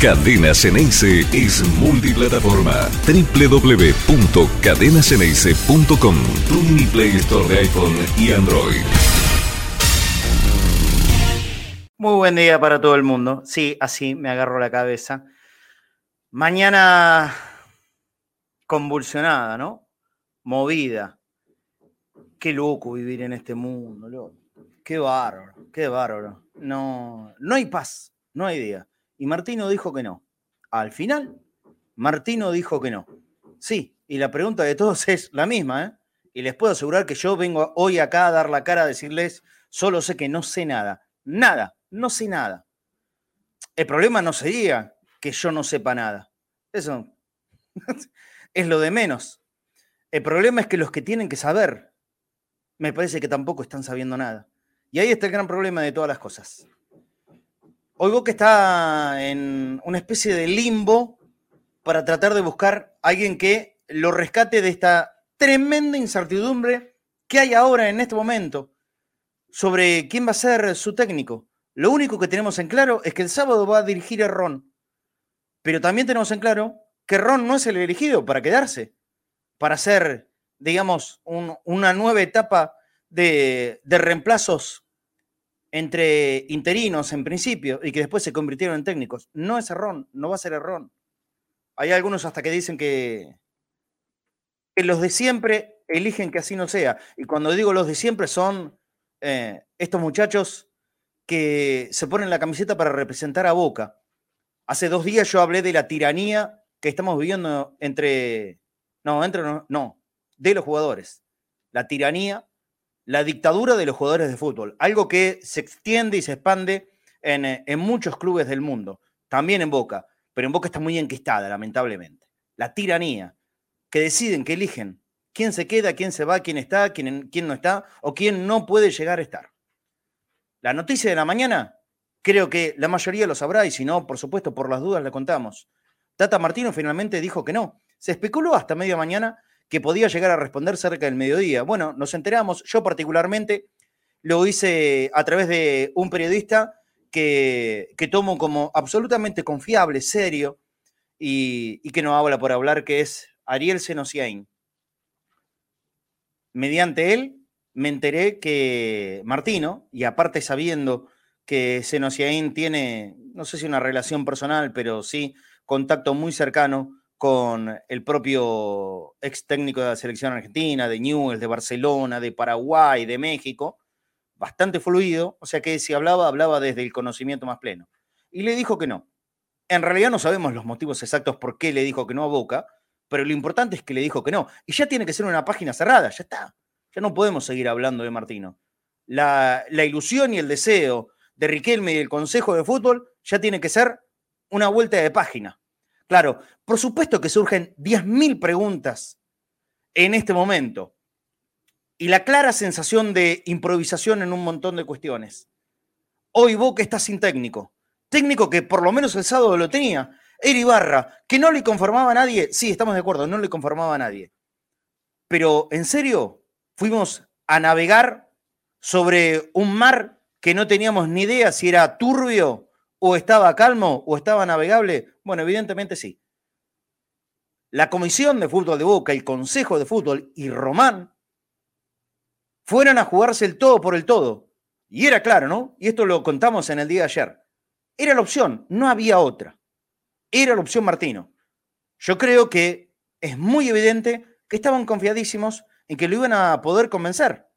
Cadena Ceneice es multiplataforma. www.cadenaceneice.com Tu mini Play Store de iPhone y Android. Muy buen día para todo el mundo. Sí, así me agarro la cabeza. Mañana convulsionada, ¿no? Movida. Qué loco vivir en este mundo, loco. Qué bárbaro, qué bárbaro. No, no hay paz, no hay día. Y Martino dijo que no. Al final, Martino dijo que no. Sí, y la pregunta de todos es la misma, ¿eh? Y les puedo asegurar que yo vengo hoy acá a dar la cara a decirles, solo sé que no sé nada. Nada, no sé nada. El problema no sería que yo no sepa nada. Eso es lo de menos. El problema es que los que tienen que saber, me parece que tampoco están sabiendo nada. Y ahí está el gran problema de todas las cosas. Hoy Boca está en una especie de limbo para tratar de buscar a alguien que lo rescate de esta tremenda incertidumbre que hay ahora en este momento sobre quién va a ser su técnico. Lo único que tenemos en claro es que el sábado va a dirigir a Ron, pero también tenemos en claro que Ron no es el elegido para quedarse, para hacer, digamos, una nueva etapa de reemplazos entre interinos en principio y que después se convirtieron en técnicos. No es errón, no va a ser errón. Hay algunos hasta que dicen que, que los de siempre eligen que así no sea. Y cuando digo los de siempre son eh, estos muchachos que se ponen la camiseta para representar a Boca. Hace dos días yo hablé de la tiranía que estamos viviendo entre, no, entre, no, de los jugadores. La tiranía la dictadura de los jugadores de fútbol, algo que se extiende y se expande eh, en, muchos clubes del mundo, también en Boca, pero en Boca está muy enquistada, lamentablemente. La tiranía, que deciden, que eligen quién se queda, quién se va, quién está, quién, quién no está o quién no puede llegar a estar. La noticia de la mañana, creo que la mayoría lo sabrá y si no, por supuesto, por las dudas le contamos. Tata Martino finalmente dijo que no. Se especuló hasta media mañana que podía llegar a responder cerca del mediodía. Bueno, nos enteramos, yo particularmente lo hice a través de un periodista que, que tomo como absolutamente confiable, serio, y, que no habla por hablar, que es Ariel Senosiain. Mediante él me enteré que Martino, y aparte sabiendo que Senosiain tiene, no sé si una relación personal, pero sí contacto muy cercano con el propio ex técnico de la selección argentina, de Newell's, de Barcelona, de Paraguay, de México, bastante fluido, o sea que si hablaba, hablaba desde el conocimiento más pleno. Y le dijo que no. En realidad no sabemos los motivos exactos por qué le dijo que no a Boca, pero lo importante es que le dijo que no. Y ya tiene que ser una página cerrada, ya está. Ya no podemos seguir hablando de Martino. La, la ilusión y el deseo de Riquelme y el Consejo de Fútbol ya tiene que ser una vuelta de página. Claro, por supuesto que surgen 10.000 preguntas en este momento y la clara sensación de improvisación en un montón de cuestiones. Hoy Boca está sin técnico. Técnico que por lo menos el sábado lo tenía. Era Ibarra, que no le conformaba a nadie. Sí, estamos de acuerdo, no le conformaba a nadie. Pero, ¿en serio? Fuimos a navegar sobre un mar que no teníamos ni idea si era turbio ¿O estaba calmo o estaba navegable? Bueno, evidentemente sí. La Comisión de Fútbol de Boca, el Consejo de Fútbol y Román fueron a jugarse el todo por el todo. Y era claro, ¿no? Y esto lo contamos en el día de ayer. Era la opción, no había otra. Era la opción Martino. Yo creo que es muy evidente que estaban confiadísimos en que lo iban a poder convencer.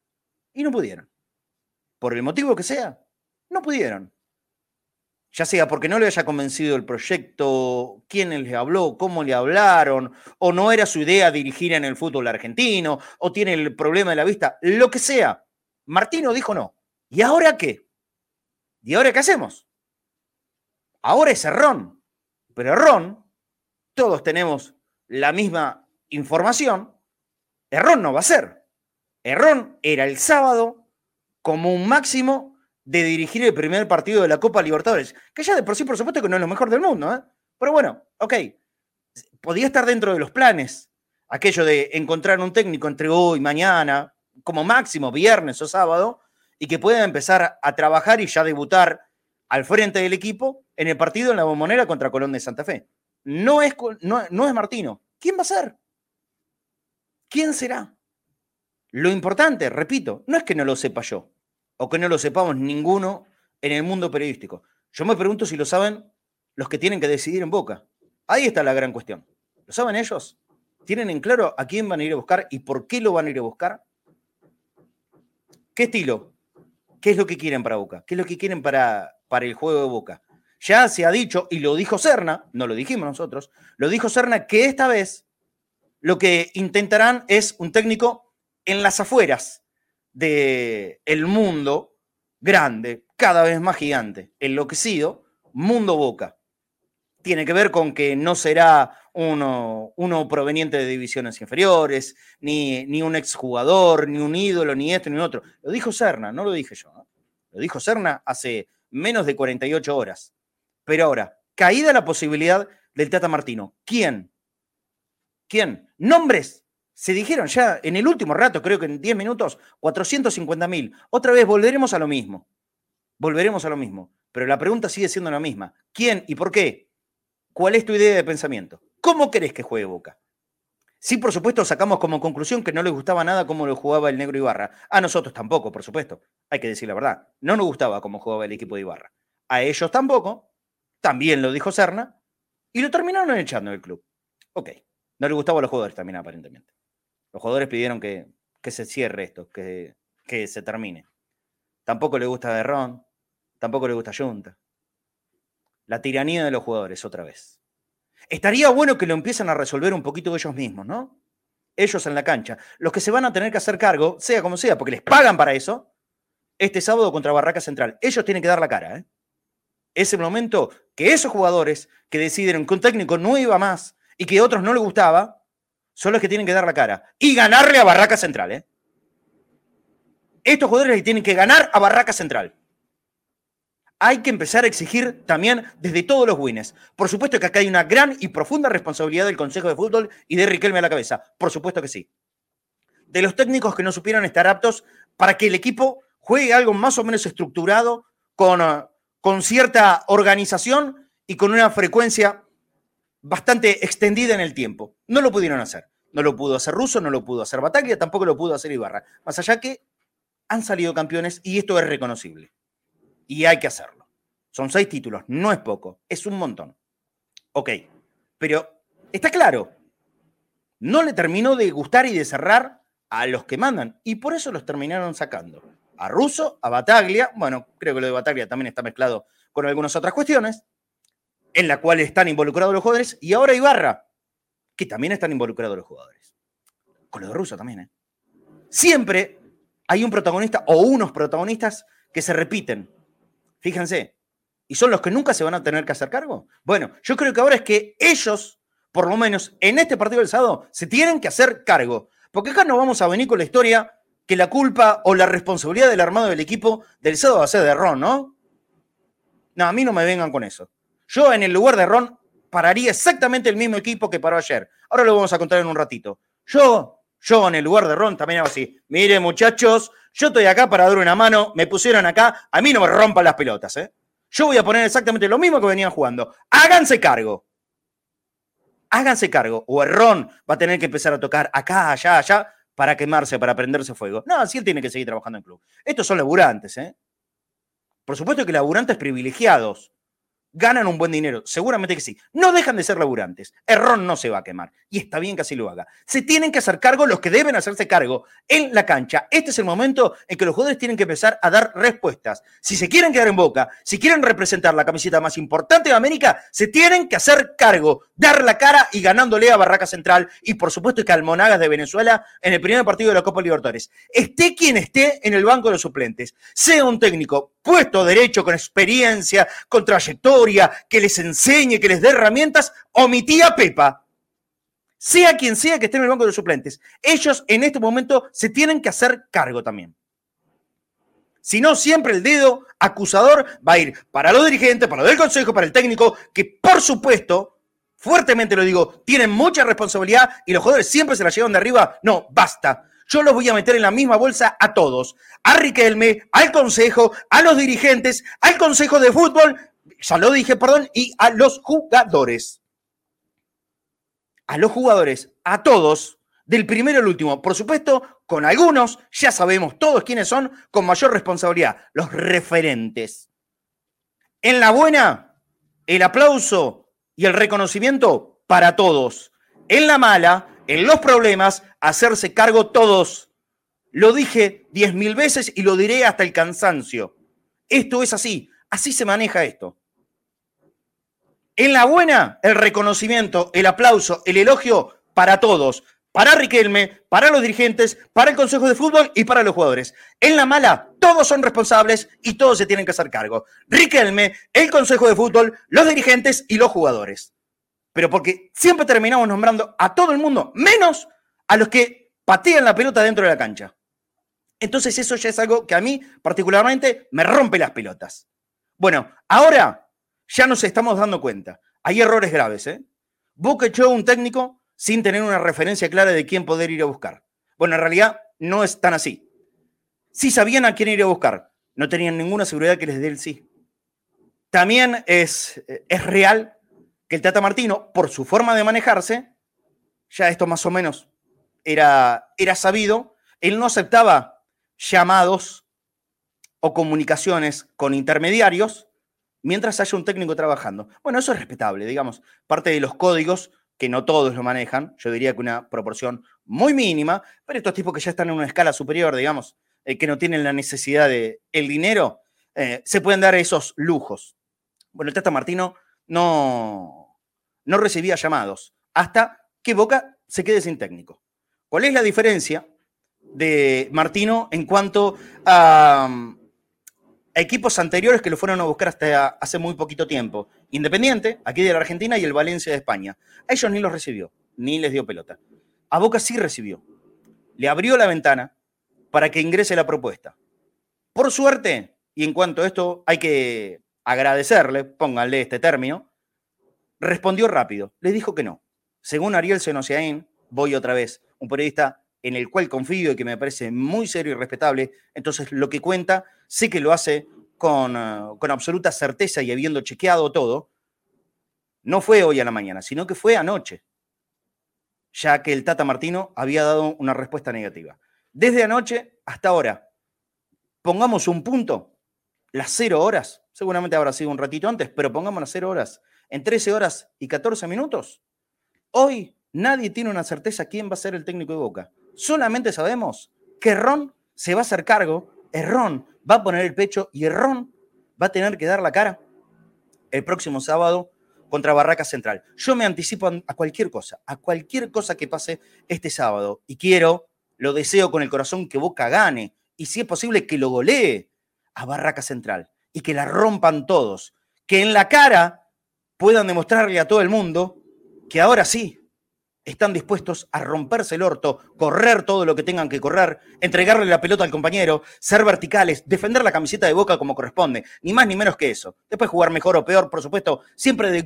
Y no pudieron. Por el motivo que sea, no pudieron ya sea porque no le haya convencido el proyecto, quién le habló, cómo le hablaron, o no era su idea dirigir en el fútbol argentino, o tiene el problema de la vista, lo que sea. Martino dijo no. ¿Y ahora qué? ¿Y ahora qué hacemos? Ahora es Errón. Pero Errón, todos tenemos la misma información, Errón no va a ser. Errón era el sábado como un máximo de dirigir el primer partido de la Copa Libertadores, que ya de por sí, por supuesto, que no es lo mejor del mundo, ¿eh? Pero bueno, ok, podía estar dentro de los planes, aquello de encontrar un técnico entre hoy mañana, como máximo viernes o sábado, y que pueda empezar a trabajar y ya debutar al frente del equipo en el partido en la bombonera contra Colón de Santa Fe. No es, no, no es Martino. ¿Quién va a ser? ¿Quién será? Lo importante, repito, no es que no lo sepa yo o que no lo sepamos ninguno en el mundo periodístico. Yo me pregunto si lo saben los que tienen que decidir en Boca. Ahí está la gran cuestión. ¿Lo saben ellos? ¿Tienen en claro a quién van a ir a buscar y por qué lo van a ir a buscar? ¿Qué estilo? ¿Qué es lo que quieren para Boca? ¿Qué es lo que quieren para, para el juego de Boca? Ya se ha dicho, y lo dijo Serna, no lo dijimos nosotros, lo dijo Serna que esta vez lo que intentarán es un técnico en las afueras del el mundo grande, cada vez más gigante, enloquecido, mundo Boca. Tiene que ver con que no será uno, uno proveniente de divisiones inferiores, ni, ni un exjugador, ni un ídolo, ni esto, ni otro. Lo dijo Serna, no lo dije yo. Lo dijo Serna hace menos de 48 horas. Pero ahora, caída la posibilidad del Tata Martino, ¿quién? ¿Quién? Nombres. Se dijeron ya en el último rato, creo que en 10 minutos, 450 mil. Otra vez volveremos a lo mismo. Volveremos a lo mismo. Pero la pregunta sigue siendo la misma. ¿Quién y por qué? ¿Cuál es tu idea de pensamiento? ¿Cómo querés que juegue Boca? Sí, por supuesto, sacamos como conclusión que no le gustaba nada cómo lo jugaba el negro Ibarra. A nosotros tampoco, por supuesto. Hay que decir la verdad. No nos gustaba cómo jugaba el equipo de Ibarra. A ellos tampoco. También lo dijo Serna. Y lo terminaron echando del club. Ok. No le gustaba a los jugadores también, aparentemente. Los jugadores pidieron que, se cierre esto, que, se termine. Tampoco le gusta Ron. Tampoco le gusta Junta. La tiranía de los jugadores, otra vez. Estaría bueno que lo empiecen a resolver un poquito ellos mismos, ¿no? Ellos en la cancha. Los que se van a tener que hacer cargo, sea como sea, porque les pagan para eso, este sábado contra Barraca Central. Ellos tienen que dar la cara, ¿eh? Es el momento que esos jugadores que decidieron que un técnico no iba más y que a otros no les gustaba, son los que tienen que dar la cara. Y ganarle a Barraca Central, ¿eh? Estos jugadores tienen que ganar a Barraca Central hay que empezar a exigir también desde todos los winners. Por supuesto que acá hay una gran y profunda responsabilidad del Consejo de Fútbol y de Riquelme a la cabeza. Por supuesto que sí. De los técnicos que no supieron estar aptos para que el equipo juegue algo más o menos estructurado, con, con cierta organización y con una frecuencia bastante extendida en el tiempo. No lo pudieron hacer. No lo pudo hacer Russo, no lo pudo hacer Bataglia, tampoco lo pudo hacer Ibarra. Más allá que han salido campeones y esto es reconocible y hay que hacerlo. Son seis títulos, no es poco, es un montón. Ok, pero está claro, no le terminó de gustar y de cerrar a los que mandan y por eso los terminaron sacando. A Russo, a Bataglia, bueno, creo que lo de Bataglia también está mezclado con algunas otras cuestiones, en la cual están involucrados los jugadores, y ahora Ibarra, que también están involucrados los jugadores. Con lo de Russo también, ¿eh? Siempre hay un protagonista o unos protagonistas que se repiten Fíjense. ¿Y son los que nunca se van a tener que hacer cargo? Bueno, yo creo que ahora es que ellos, por lo menos en este partido del sábado, se tienen que hacer cargo. Porque acá no vamos a venir con la historia que la culpa o la responsabilidad del armado del equipo del sábado va a ser de Ron, ¿no? No, a mí no me vengan con eso. Yo en el lugar de Ron pararía exactamente el mismo equipo que paró ayer. Ahora lo vamos a contar en un ratito. Yo, yo en el lugar de Ron también hago así. Mire, muchachos, yo estoy acá para dar una mano, me pusieron acá, a mí no me rompan las pelotas, ¿eh? Yo voy a poner exactamente lo mismo que venían jugando. Háganse cargo. Háganse cargo. O Errón va a tener que empezar a tocar acá, allá, allá, para quemarse, para prenderse fuego. No, así él tiene que seguir trabajando en el club. Estos son laburantes, ¿eh? Por supuesto que laburantes privilegiados ganan un buen dinero, seguramente que sí. No dejan de ser laburantes. Errón no se va a quemar. Y está bien que así lo haga. Se tienen que hacer cargo los que deben hacerse cargo en la cancha. Este es el momento en que los jugadores tienen que empezar a dar respuestas. Si se quieren quedar en boca, si quieren representar la camiseta más importante de América, se tienen que hacer cargo, dar la cara y ganándole a Barraca Central y por supuesto que al Monagas de Venezuela en el primer partido de la Copa Libertadores. Esté quien esté en el banco de los suplentes, sea un técnico puesto derecho, con experiencia, con trayectoria, que les enseñe, que les dé herramientas, o mi tía Pepa. Sea quien sea que esté en el banco de suplentes, ellos en este momento se tienen que hacer cargo también. Si no, siempre el dedo acusador va a ir para los dirigentes, para los del consejo, para el técnico, que por supuesto, fuertemente lo digo, tienen mucha responsabilidad y los jugadores siempre se la llevan de arriba. No, basta yo los voy a meter en la misma bolsa a todos. A Riquelme, al Consejo, a los dirigentes, al Consejo de Fútbol ya lo dije, perdón, y a los jugadores. A los jugadores, a todos, del primero al último. Por supuesto, con algunos, ya sabemos todos quiénes son, con mayor responsabilidad, los referentes. En la buena, el aplauso y el reconocimiento para todos. En la mala, en los problemas, hacerse cargo todos. Lo dije diez mil veces y lo diré hasta el cansancio. Esto es así, así se maneja esto. En la buena, el reconocimiento, el aplauso, el elogio para todos, para Riquelme, para los dirigentes, para el Consejo de Fútbol y para los jugadores. En la mala, todos son responsables y todos se tienen que hacer cargo. Riquelme, el Consejo de Fútbol, los dirigentes y los jugadores. Pero porque siempre terminamos nombrando a todo el mundo, menos a los que patean la pelota dentro de la cancha. Entonces eso ya es algo que a mí particularmente me rompe las pelotas. Bueno, ahora ya nos estamos dando cuenta. Hay errores graves. ¿eh? Boca echó un técnico sin tener una referencia clara de quién poder ir a buscar. Bueno, en realidad no es tan así. Si sabían a quién ir a buscar, no tenían ninguna seguridad que les dé el sí. También es, es real que el Tata Martino, por su forma de manejarse, ya esto más o menos era, era sabido, él no aceptaba llamados o comunicaciones con intermediarios mientras haya un técnico trabajando. Bueno, eso es respetable, digamos, parte de los códigos que no todos lo manejan, yo diría que una proporción muy mínima, pero estos tipos que ya están en una escala superior, digamos, eh, que no tienen la necesidad de el dinero, eh, se pueden dar esos lujos. Bueno, el Tata Martino no, no recibía llamados hasta que Boca se quede sin técnico. ¿Cuál es la diferencia de Martino en cuanto a, equipos anteriores que lo fueron a buscar hasta hace muy poquito tiempo. Independiente, aquí de la Argentina, y el Valencia de España. A ellos ni los recibió, ni les dio pelota. A Boca sí recibió. Le abrió la ventana para que ingrese la propuesta. Por suerte, y en cuanto a esto hay que agradecerle, pónganle este término, respondió rápido. Le dijo que no. Según Ariel Senosiaín, voy otra vez, un periodista en el cual confío y que me parece muy serio y respetable, entonces lo que cuenta, sé que lo hace con, eh, con absoluta certeza y habiendo chequeado todo, no fue hoy a la mañana, sino que fue anoche, ya que el Tata Martino había dado una respuesta negativa. Desde anoche hasta ahora, pongamos un punto, las cero horas, seguramente habrá sido un ratito antes, pero pongamos las cero horas, en 13 horas y 14 minutos, hoy nadie tiene una certeza quién va a ser el técnico de Boca. Solamente sabemos que Ron se va a hacer cargo, Ron va a poner el pecho y Ron va a tener que dar la cara el próximo sábado contra Barraca Central. Yo me anticipo a cualquier cosa, a cualquier cosa que pase este sábado. Y quiero, lo deseo con el corazón que Boca gane. Y si es posible que lo golee a Barraca Central y que la rompan todos, que en la cara puedan demostrarle a todo el mundo que ahora sí, están dispuestos a romperse el orto, correr todo lo que tengan que correr, entregarle la pelota al compañero, ser verticales, defender la camiseta de boca como corresponde, ni más ni menos que eso. Después jugar mejor o peor, por supuesto, siempre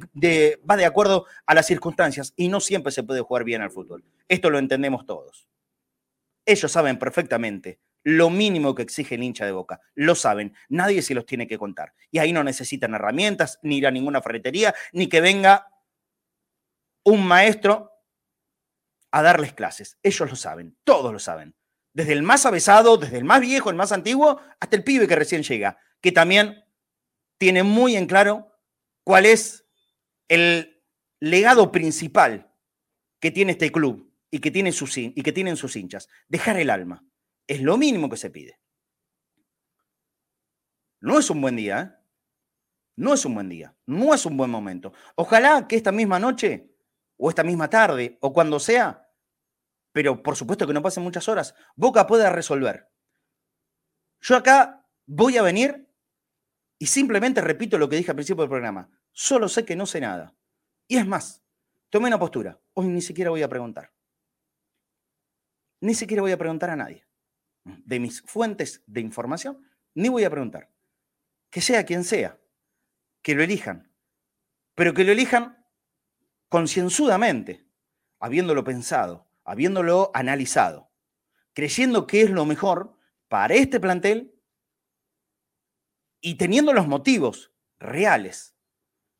va de acuerdo a las circunstancias y no siempre se puede jugar bien al fútbol. Esto lo entendemos todos. Ellos saben perfectamente lo mínimo que exige el hincha de boca. Lo saben, nadie se los tiene que contar. Y ahí no necesitan herramientas, ni ir a ninguna ferretería, ni que venga un maestro a darles clases. Ellos lo saben, todos lo saben. Desde el más avesado, desde el más viejo, el más antiguo, hasta el pibe que recién llega, que también tiene muy en claro cuál es el legado principal que tiene este club y que, tiene sus, y que tienen sus hinchas. Dejar el alma. Es lo mínimo que se pide. No es un buen día, ¿eh? No es un buen día, no es un buen momento. Ojalá que esta misma noche, o esta misma tarde, o cuando sea, pero por supuesto que no pasen muchas horas, Boca pueda resolver. Yo acá voy a venir y simplemente repito lo que dije al principio del programa. Solo sé que no sé nada. Y es más, tomé una postura. Hoy ni siquiera voy a preguntar. Ni siquiera voy a preguntar a nadie. De mis fuentes de información, ni voy a preguntar. Que sea quien sea, que lo elijan. Pero que lo elijan concienzudamente, habiéndolo pensado, habiéndolo analizado, creyendo que es lo mejor para este plantel y teniendo los motivos reales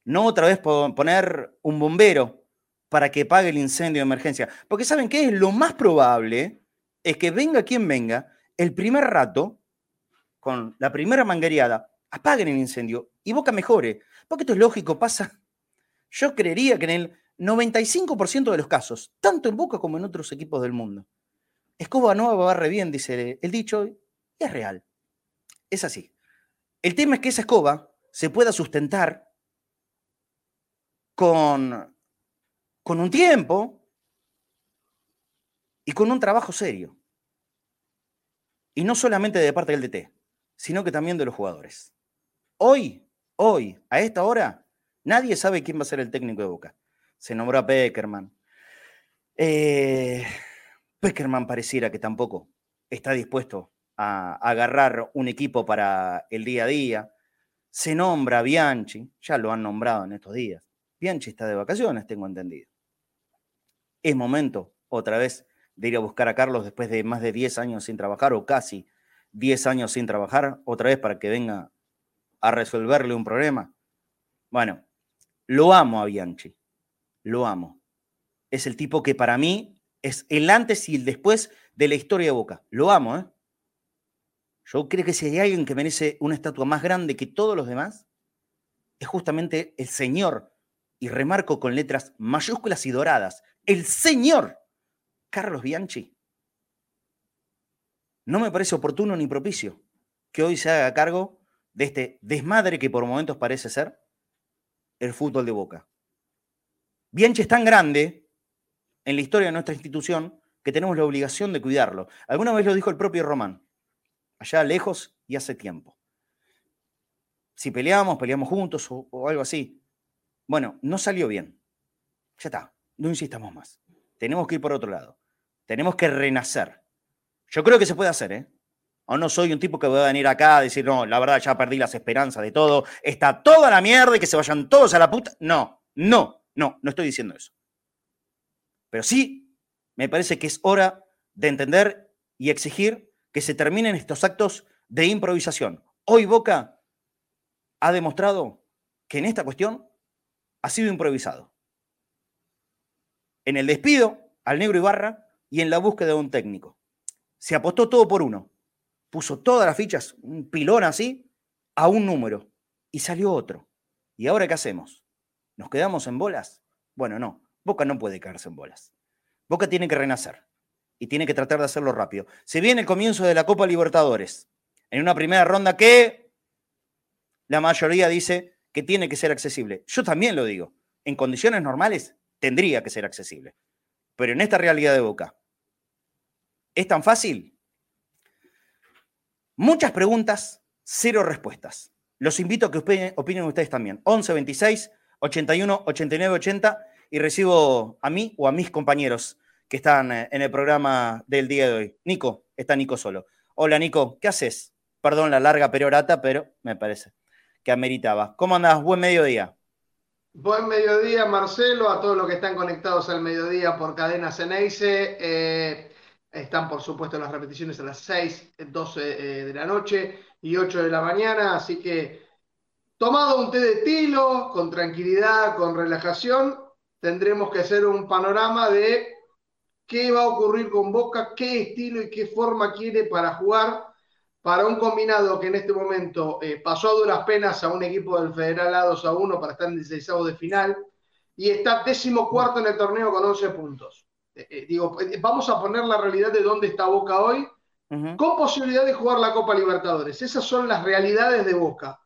No otra vez poner un bombero para que pague el incendio de emergencia. Porque ¿saben qué es? Lo más probable es que venga quien venga, el primer rato, con la primera manguereada, apaguen el incendio y Boca mejore. Porque esto es lógico, pasa. Yo creería que en el 95% de los casos, tanto en Boca como en otros equipos del mundo, Escoba no barre bien, dice el dicho, y es real. Es así. El tema es que esa escoba se pueda sustentar con, con un tiempo y con un trabajo serio. Y no solamente de parte del DT, sino que también de los jugadores. Hoy, hoy, a esta hora, nadie sabe quién va a ser el técnico de Boca. Se nombró a Peckerman. Eh, Peckerman pareciera que tampoco está dispuesto a agarrar un equipo para el día a día. Se nombra a Bianchi, ya lo han nombrado en estos días. Bianchi está de vacaciones, tengo entendido. Es momento, otra vez, de ir a buscar a Carlos después de más de 10 años sin trabajar o casi 10 años sin trabajar, otra vez para que venga a resolverle un problema. Bueno, lo amo a Bianchi, lo amo. Es el tipo que para mí es el antes y el después de la historia de Boca. Lo amo, ¿eh? Yo creo que si hay alguien que merece una estatua más grande que todos los demás, es justamente el Señor, y remarco con letras mayúsculas y doradas, el Señor Carlos Bianchi. No me parece oportuno ni propicio que hoy se haga cargo de este desmadre que por momentos parece ser el fútbol de Boca. Bianchi es tan grande en la historia de nuestra institución que tenemos la obligación de cuidarlo. Alguna vez lo dijo el propio Román allá lejos y hace tiempo. Si peleamos, peleamos juntos o, algo así. Bueno, no salió bien. Ya está, no insistamos más. Tenemos que ir por otro lado. Tenemos que renacer. Yo creo que se puede hacer, ¿eh? O no soy un tipo que va a venir acá a decir, no, la verdad ya perdí las esperanzas de todo, está toda la mierda y que se vayan todos a la puta. No, no, no, no estoy diciendo eso. Pero sí, me parece que es hora de entender y exigir que se terminen estos actos de improvisación. Hoy Boca ha demostrado que en esta cuestión ha sido improvisado. En el despido al negro Ibarra y en la búsqueda de un técnico. Se apostó todo por uno. Puso todas las fichas, un pilón así, a un número. Y salió otro. ¿Y ahora qué hacemos? ¿Nos quedamos en bolas? Bueno, no. Boca no puede quedarse en bolas. Boca tiene que renacer y tiene que tratar de hacerlo rápido. Se viene el comienzo de la Copa Libertadores, en una primera ronda que la mayoría dice que tiene que ser accesible. Yo también lo digo. En condiciones normales tendría que ser accesible. Pero en esta realidad de Boca, ¿es tan fácil? Muchas preguntas, cero respuestas. Los invito a que opinen, ustedes también. 11 26 81 89 80 y recibo a mí o a mis compañeros que están eh, en el programa del día de hoy. Nico, está Nico solo. Hola Nico, ¿qué haces? Perdón la larga perorata, pero me parece que ameritaba. ¿Cómo andás? Buen mediodía. Buen mediodía, Marcelo, a todos los que están conectados al mediodía por Cadena Ceneice. Eh, están, por supuesto, las repeticiones a las 6, 12 eh, de la noche y 8 de la mañana, así que tomado un té de tilo, con tranquilidad, con relajación, tendremos que hacer un panorama de qué va a ocurrir con Boca, qué estilo y qué forma quiere para jugar para un combinado que en este momento eh, pasó a duras penas a un equipo del Federal A 2 a 1 para estar en el 16 de final y está décimo cuarto en el torneo con 11 puntos. Eh, eh, digo, vamos a poner la realidad de dónde está Boca hoy, con posibilidad de jugar la Copa Libertadores. Esas son las realidades de Boca.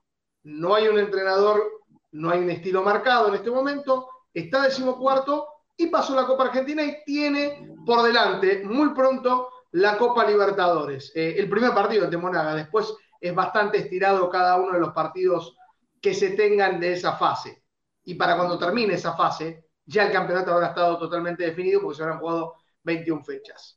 No hay un entrenador, no hay un estilo marcado en este momento, está décimo cuarto y pasó la Copa Argentina y tiene por delante muy pronto la Copa Libertadores. Eh, el primer partido de Monaga, después es bastante estirado cada uno de los partidos que se tengan de esa fase. Y para cuando termine esa fase, ya el campeonato habrá estado totalmente definido porque se habrán jugado 21 fechas.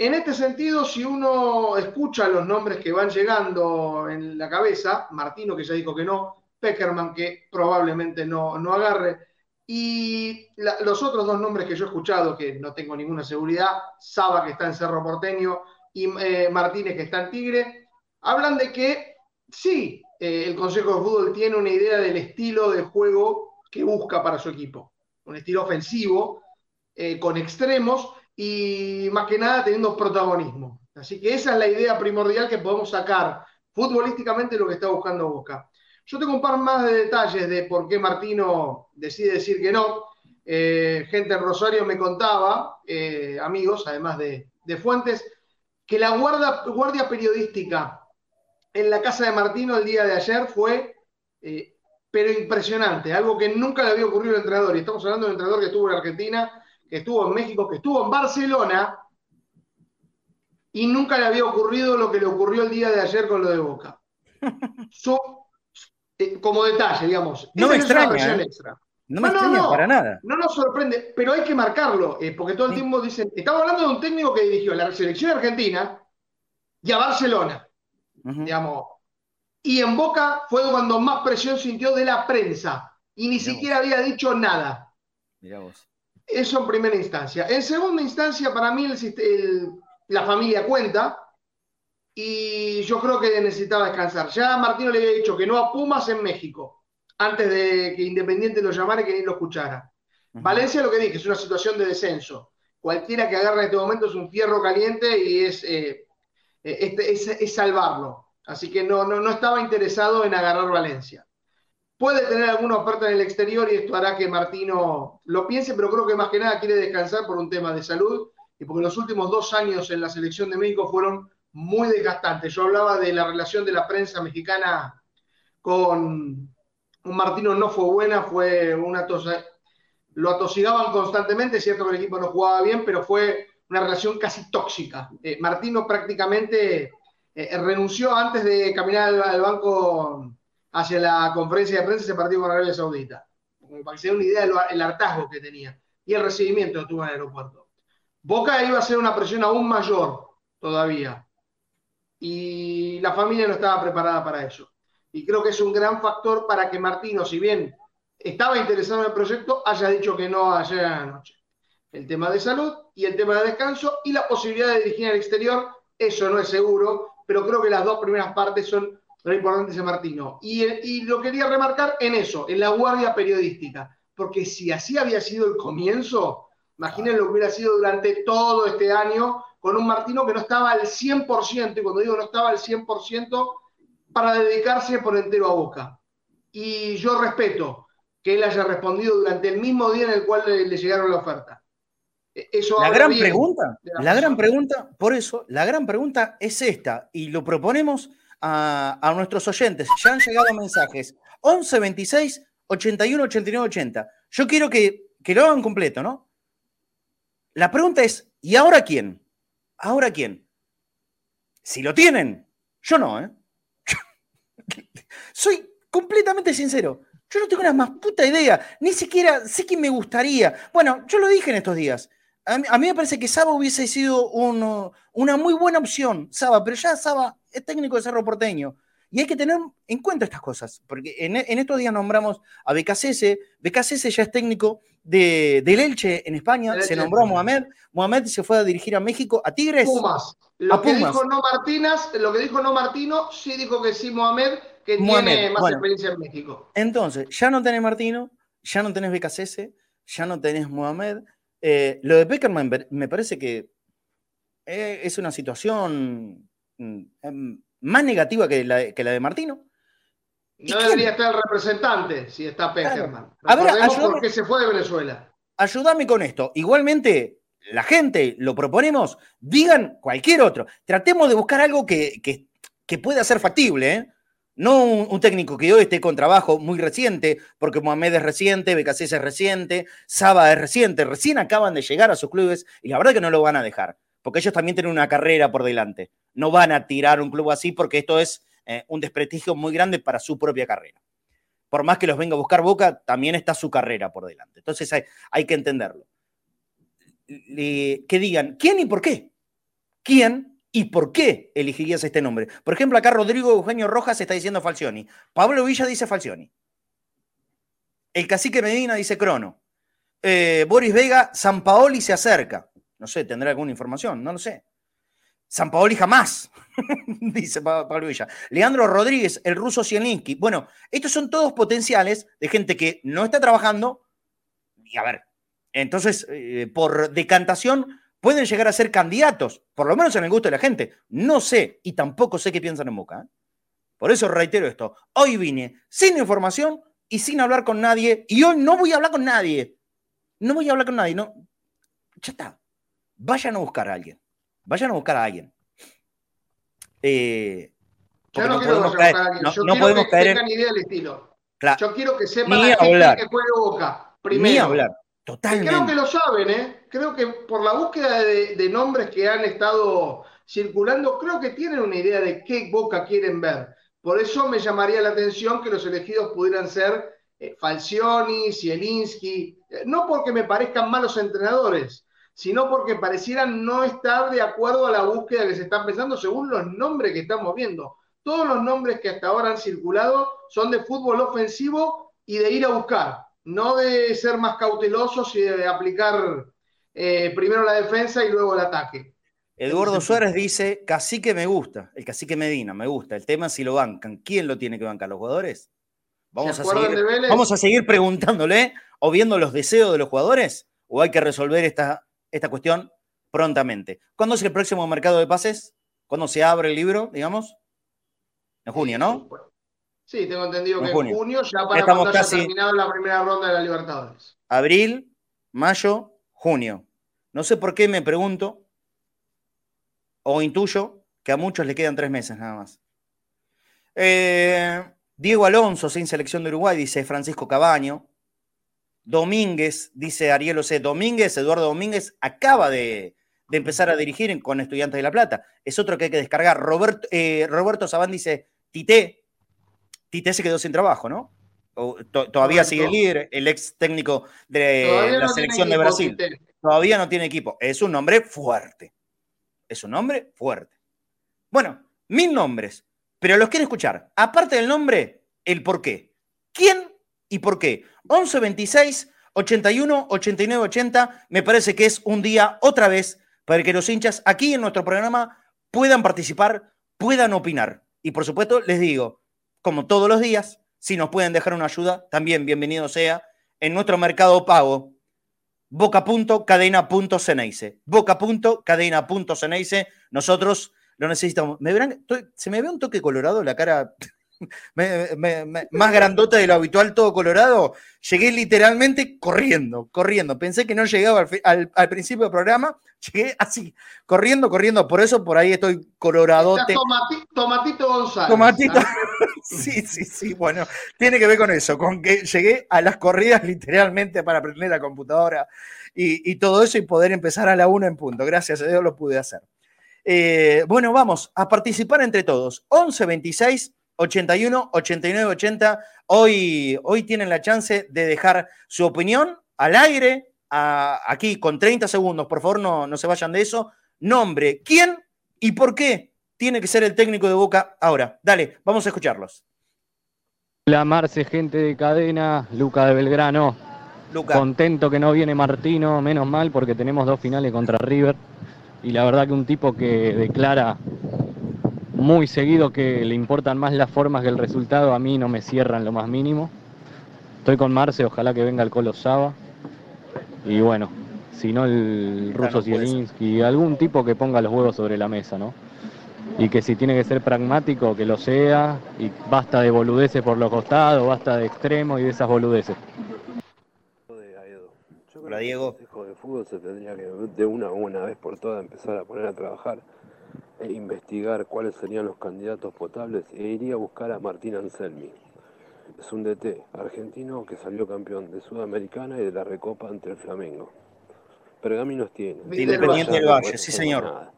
En este sentido, si uno escucha los nombres que van llegando en la cabeza, Martino que ya dijo que no, Peckerman que probablemente no, no agarre, y los otros dos nombres que yo he escuchado, que no tengo ninguna seguridad, Saba que está en Cerro Porteño y eh, Martínez que está en Tigre, hablan de que sí, eh, el Consejo de Fútbol tiene una idea del estilo de juego que busca para su equipo. Un estilo ofensivo, eh, con extremos y más que nada teniendo protagonismo. Así que esa es la idea primordial que podemos sacar futbolísticamente lo que está buscando Boca. Yo tengo un par más de detalles de por qué Martino decide decir que no. Eh, gente en Rosario me contaba, amigos, además de, de fuentes, que la guardia, guardia periodística en la casa de Martino el día de ayer fue, eh, pero impresionante, algo que nunca le había ocurrido al entrenador. Y estamos hablando de un entrenador que estuvo en Argentina, que estuvo en México, que estuvo en Barcelona, y nunca le había ocurrido lo que le ocurrió el día de ayer con lo de Boca. Eh, como detalle, digamos. No me extraña. ¿eh? No me extraña para nada. No nos sorprende, pero hay que marcarlo, porque todo el tiempo dicen, estamos hablando de un técnico que dirigió a la selección argentina y a Barcelona digamos. Y en Boca fue cuando más presión sintió de la prensa y ni siquiera había dicho nada. Eso en primera instancia. En segunda instancia, para mí la familia cuenta y yo creo que necesitaba descansar. Ya Martino le había dicho que no a Pumas en México, antes de que Independiente lo llamara y que ni lo escuchara. Valencia, lo que dije, es una situación de descenso. Cualquiera que agarre en este momento es un fierro caliente y es eh, eh, este, es, salvarlo. Así que no, no, no estaba interesado en agarrar Valencia. Puede tener alguna oferta en el exterior y esto hará que Martino lo piense, pero creo que más que nada quiere descansar por un tema de salud y porque los últimos dos años en la selección de México fueron muy desgastantes. Yo hablaba de la relación de la prensa mexicana con, Martino, no fue buena, fue una tosa. Lo atosigaban constantemente, es cierto que el equipo no jugaba bien, pero fue una relación casi tóxica. Eh, Martino prácticamente eh, renunció antes de caminar al, banco hacia la conferencia de prensa ese partido con Arabia Saudita, para que se dé una idea del hartazgo que tenía y el recibimiento que tuvo en el aeropuerto. Boca iba a ser una presión aún mayor todavía y la familia no estaba preparada para eso. Y creo que es un gran factor para que Martino, si bien estaba interesado en el proyecto, haya dicho que no ayer a la noche el tema de salud y el tema de descanso y la posibilidad de dirigir al exterior, eso no es seguro, pero creo que las dos primeras partes son lo importante de Martino. Y, y lo quería remarcar en eso, en la guardia periodística, porque si así había sido el comienzo, imaginen lo que hubiera sido durante todo este año con un Martino que no estaba al 100%, y cuando digo no estaba al 100%, para dedicarse por entero a Boca. Y yo respeto que él haya respondido durante el mismo día en el cual le llegaron la oferta la gran pregunta, la, gran pregunta, por eso, la gran pregunta es esta, y lo proponemos a, nuestros oyentes. Ya han llegado mensajes. 11 26 81 89 80. Yo quiero que, que lo hagan completo, ¿no? La pregunta es, ¿y ahora quién? ¿Ahora quién? Si lo tienen, yo no, ¿eh? Soy completamente sincero. Yo no tengo la más puta idea, ni siquiera sé quién me gustaría. Bueno, yo lo dije en estos días. A mí, me parece que Saba hubiese sido una muy buena opción, Saba, pero ya Saba es técnico de Cerro Porteño. Y hay que tener en cuenta estas cosas, porque en, estos días nombramos a BKCS. BKCS ya es técnico de, del Elche en España, se nombró a Mohamed. Mohamed se fue a dirigir a México, a Tigres. Pumas. Lo que dijo no Martínez, lo que dijo no Martino, sí dijo que sí Mohamed, que tiene más experiencia en México. Entonces, ya no tenés Martino, ya no tenés BKCS, ya no tenés Mohamed eh, lo de Beckerman me parece que eh, es una situación más negativa que la, de Martino. No debería estar el representante si está Beckerman. A ver, por qué se fue de Venezuela. Ayúdame con esto. Igualmente, la gente, lo proponemos, digan cualquier otro. Tratemos de buscar algo que, que pueda ser factible, ¿eh? No un, técnico que hoy esté con trabajo muy reciente, porque Mohamed es reciente, BKC es reciente, Saba es reciente, recién acaban de llegar a sus clubes y la verdad que no lo van a dejar, porque ellos también tienen una carrera por delante. No van a tirar un club así porque esto es eh, un desprestigio muy grande para su propia carrera. Por más que los venga a buscar Boca, también está su carrera por delante. Entonces hay, que entenderlo. que digan, ¿quién y por qué? ¿Quién y por qué elegirías este nombre. Por ejemplo, acá Rodrigo Eugenio Rojas está diciendo Falcioni. Pablo Villa dice Falcioni. El cacique Medina dice Crono. Eh, Boris Vega, San Paoli se acerca. No sé, tendrá alguna información, no lo sé. San Paoli jamás, dice Pablo Villa. Leandro Rodríguez, el ruso Zielinski. Bueno, estos son todos potenciales de gente que no está trabajando. Y a ver, entonces, eh, por decantación, pueden llegar a ser candidatos, por lo menos en el gusto de la gente. No sé, y tampoco sé qué piensan en Boca. ¿eh? Por eso reitero esto. Hoy vine sin información y sin hablar con nadie. Y hoy no voy a hablar con nadie. No voy a hablar con nadie. No. Ya está. Vayan a buscar a alguien. Vayan a buscar a alguien. Eh, Yo no, quiero caer, a alguien. Yo no quiero podemos que caer tengan idea del estilo. Yo quiero que sepan la gente que juegue Boca. Primero. Ni hablar. Totalmente. creo que lo saben, ¿eh? Creo que por la búsqueda de, nombres que han estado circulando, creo que tienen una idea de qué Boca quieren ver. Por eso me llamaría la atención que los elegidos pudieran ser eh, Falcioni, Zielinski, eh, no porque me parezcan malos entrenadores, sino porque parecieran no estar de acuerdo a la búsqueda que se está pensando según los nombres que estamos viendo. Todos los nombres que hasta ahora han circulado son de fútbol ofensivo y de ir a buscar no de ser más cautelosos y de aplicar eh, primero la defensa y luego el ataque. Eduardo Suárez dice, cacique me gusta, el cacique Medina, me gusta. El tema es si lo bancan. ¿Quién lo tiene que bancar? ¿Los jugadores? Vamos, a seguir, vamos a seguir preguntándole o viendo los deseos de los jugadores o hay que resolver esta, esta cuestión prontamente. ¿Cuándo es el próximo mercado de pases? ¿Cuándo se abre el libro, digamos? En junio, ¿no? Sí, tengo entendido que en junio, ya para Estamos cuando haya terminado la primera ronda de la Libertadores. Abril, mayo, junio. No sé por qué me pregunto, o intuyo, que a muchos le quedan tres meses nada más. Eh, Diego Alonso, sin selección de Uruguay, dice Francisco Cabaño. Domínguez, dice Ariel Ose. Domínguez, Eduardo Domínguez, acaba de, empezar a dirigir con Estudiantes de La Plata. Es otro que hay que descargar. Roberto, eh, Roberto Sabán dice Tite, Tite se quedó sin trabajo, ¿no? todavía sigue sigue líder, el ex técnico de la selección de Brasil. Todavía no tiene equipo. Es un nombre fuerte. Es un nombre fuerte. Bueno, mil nombres, pero los quiero escuchar. Aparte del nombre, el por qué. ¿Quién y por qué? 11 26 81 89 80. Me parece que es un día otra vez para que los hinchas aquí en nuestro programa puedan participar, puedan opinar. Y por supuesto, les digo, como todos los días. Si nos pueden dejar una ayuda, también bienvenido sea en nuestro mercado pago. Boca.cadena.ceneice. Boca.cadena.ceneice. Nosotros lo necesitamos. Se me ve un toque colorado la cara más grandota de lo habitual, todo colorado. Llegué literalmente corriendo, corriendo. Pensé que no llegaba al, principio del programa. Llegué así, corriendo, corriendo. Por eso por ahí estoy coloradote. tomatito González. Tomatito. sí, sí, sí. Bueno, tiene que ver con eso, con que llegué a las corridas literalmente para aprender la computadora y, todo eso y poder empezar a la una en punto. Gracias a Dios lo pude hacer. Eh, bueno, vamos a participar entre todos. 11 26 81 89 80. Hoy, hoy tienen la chance de dejar su opinión al aire, aquí con 30 segundos. Por favor, no, no se vayan de eso. Nombre, quién y por qué tiene que ser el técnico de Boca ahora. Dale, vamos a escucharlos. Hola Marce, gente de cadena, Luca de Belgrano. Luca. Contento que no viene Martino, menos mal porque tenemos dos finales contra River. Y la verdad que un tipo que declara muy seguido que le importan más las formas que el resultado, a mí no me cierran lo más mínimo. Estoy con Marce, ojalá que venga el Colo Saba. Y bueno, si no el ruso Zielinski, algún tipo que ponga los huevos sobre la mesa, ¿no? Y que si tiene que ser pragmático, que lo sea, y basta de boludeces por los costados, basta de extremos y de esas boludeces. Hola Diego. El de fútbol se tendría que de una buena vez por todas empezar a poner a trabajar e investigar cuáles serían los candidatos potables e iría a buscar a Martín Anselmi. Es un DT argentino que salió campeón de Sudamericana y de la Recopa ante el Flamengo. Pergaminos tiene. Independiente del Valle, sí señor.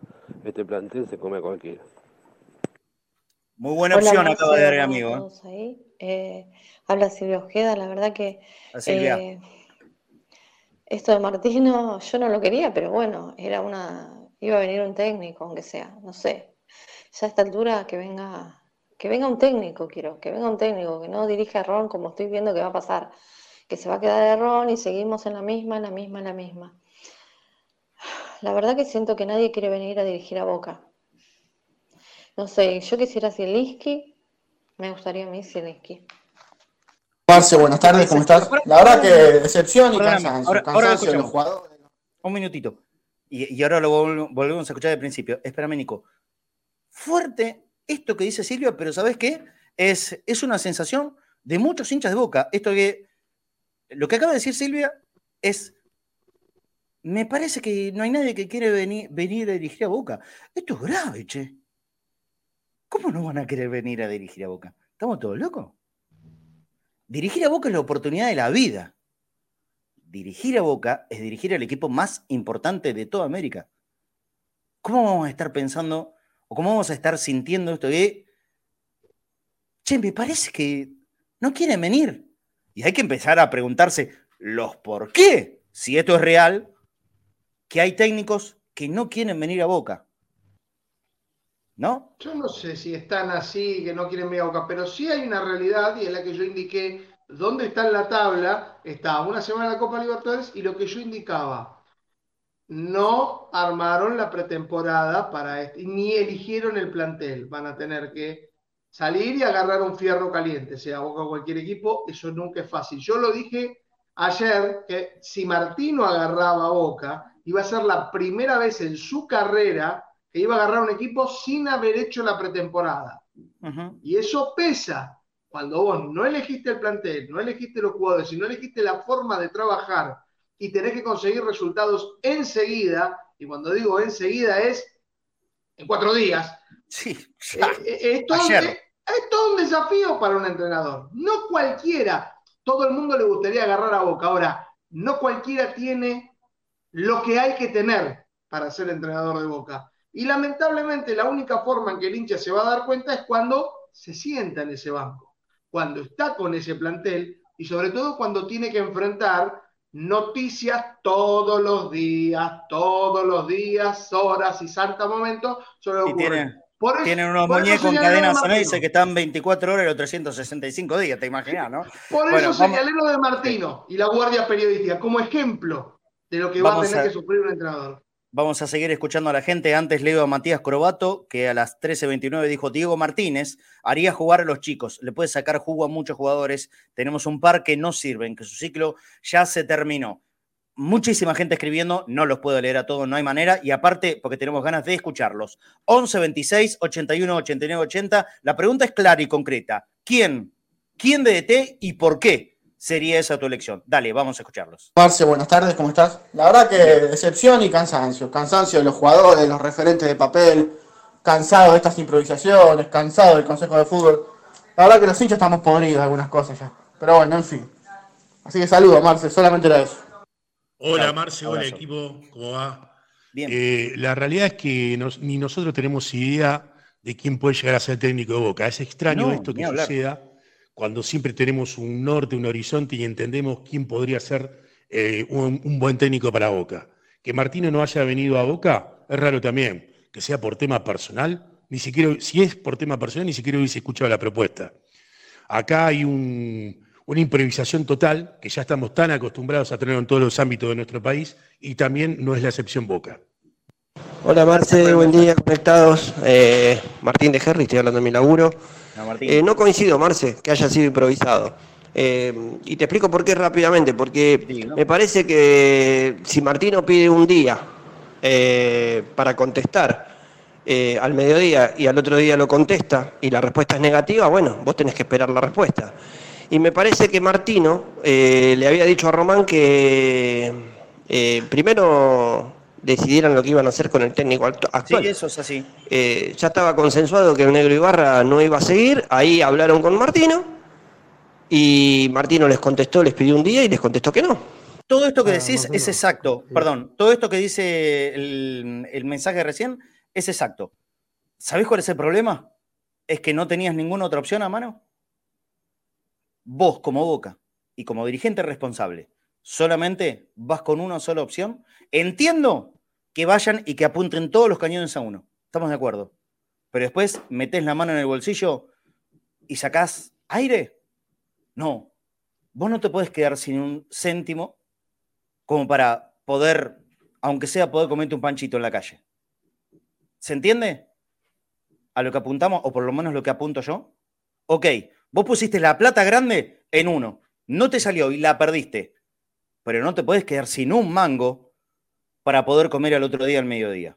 Este plantel se come a cualquiera. Muy buena opción acaba de dar amigo. ¿eh? Eh, habla Silvia Ojeda, la verdad que eh, esto de Martino yo no lo quería, pero bueno, era una iba a venir un técnico, aunque sea, no sé. Ya a esta altura que venga, que venga un técnico, quiero, que venga un técnico, que no dirija a Ron como estoy viendo que va a pasar, que se va a quedar de Ron y seguimos en la misma, en la misma, en la misma. La verdad que siento que nadie quiere venir a dirigir a Boca. No sé, yo quisiera Zielinski. Me gustaría a mí Zielinski. Marce, buenas tardes, ¿cómo estás? La verdad que decepción y cansancio, cansancio de los jugadores. Un minutito. Y, ahora lo volvemos a escuchar de principio. Espérame, Nico. Fuerte esto que dice Silvia, pero ¿sabes qué? Es, es una sensación de muchos hinchas de boca. Esto que. Lo que acaba de decir Silvia es. Me parece que no hay nadie que quiere venir, venir a dirigir a Boca. Esto es grave, che. ¿Cómo no van a querer venir a dirigir a Boca? ¿Estamos todos locos? Dirigir a Boca es la oportunidad de la vida. Dirigir a Boca es dirigir al equipo más importante de toda América. ¿Cómo vamos a estar pensando o cómo vamos a estar sintiendo esto de, che, me parece que no quieren venir? Y hay que empezar a preguntarse los por qué, si esto es real, que hay técnicos que no quieren venir a Boca. ¿no? Yo no sé si están así, que no quieren ver a Boca, pero sí hay una realidad y es la que yo indiqué. ¿Dónde está en la tabla? Está una semana en la Copa Libertadores y lo que yo indicaba. No armaron la pretemporada para este, ni eligieron el plantel. Van a tener que salir y agarrar un fierro caliente, sea Boca o cualquier equipo. Eso nunca es fácil. Yo lo dije ayer que si Martino agarraba a Boca, iba a ser la primera vez en su carrera que iba a agarrar un equipo sin haber hecho la pretemporada. Y eso pesa. Cuando vos no elegiste el plantel, no elegiste los jugadores, y no elegiste la forma de trabajar y tenés que conseguir resultados enseguida, y cuando digo enseguida es en cuatro días. Sí, eh, eh, es, todo, es todo un desafío para un entrenador. No cualquiera, todo el mundo le gustaría agarrar a boca. Ahora, no cualquiera tiene lo que hay que tener para ser entrenador de boca. Y lamentablemente la única forma en que el hincha se va a dar cuenta es cuando se sienta en ese banco, cuando está con ese plantel y sobre todo cuando tiene que enfrentar noticias todos los días, todos los días, horas y santos momentos sobre lo que tienen unos muñecos en cadena dice que están 24 horas y los 365 días, te imaginas, ¿no? Por eso señalé lo de Martino y la Guardia Periodística como ejemplo de lo que va a tener que sufrir un entrenador. Vamos a seguir escuchando a la gente. Antes leo a Matías Corobato, que a las 13.29 dijo, Diego Martínez haría jugar a los chicos, le puede sacar jugo a muchos jugadores. Tenemos un par que no sirven, que su ciclo ya se terminó. Muchísima gente escribiendo, no los puedo leer a todos, no hay manera. Y aparte, porque tenemos ganas de escucharlos. 11 26 81 89 80. La pregunta es clara y concreta. ¿Quién? ¿Quién de DT y por qué? Sería esa tu elección. Dale, vamos a escucharlos. Marce, buenas tardes, ¿cómo estás? La verdad que decepción y cansancio. Cansancio de los jugadores, de los referentes de papel, cansado de estas improvisaciones, cansado del Consejo de Fútbol. La verdad que los hinchas estamos podridos de algunas cosas ya. Pero bueno, en fin. Así que saludo, Marce, solamente era eso. Hola, Marce, hola equipo, ¿cómo va? Bien. Eh, la realidad es que ni nosotros tenemos idea de quién puede llegar a ser técnico de Boca. Es extraño esto que suceda cuando siempre tenemos un norte, un horizonte y entendemos quién podría ser eh, un, buen técnico para Boca. Que Martino no haya venido a Boca es raro también, que sea por tema personal, ni siquiera, si es por tema personal, ni siquiera hubiese escuchado la propuesta. Acá hay una improvisación total, que ya estamos tan acostumbrados a tener en todos los ámbitos de nuestro país, y también no es la excepción Boca. Hola Marce, buen día, conectados. Eh, Martín de Herri, estoy hablando de mi laburo. Eh, no, coincido, Marce, que haya sido improvisado. Eh, y te explico por qué rápidamente, porque me parece que si Martino pide un día eh, para contestar al mediodía y al otro día lo contesta y la respuesta es negativa, bueno, vos tenés que esperar la respuesta. Y me parece que Martino le había dicho a Román que primero decidieran lo que iban a hacer con el técnico actual. Sí, eso es así. Eh, ya estaba consensuado que el negro Ibarra no iba a seguir, ahí hablaron con Martino y Martino les contestó, les pidió un día y les contestó que no. Todo esto que ah, decís es exacto, perdón, todo esto que dice el, el mensaje recién es exacto. ¿Sabés cuál es el problema? Es que no tenías ninguna otra opción a mano. Vos como Boca y como dirigente responsable, solamente vas con una sola opción Entiendo que vayan y que apunten todos los cañones a uno. Estamos de acuerdo. Pero después metes la mano en el bolsillo y sacás aire. No. Vos no te puedes quedar sin un céntimo como para poder, aunque sea poder comerte un panchito en la calle. ¿Se entiende? a lo que apuntamos, o por lo menos lo que apunto yo? Ok, vos pusiste la plata grande en uno, no te salió y la perdiste, pero no te puedes quedar sin un mango para poder comer al otro día al mediodía.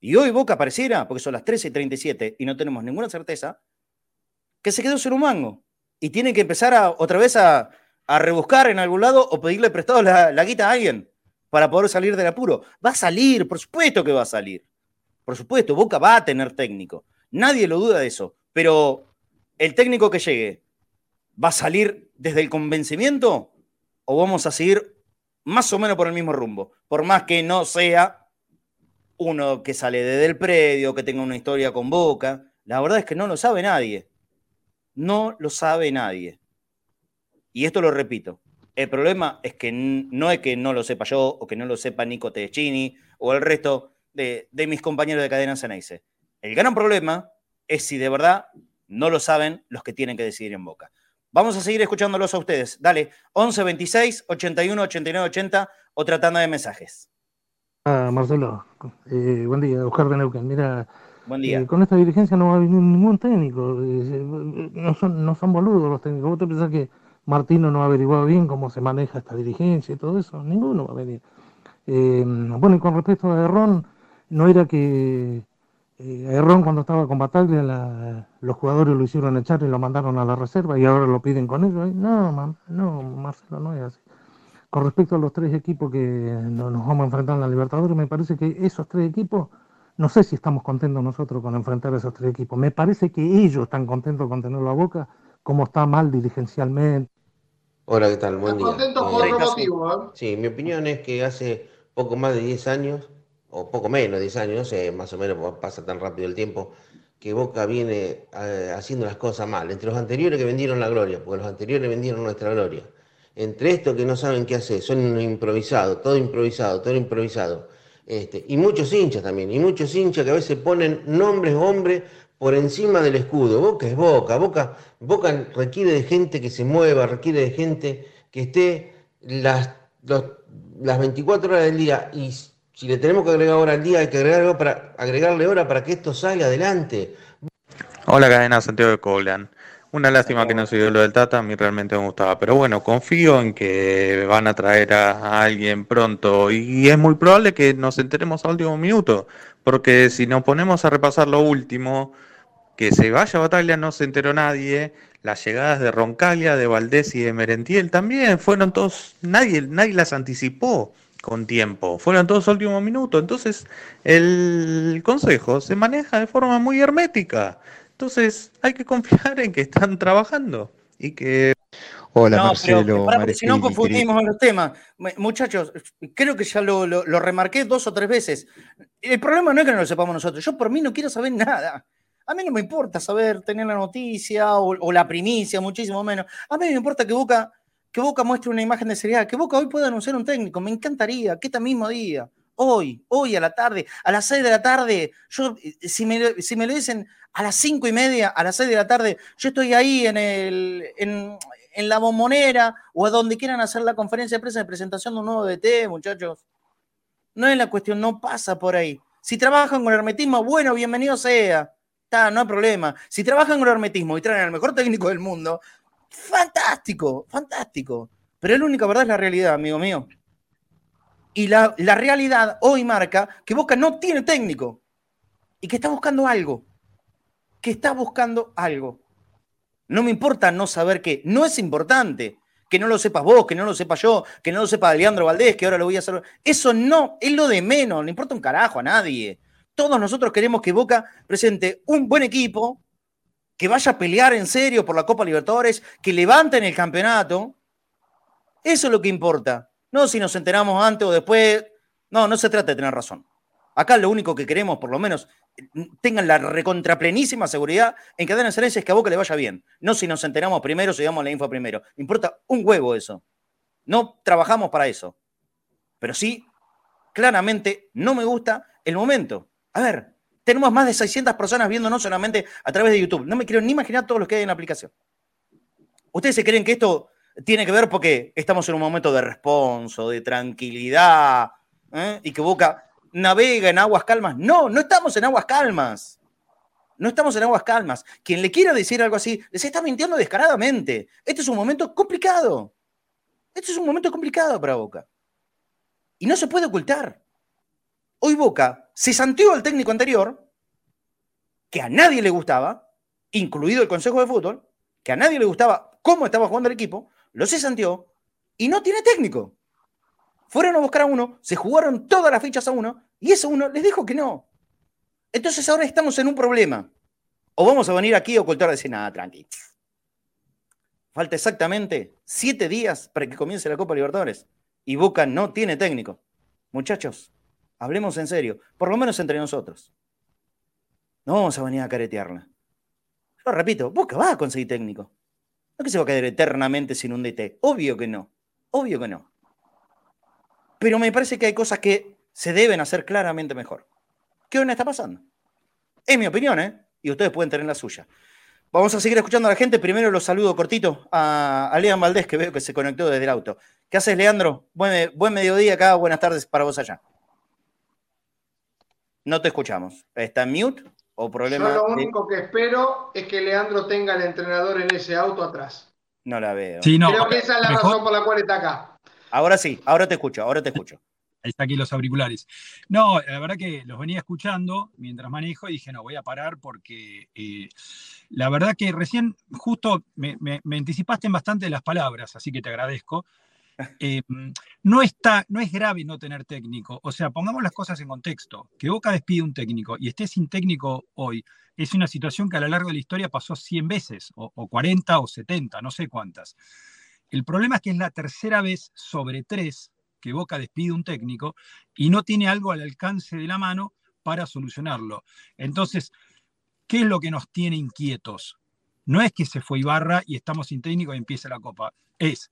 Y hoy Boca pareciera, porque son las 13.37 y no tenemos ninguna certeza, que se quedó sin un mango. Y tiene que empezar otra vez a, rebuscar en algún lado o pedirle prestado la, la guita a alguien para poder salir del apuro. Va a salir, por supuesto que va a salir. Por supuesto, Boca va a tener técnico. Nadie lo duda de eso. Pero el técnico que llegue, ¿va a salir desde el convencimiento o vamos a seguir más o menos por el mismo rumbo? Por más que no sea uno que sale desde el predio, que tenga una historia con Boca. La verdad es que no lo sabe nadie. No lo sabe nadie. Y esto lo repito. El problema es que no es que no lo sepa yo o que no lo sepa Nico Tedeschini o el resto de, mis compañeros de cadena Ceneice. El gran problema es si de verdad no lo saben los que tienen que decidir en Boca. Vamos a seguir escuchándolos a ustedes. Dale, 11 26 81 89 80, otra tanda de mensajes. Ah, Marcelo, eh, buen día, Oscar de Neuquén. Mira, buen día. Eh, con esta dirigencia no va a venir ningún técnico. Eh, no, son, no son boludos los técnicos. ¿Vos te pensás que Martino no ha averiguado bien cómo se maneja esta dirigencia y todo eso? Ninguno va a venir. bueno, y con respecto a Errón, no era que eh, Errón cuando estaba con Bataglia los jugadores lo hicieron echar y lo mandaron a la reserva y ahora lo piden con ellos. No, no, Marcelo, no es así. Con respecto a los tres equipos que nos vamos a enfrentar en la Libertadores, me parece que esos tres equipos, no sé si estamos contentos nosotros con enfrentar a esos tres equipos. Me parece que ellos están contentos con tenerlo a boca, como está mal dirigencialmente. Hola, ¿qué tal? Buen día. Contento por otro motivo, ¿eh? Sí, mi opinión es que hace poco más de 10 años o poco menos, 10 años, no sé, más o menos pasa tan rápido el tiempo, que Boca viene eh, haciendo las cosas mal. Entre los anteriores que vendieron la gloria, porque los anteriores vendieron nuestra gloria. Entre estos que no saben qué hacer, son improvisados, todo improvisado, todo improvisado. Este, y muchos hinchas también, y muchos hinchas que a veces ponen nombres hombres por encima del escudo. Boca es Boca, Boca, Boca requiere de gente que se mueva, requiere de gente que esté las, las 24 horas del día y si le tenemos que agregar hora al día, hay que agregarle, para, agregarle hora para que esto salga adelante. Hola, cadena Santiago de Coblan. Una lástima que no se dio lo del Tata, a mí realmente me gustaba. Pero bueno, confío en que van a traer a, alguien pronto y es muy probable que nos enteremos al último minuto. Porque si nos ponemos a repasar lo último, que se vaya a Batalla no se enteró nadie. Las llegadas de Roncalia, de Valdés y de Merentiel también fueron todos, nadie, nadie las anticipó con tiempo. Fueron todos últimos minutos. Entonces, el consejo se maneja de forma muy hermética. Entonces, hay que confiar en que están trabajando y que. Hola, Marcelo. si no confundimos los temas. Muchachos, creo que ya lo, remarqué dos o tres veces. El problema no es que no lo sepamos nosotros. Yo por mí no quiero saber nada. A mí no me importa saber tener la noticia o, o la primicia, muchísimo menos. A mí me importa que Boca que Boca muestre una imagen de seriedad, que Boca hoy pueda anunciar un técnico, me encantaría, que este mismo día, hoy, hoy a la tarde, a las 6 de la tarde, yo, eh, si me, si me lo dicen a las cinco y media, a las 6 de la tarde, yo estoy ahí en, el, en, en la bombonera o a donde quieran hacer la conferencia de prensa de presentación de un nuevo DT, muchachos. No es la cuestión, no pasa por ahí. Si trabajan con hermetismo, bueno, bienvenido sea. Está, no hay problema. Si trabajan con hermetismo y traen al mejor técnico del mundo, fantástico, fantástico. Pero la única verdad es la realidad, amigo mío. Y la, la, realidad hoy marca que Boca no tiene técnico y que está buscando algo. Que está buscando algo. No me importa no saber qué. No es importante que no lo sepas vos, que no lo sepa yo, que no lo sepa Leandro Valdés, que ahora lo voy a hacer. Eso no, es lo de menos. No importa un carajo a nadie. Todos nosotros queremos que Boca presente un buen equipo, que vaya a pelear en serio por la Copa Libertadores, que levanten el campeonato. Eso es lo que importa. No si nos enteramos antes o después. No, no se trata de tener razón. Acá lo único que queremos, por lo menos, tengan la recontraplenísima seguridad en que den es que a Boca le vaya bien. No si nos enteramos primero, si damos la info primero. Importa un huevo eso. No trabajamos para eso. Pero sí, claramente no me gusta el momento. A ver, tenemos más de 600 personas viéndonos solamente a través de YouTube. No me quiero ni imaginar todos los que hay en la aplicación. ¿Ustedes se creen que esto tiene que ver porque estamos en un momento de responso, de tranquilidad, ¿eh? y que Boca navega en aguas calmas? No, no estamos en aguas calmas. no estamos en aguas calmas. Quien le quiera decir algo así, les está mintiendo descaradamente. Este es un momento complicado. Este es un momento complicado para Boca. Y no se puede ocultar. Hoy Boca se santió al técnico anterior, que a nadie le gustaba, incluido el Consejo de Fútbol, que a nadie le gustaba cómo estaba jugando el equipo, lo se santió y no tiene técnico. Fueron a buscar a uno, se jugaron todas las fichas a uno y ese uno les dijo que no. Entonces ahora estamos en un problema. O vamos a venir aquí a ocultar y decir, nada, tranqui. Falta exactamente siete días para que comience la Copa Libertadores. Y Boca no tiene técnico. Muchachos, hablemos en serio, por lo menos entre nosotros. No vamos a venir a caretearla. Yo repito, Boca va a conseguir técnico. No que se va a quedar eternamente sin un DT. Obvio que no. Obvio que no. Pero me parece que hay cosas que se deben hacer claramente mejor. ¿Qué hoy está pasando? Es mi opinión, ¿eh? Y ustedes pueden tener la suya. Vamos a seguir escuchando a la gente. Primero los saludo cortito a, a Lean Valdés, que veo que se conectó desde el auto. ¿Qué haces, Leandro? Buen, buen mediodía acá, buenas tardes para vos allá. No te escuchamos. ¿Está en mute o problema? Yo lo único que espero es que Leandro tenga el entrenador en ese auto atrás. No la veo. Creo que esa es la razón por la cual está acá. Ahora sí, ahora te escucho, ahora te escucho. Ahí está aquí los auriculares. No, la verdad que los venía escuchando mientras manejo y dije, no, voy a parar porque eh, la verdad que recién justo me, anticipaste en bastante las palabras, así que te agradezco. Eh, no, está, no es grave no tener técnico. O sea, pongamos las cosas en contexto. Que Boca despide un técnico y esté sin técnico hoy es una situación que a lo largo de la historia pasó 100 veces, o, o 40 o 70, no sé cuántas. El problema es que es la tercera vez sobre tres que Boca despide un técnico y no tiene algo al alcance de la mano para solucionarlo. Entonces, ¿qué es lo que nos tiene inquietos? No es que se fue Ibarra y estamos sin técnico y empieza la Copa. Es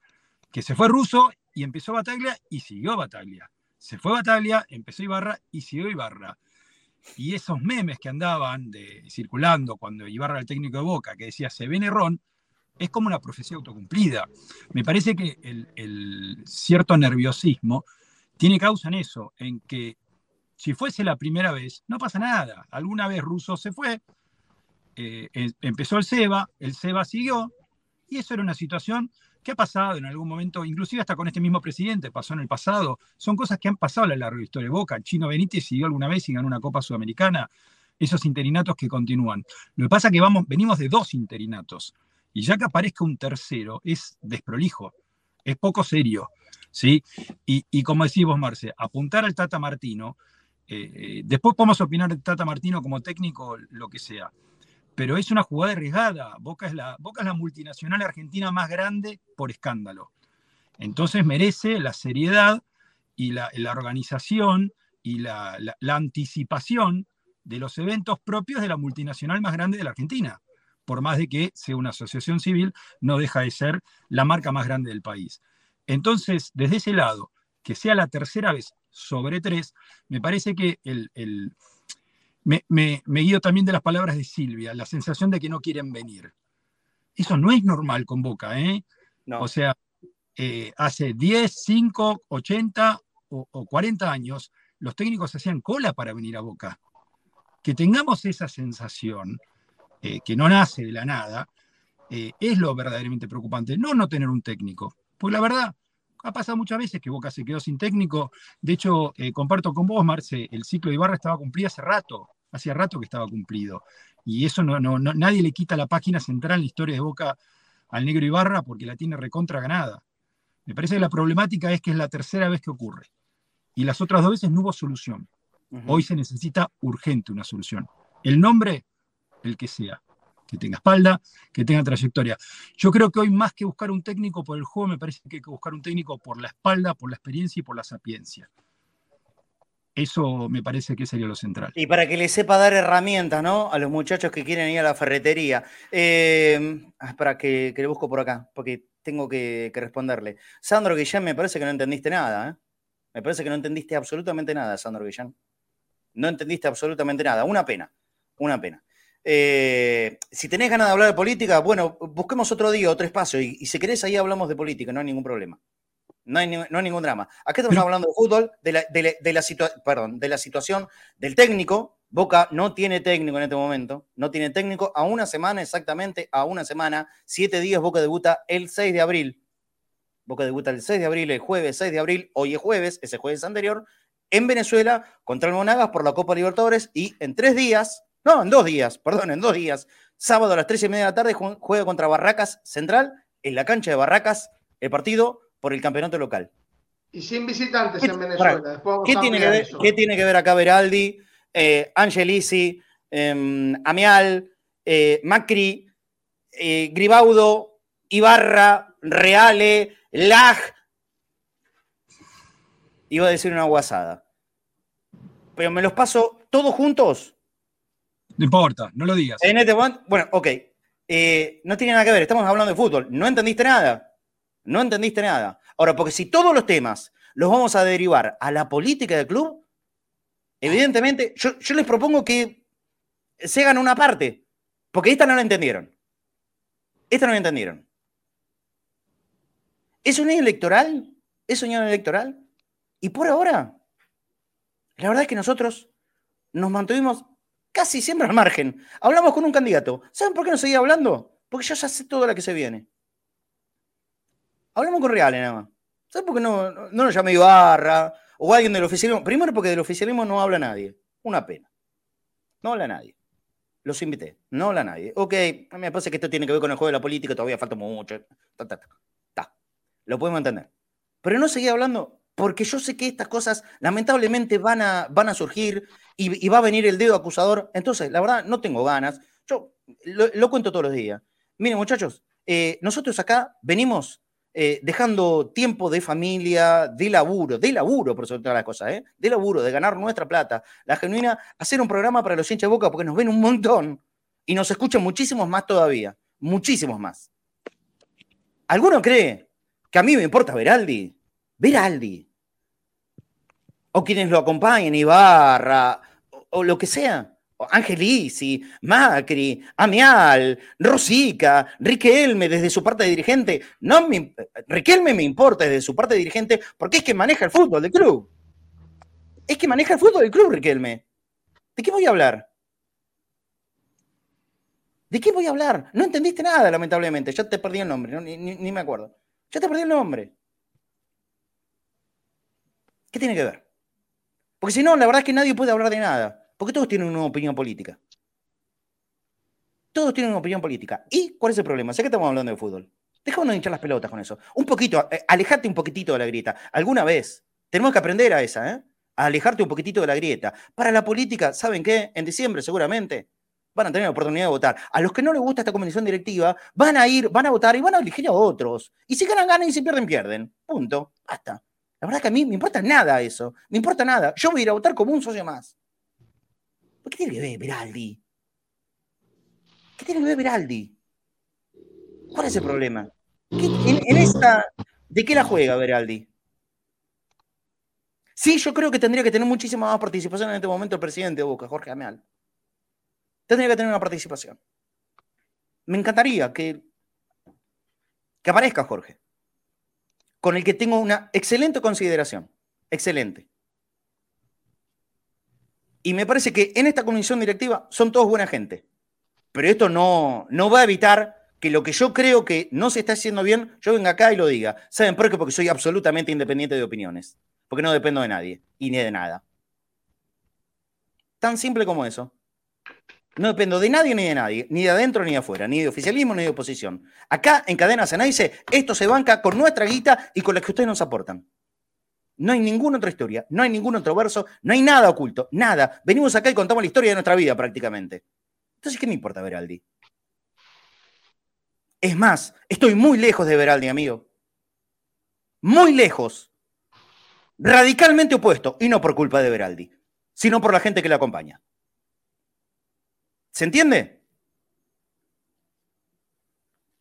que se fue Russo y empezó Bataglia y siguió Bataglia. Se fue Bataglia, empezó Ibarra y siguió Ibarra. Y esos memes que andaban de, circulando cuando Ibarra era el técnico de Boca, que decía se viene Ron, es como una profecía autocumplida. Me parece que el, cierto nerviosismo tiene causa en eso, en que si fuese la primera vez, no pasa nada. Alguna vez Russo se fue, eh, empezó el SEBA, el SEBA siguió, y eso era una situación que ha pasado en algún momento, inclusive hasta con este mismo presidente, pasó en el pasado. Son cosas que han pasado a la historia de Boca. Chino Benítez siguió alguna vez y ganó una Copa Sudamericana. Esos interinatos que continúan. Lo que pasa es que vamos, venimos de dos interinatos. Y ya que aparezca un tercero, es desprolijo, es poco serio. ¿sí? Y, como decís vos, Marce, apuntar al Tata Martino, eh, eh, después podemos opinar del Tata Martino como técnico, lo que sea, pero es una jugada arriesgada. Boca es la, Boca es la multinacional argentina más grande por escándalo. Entonces merece la seriedad y la, organización y la, la anticipación de los eventos propios de la multinacional más grande de la Argentina por más de que sea una asociación civil, no deja de ser la marca más grande del país. Entonces, desde ese lado, que sea la tercera vez sobre tres, me parece que el, me, me, guío también de las palabras de Silvia, la sensación de que no quieren venir. Eso no es normal con Boca, ¿eh? O sea, eh, hace 10, 5, 80 o, o 40 años, los técnicos hacían cola para venir a Boca. Que tengamos esa sensación eh, que no nace de la nada, eh, es lo verdaderamente preocupante, no no tener un técnico. Pues la verdad, ha pasado muchas veces que Boca se quedó sin técnico. De hecho, comparto con vos, Marce, el ciclo de Ibarra estaba cumplido hace rato, hacía rato que estaba cumplido. Y eso no, no, nadie le quita la página central en la historia de Boca al negro Ibarra porque la tiene recontra ganada. Me parece que la problemática es que es la tercera vez que ocurre. Y las otras dos veces no hubo solución. Hoy se necesita urgente una solución. El nombre el que sea, que tenga espalda, que tenga trayectoria. Yo creo que hoy más que buscar un técnico por el juego, me parece que hay que buscar un técnico por la espalda, por la experiencia y por la sapiencia. Eso me parece que sería lo central. Y para que le sepa dar herramientas, ¿no? A los muchachos que quieren ir a la ferretería. Eh, para que, le busco por acá, porque tengo que, responderle. Sandro Guillén, me parece que no entendiste nada, ¿eh? Me parece que no entendiste absolutamente nada, Sandro Guillén. No entendiste absolutamente nada. Una pena, una pena. Eh, si tenés ganas de hablar de política, bueno, busquemos otro día, otro espacio, y, si querés ahí hablamos de política, no hay ningún problema. No hay, no hay ningún drama. Acá estamos hablando de fútbol, de la, de perdón, de la situación del técnico, Boca no tiene técnico en este momento, no tiene técnico a una semana exactamente, a una semana, siete días Boca debuta el 6 de abril. Boca debuta el 6 de abril, el jueves 6 de abril, hoy es jueves, ese jueves anterior, en Venezuela contra el Monagas por la Copa Libertadores y en tres días, no, en dos días, perdón, en dos días, sábado a las tres y media de la tarde juega contra Barracas Central en la cancha de Barracas el partido por el campeonato local. Y sin visitantes en Venezuela. ¿qué, tiene que ver, ¿Qué tiene que ver acá Veraldi, eh, Angelisi, em, Amial, eh, Macri, eh, Gribaudo, Ibarra, Reale, Lag? Iba a decir una guasada. Pero me los paso todos juntos. No importa, no lo digas. En este momento, bueno, ok. no tiene nada que ver, estamos hablando de fútbol. No entendiste nada. No entendiste nada. Ahora, porque si todos los temas los vamos a derivar a la política del club, evidentemente, yo, les propongo que se hagan una parte, porque esta no la entendieron. Esta no la entendieron. ¿Es un año electoral? ¿Es un año electoral? Y por ahora, la verdad es que nosotros nos mantuvimos casi siempre al margen. Hablamos con un candidato. ¿Saben por qué no seguía hablando? Porque yo ya sé todo lo que se viene. Hablamos con Reales nada más. ¿Sabes por qué no, no, nos llama Ibarra o alguien del oficialismo? Primero porque del oficialismo no habla nadie. Una pena. No habla nadie. Los invité. No habla nadie. Ok, me parece que esto tiene que ver con el juego de la política, todavía falta mucho. Ta, Lo podemos entender. Pero no seguía hablando porque yo sé que estas cosas lamentablemente van a, van a surgir y, va a venir el dedo acusador. Entonces, la verdad, no tengo ganas. Yo lo, cuento todos los días. Miren, muchachos, eh, nosotros acá venimos eh, dejando tiempo de familia, de laburo, de laburo, por sobre todas las cosas, ¿eh? de laburo, de ganar nuestra plata, la genuina, hacer un programa para los hinchas de boca porque nos ven un montón y nos escuchan muchísimos más todavía, muchísimos más. ¿Alguno cree que a mí me importa Veraldi? Veraldi. O quienes lo acompañen, Ibarra, o lo que sea. Angelisi, Macri, Amial, Rosica, Riquelme desde su parte de dirigente. No me, Riquelme me importa desde su parte de dirigente porque es que maneja el fútbol del club. Es que maneja el fútbol del club, Riquelme. ¿De qué voy a hablar? ¿De qué voy a hablar? No entendiste nada, lamentablemente. Ya te perdí el nombre, ni, ni me acuerdo. Ya te perdí el nombre. ¿Qué tiene que ver? Porque si no, la verdad es que nadie puede hablar de nada. Porque todos tienen una opinión política. Todos tienen una opinión política. ¿Y cuál es el problema? Sé que estamos hablando de fútbol. Déjame de hinchar las pelotas con eso. Un poquito, eh, un poquitito de la grieta. Alguna vez. Tenemos que aprender a esa, ¿eh? A alejarte un poquitito de la grieta. Para la política, ¿saben qué? En diciembre seguramente van a tener la oportunidad de votar. A los que no les gusta esta convención directiva, van a ir, van a votar y van a elegir a otros. Y si ganan, ganan y si pierden, pierden. Punto. Basta. La verdad que a mí me importa nada eso. Me importa nada. Yo voy a ir a votar como un socio más. ¿Qué tiene que ver Beraldi? ¿Qué tiene que ver Beraldi? ¿Cuál es el problema? en, esta, ¿De qué la juega Beraldi? Sí, yo creo que tendría que tener muchísima más participación en este momento el presidente de Boca, Jorge Ameal. Tendría que tener una participación. Me encantaría que, que aparezca Jorge, con el que tengo una excelente consideración. Excelente. Y me parece que en esta comisión directiva son todos buena gente. Pero esto no, no va a evitar que lo que yo creo que no se está haciendo bien, yo venga acá y lo diga. ¿Saben por qué? Porque soy absolutamente independiente de opiniones. Porque no dependo de nadie y ni de nada. Tan simple como eso. No dependo de nadie ni de nadie, ni de adentro ni de afuera, ni de oficialismo ni de oposición. Acá en Cadena dice esto se banca con nuestra guita y con la que ustedes nos aportan. No hay ninguna otra historia, no hay ningún otro verso, no hay nada oculto, nada. Venimos acá y contamos la historia de nuestra vida prácticamente. Entonces, ¿qué me importa Veraldi? Es más, estoy muy lejos de Veraldi, amigo. Muy lejos. Radicalmente opuesto, y no por culpa de Veraldi, sino por la gente que le acompaña. ¿Se entiende?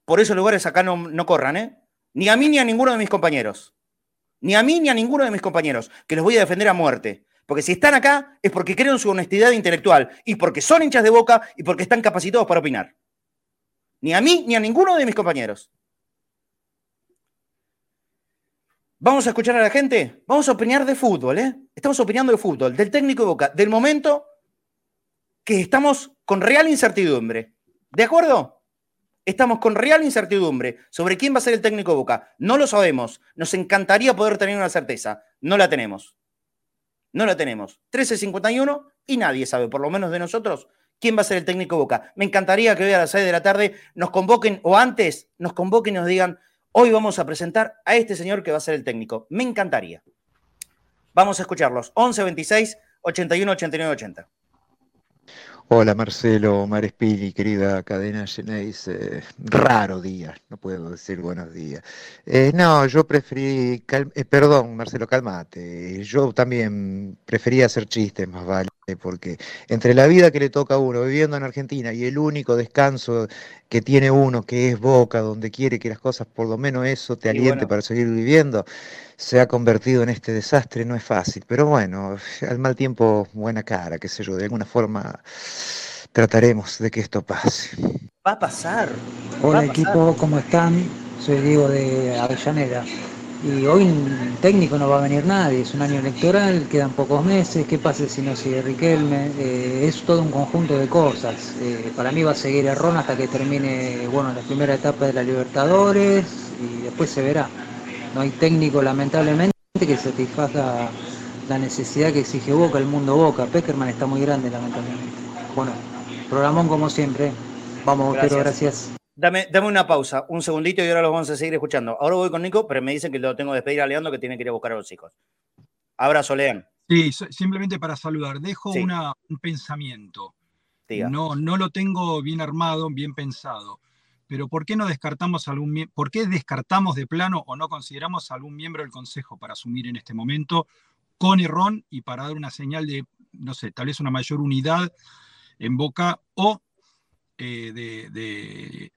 Por esos lugares acá no, no corran, ¿eh? Ni a mí ni a ninguno de mis compañeros. Ni a mí ni a ninguno de mis compañeros, que los voy a defender a muerte. Porque si están acá es porque creen su honestidad intelectual y porque son hinchas de boca y porque están capacitados para opinar. Ni a mí ni a ninguno de mis compañeros. Vamos a escuchar a la gente. Vamos a opinar de fútbol, ¿eh? Estamos opinando de fútbol, del técnico de boca, del momento que estamos con real incertidumbre. ¿De acuerdo? Estamos con real incertidumbre sobre quién va a ser el técnico de Boca. No lo sabemos. Nos encantaría poder tener una certeza. No la tenemos. No la tenemos. 13.51 y nadie sabe, por lo menos de nosotros, quién va a ser el técnico de Boca. Me encantaría que hoy a las 6 de la tarde nos convoquen, o antes nos convoquen y nos digan, hoy vamos a presentar a este señor que va a ser el técnico. Me encantaría. Vamos a escucharlos. 11 26 81 89 80. Hola Marcelo, Omar Espili, querida cadena Genéis. Eh, raro día, no puedo decir buenos días. Eh, no, yo preferí, eh, perdón Marcelo, calmate. Yo también prefería hacer chistes, más vale, porque entre la vida que le toca a uno viviendo en Argentina y el único descanso que tiene uno, que es Boca, donde quiere que las cosas, por lo menos eso, te aliente para seguir viviendo se ha convertido en este desastre no es fácil, pero bueno, al mal tiempo buena cara, qué sé yo, de alguna forma trataremos de que esto pase. Va a pasar. Hola equipo, ¿cómo están? Soy Diego de Avellaneda. Y hoy técnico no va a venir nadie, es un año electoral, quedan pocos meses, ¿qué pasa si no sigue Riquelme? Eh, es todo un conjunto de cosas. Eh, para mí va a seguir Errón hasta que termine bueno, la primera etapa de la Libertadores y después se verá no hay técnico lamentablemente que satisfaga la necesidad que exige Boca, el mundo Boca. Peckerman está muy grande lamentablemente. Bueno, programón como siempre. Vamos, gracias. gracias. Dame, dame una pausa, un segundito y ahora lo vamos a seguir escuchando. Ahora voy con Nico, pero me dicen que lo tengo que despedir a Leandro que tiene que ir a buscar a los hijos. Abrazo, Lean. Sí, simplemente para saludar. Dejo un pensamiento. No, no lo tengo bien armado, bien pensado pero ¿por qué no descartamos algún por qué descartamos de plano o no consideramos algún miembro del Consejo para asumir en este momento con Errón y para dar una señal de, no sé, tal vez una mayor unidad en Boca o eh, de,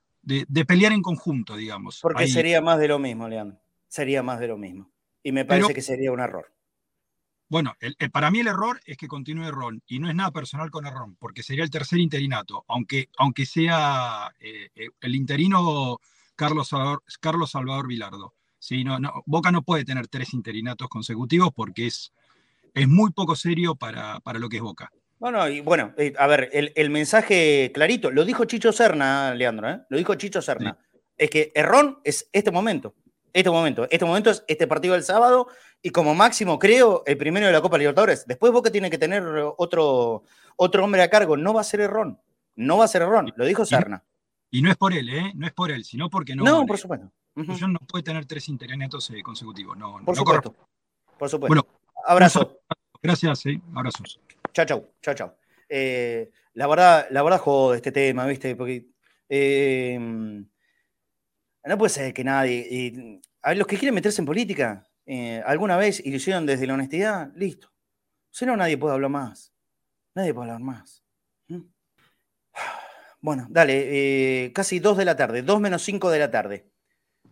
pelear en conjunto, digamos? Porque sería más de lo mismo, Leandro. Sería más de lo mismo. Y me parece que sería un error. Bueno, para mí el error es que continúe Ron, y no es nada personal con Ron, porque sería el tercer interinato, aunque, aunque sea eh, eh, el interino Carlos Salvador, Carlos Salvador Vilardo. ¿sí? No, Boca no puede tener tres interinatos consecutivos porque es, es muy poco serio para, para lo que es Boca. Bueno, y bueno, eh, a ver, el, mensaje clarito, lo dijo Chicho Serna, Leandro, lo dijo Chicho Serna, es que Errón es este momento. Este momento, este momento es este partido del sábado y como máximo, creo, el primero de la Copa Libertadores. Después Boca tiene que tener otro, otro hombre a cargo. No va a ser Errón. No va a ser Errón. Lo dijo Serna. Y no es por él, ¿eh? No es por él, sino porque no. No, por supuesto. no puede tener tres internetos eh, consecutivos. No, por supuesto. Por supuesto. Bueno, abrazo. Gracias, ¿eh? abrazos. Chao, chao, chao, chao. Eh, la verdad, la verdad, este tema, ¿viste? Porque eh, no puede ser que nadie. los que quieren meterse en política, eh, alguna vez y desde la honestidad, listo. Si no, nadie puede hablar más. Nadie puede hablar más. ¿Mm? Bueno, dale, eh, casi 2 de la tarde, 2 menos 5 de la tarde.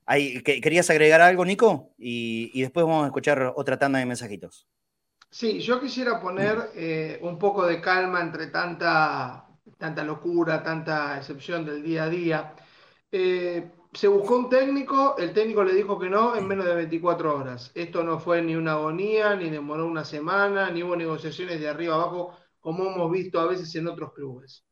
Ahí, ¿Querías agregar algo, Nico? Y, después vamos a escuchar otra tanda de mensajitos. Sí, yo quisiera poner eh, un poco de calma entre tanta, tanta locura, tanta excepción del día a día se buscó un técnico, el técnico le dijo que no en menos de 24 horas. Esto no fue ni una agonía, ni demoró una semana, ni hubo negociaciones de arriba abajo, como hemos visto a veces en otros clubes.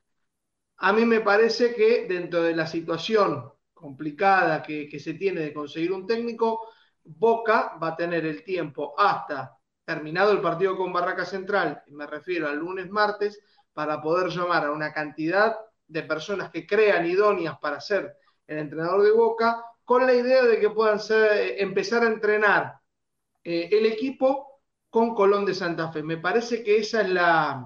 A mí me parece que dentro de la situación complicada que, que se tiene de conseguir un técnico, Boca va a tener el tiempo hasta terminado el partido con Barraca Central, me refiero al lunes, martes, para poder llamar a una cantidad de personas que crean idóneas para ser el entrenador de Boca, con la idea de que puedan ser, eh, empezar a entrenar eh, el equipo con Colón de Santa Fe. Me parece que esa es la,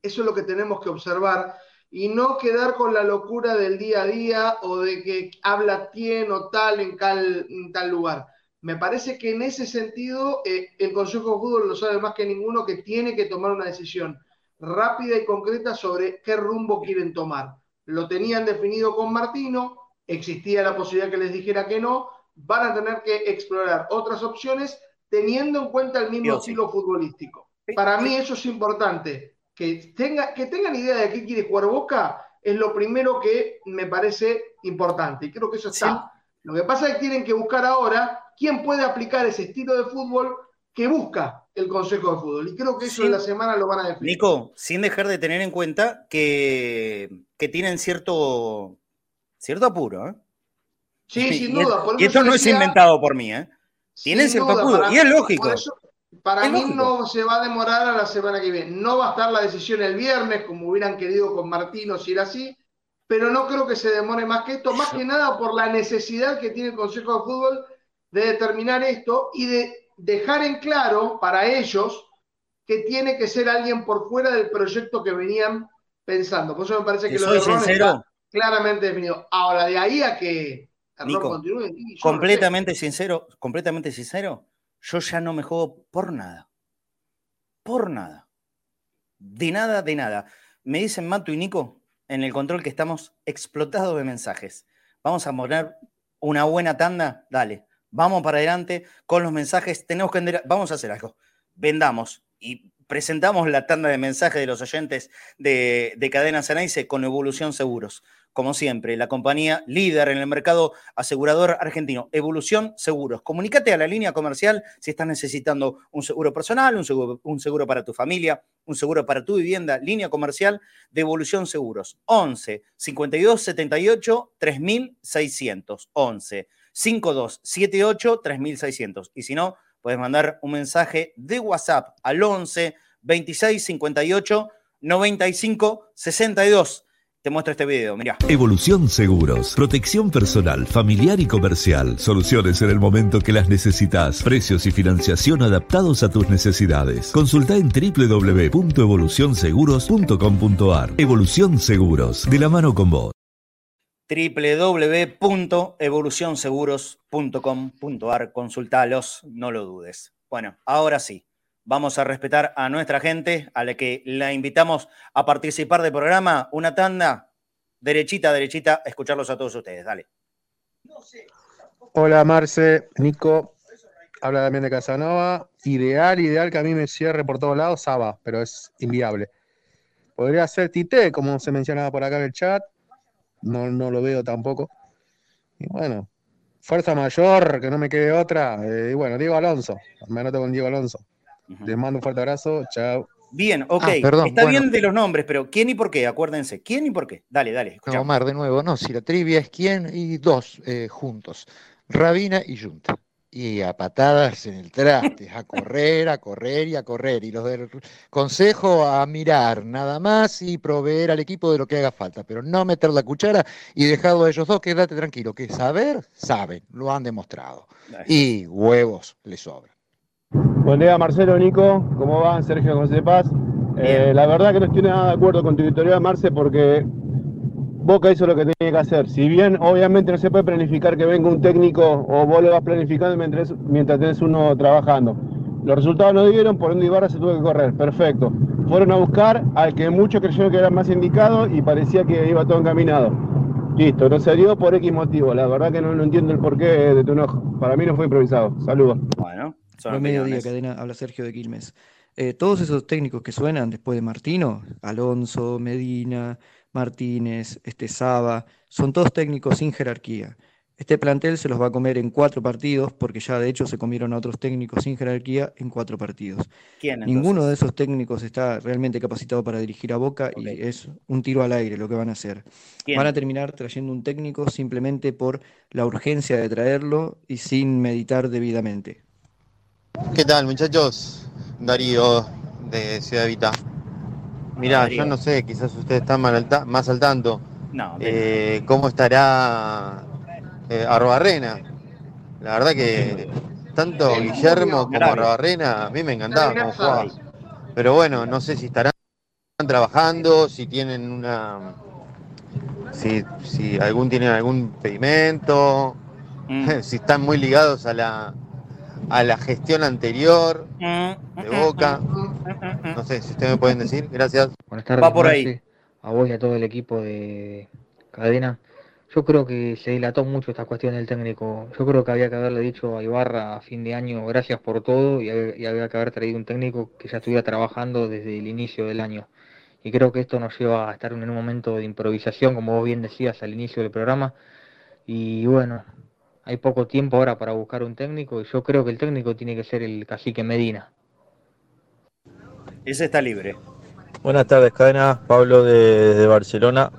eso es lo que tenemos que observar y no quedar con la locura del día a día o de que habla tien o tal en, tal lugar. Me parece que en ese sentido eh, el Consejo de Fútbol lo sabe más que ninguno que tiene que tomar una decisión rápida y concreta sobre qué rumbo quieren tomar. Lo tenían definido con Martino, existía la posibilidad que les dijera que no, van a tener que explorar otras opciones teniendo en cuenta el mismo estilo futbolístico. Para mí eso es importante. Que, tenga, que tengan idea de qué quiere jugar Boca es lo primero que me parece importante. Y creo que eso está. Lo que pasa es que tienen que buscar ahora quién puede aplicar ese estilo de fútbol que busca el Consejo de Fútbol. Y creo que eso en la semana lo van a definir. Nico, sin dejar de tener en cuenta que, que tienen cierto, cierto apuro. ¿eh? Sí, sin duda. y esto no es inventado por mí. ¿eh? Tienen cierto apuro. y es lógico. para mí no se va a demorar a la semana que viene. No va a estar la decisión el viernes, como hubieran querido con Martino si era así, pero no creo que se demore más que esto, más que nada por la necesidad que tiene el Consejo de Fútbol de determinar esto y de dejar en claro para ellos que tiene que ser alguien por fuera del proyecto que venían pensando. Por eso me parece que lo de Ron está claramente definido. Ahora, de ahí a que continúe. Completamente sincero, completamente sincero, yo ya no me juego por nada. Por nada. De nada, de nada. Me dicen Matu y Nico en el control que estamos explotados de mensajes. Vamos a poner una buena tanda. Dale vamos para adelante con los mensajes, tenemos que vamos a hacer algo, vendamos y presentamos la tanda de mensajes de los oyentes de, de Cadena Ceneice con Evolución Seguros. Como siempre, la compañía líder en el mercado asegurador argentino, Evolución Seguros. Comunícate a la línea comercial si estás necesitando un seguro personal, un seguro, un seguro para tu familia, un seguro para tu vivienda, línea comercial de Evolución Seguros. 11 52 78 3600. 11 5278 3600. Y si no, puedes mandar un mensaje de WhatsApp al 11 26 58 95 62. Te muestro este video, mira. Evolución Seguros, protección personal, familiar y comercial, soluciones en el momento que las necesitas, precios y financiación adaptados a tus necesidades. Consulta en www.evolucionseguros.com.ar. Evolución Seguros, de la mano con vos www.evolucionseguros.com.ar. Consultalos, no lo dudes. Bueno, ahora sí, vamos a respetar a nuestra gente, a la que la invitamos a participar del programa. Una tanda, derechita, derechita, escucharlos a todos ustedes. Dale. Hola Marce, Nico, habla también de Casanova. Ideal, ideal que a mí me cierre por todos lados, Saba, pero es inviable. Podría ser Tite, como se mencionaba por acá en el chat, no, no lo veo tampoco. Y bueno, fuerza mayor, que no me quede otra. Eh, y bueno, Diego Alonso, me anoto con Diego Alonso. Les mando un fuerte abrazo, chao. Bien, ok. Ah, Está bien de los nombres, pero ¿quién y por qué? Acuérdense, ¿quién y por qué? Dale, dale. No, Omar, de nuevo, no, si la trivia es quién y dos eh, juntos, Rabina y Junta y a patadas en el traste, a correr, a correr y a correr. Y los del consejo a mirar nada más y proveer al equipo de lo que haga falta, pero no meter la cuchara y dejarlo a ellos dos, quédate tranquilo, que saber, saben, lo han demostrado. Y huevos les sobran. Buen día, Marcelo, Nico, ¿cómo van? Sergio José Paz. Eh, la verdad que no estoy nada de acuerdo con tu editorial, Marce, porque Boca hizo lo que tenía que hacer. Si bien obviamente no se puede planificar que venga un técnico o vos lo vas planificando mientras, mientras tenés uno trabajando. Los resultados no dieron, por ende Ibarra se tuvo que correr. Perfecto. Fueron a buscar al que muchos creyeron que era más indicado y parecía que iba todo encaminado. Listo, no se dio por X motivo. La verdad que no, entiendo el porqué de tu enojo. Para mí no fue improvisado. Saludos. Bueno, son mediodía, cadena, habla Sergio de Quilmes. Eh, todos esos técnicos que suenan después de Martino, Alonso, Medina, Martínez, este Saba, son todos técnicos sin jerarquía. Este plantel se los va a comer en cuatro partidos, porque ya de hecho se comieron a otros técnicos sin jerarquía en cuatro partidos. Ninguno de esos técnicos está realmente capacitado para dirigir a Boca y es un tiro al aire lo que van a hacer. Van a terminar trayendo un técnico simplemente por la urgencia de traerlo y sin meditar debidamente. ¿Qué tal muchachos? Darío de Ciudad Vita. Mirá, yo no sé, quizás ustedes están más al tanto. No, eh, ¿Cómo estará eh, Arbarrena? La verdad que tanto Guillermo como Arbarrena a mí me encantaba como jugaba. Pero bueno, no sé si estarán trabajando, si tienen una. Si, si algún tienen algún pedimento, mm. si están muy ligados a la, a la gestión anterior mm, de Boca. Mm, no sé si ustedes me pueden decir. Gracias. Buenas tardes. Va por ahí. A vos y a todo el equipo de cadena. Yo creo que se dilató mucho esta cuestión del técnico. Yo creo que había que haberle dicho a Ibarra a fin de año gracias por todo y había que haber traído un técnico que ya estuviera trabajando desde el inicio del año. Y creo que esto nos lleva a estar en un momento de improvisación, como vos bien decías al inicio del programa. Y bueno, hay poco tiempo ahora para buscar un técnico y yo creo que el técnico tiene que ser el cacique Medina. Ese está libre. Buenas tardes, cadena. Pablo de, Barcelona.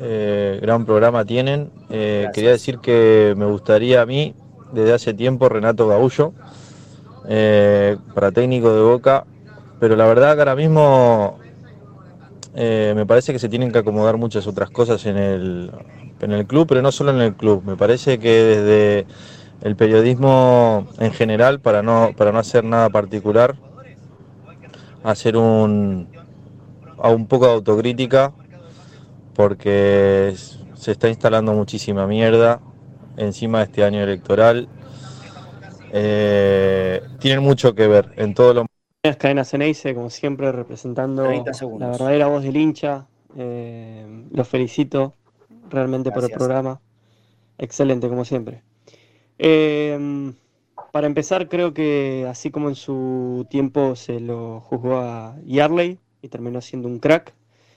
Eh, gran programa tienen. Eh, quería decir que me gustaría a mí, desde hace tiempo, Renato Gaullo, eh, para técnico de Boca, pero la verdad que ahora mismo me parece que se tienen que acomodar muchas otras cosas en el, en el club, pero no solo en el club. Me parece que desde el periodismo en general, para no, para no hacer nada particular, hacer un, a un poco de autocrítica, porque se está instalando muchísima mierda encima de este año electoral. Eh, tienen mucho que ver en todo lo cadenas Ceneice, como siempre, representando la verdadera voz del hincha. Eh, los felicito realmente por el programa. Excelente, como siempre. Em, para empezar, creo que así como en su tiempo se lo juzgó a Yarley y terminó siendo un crack,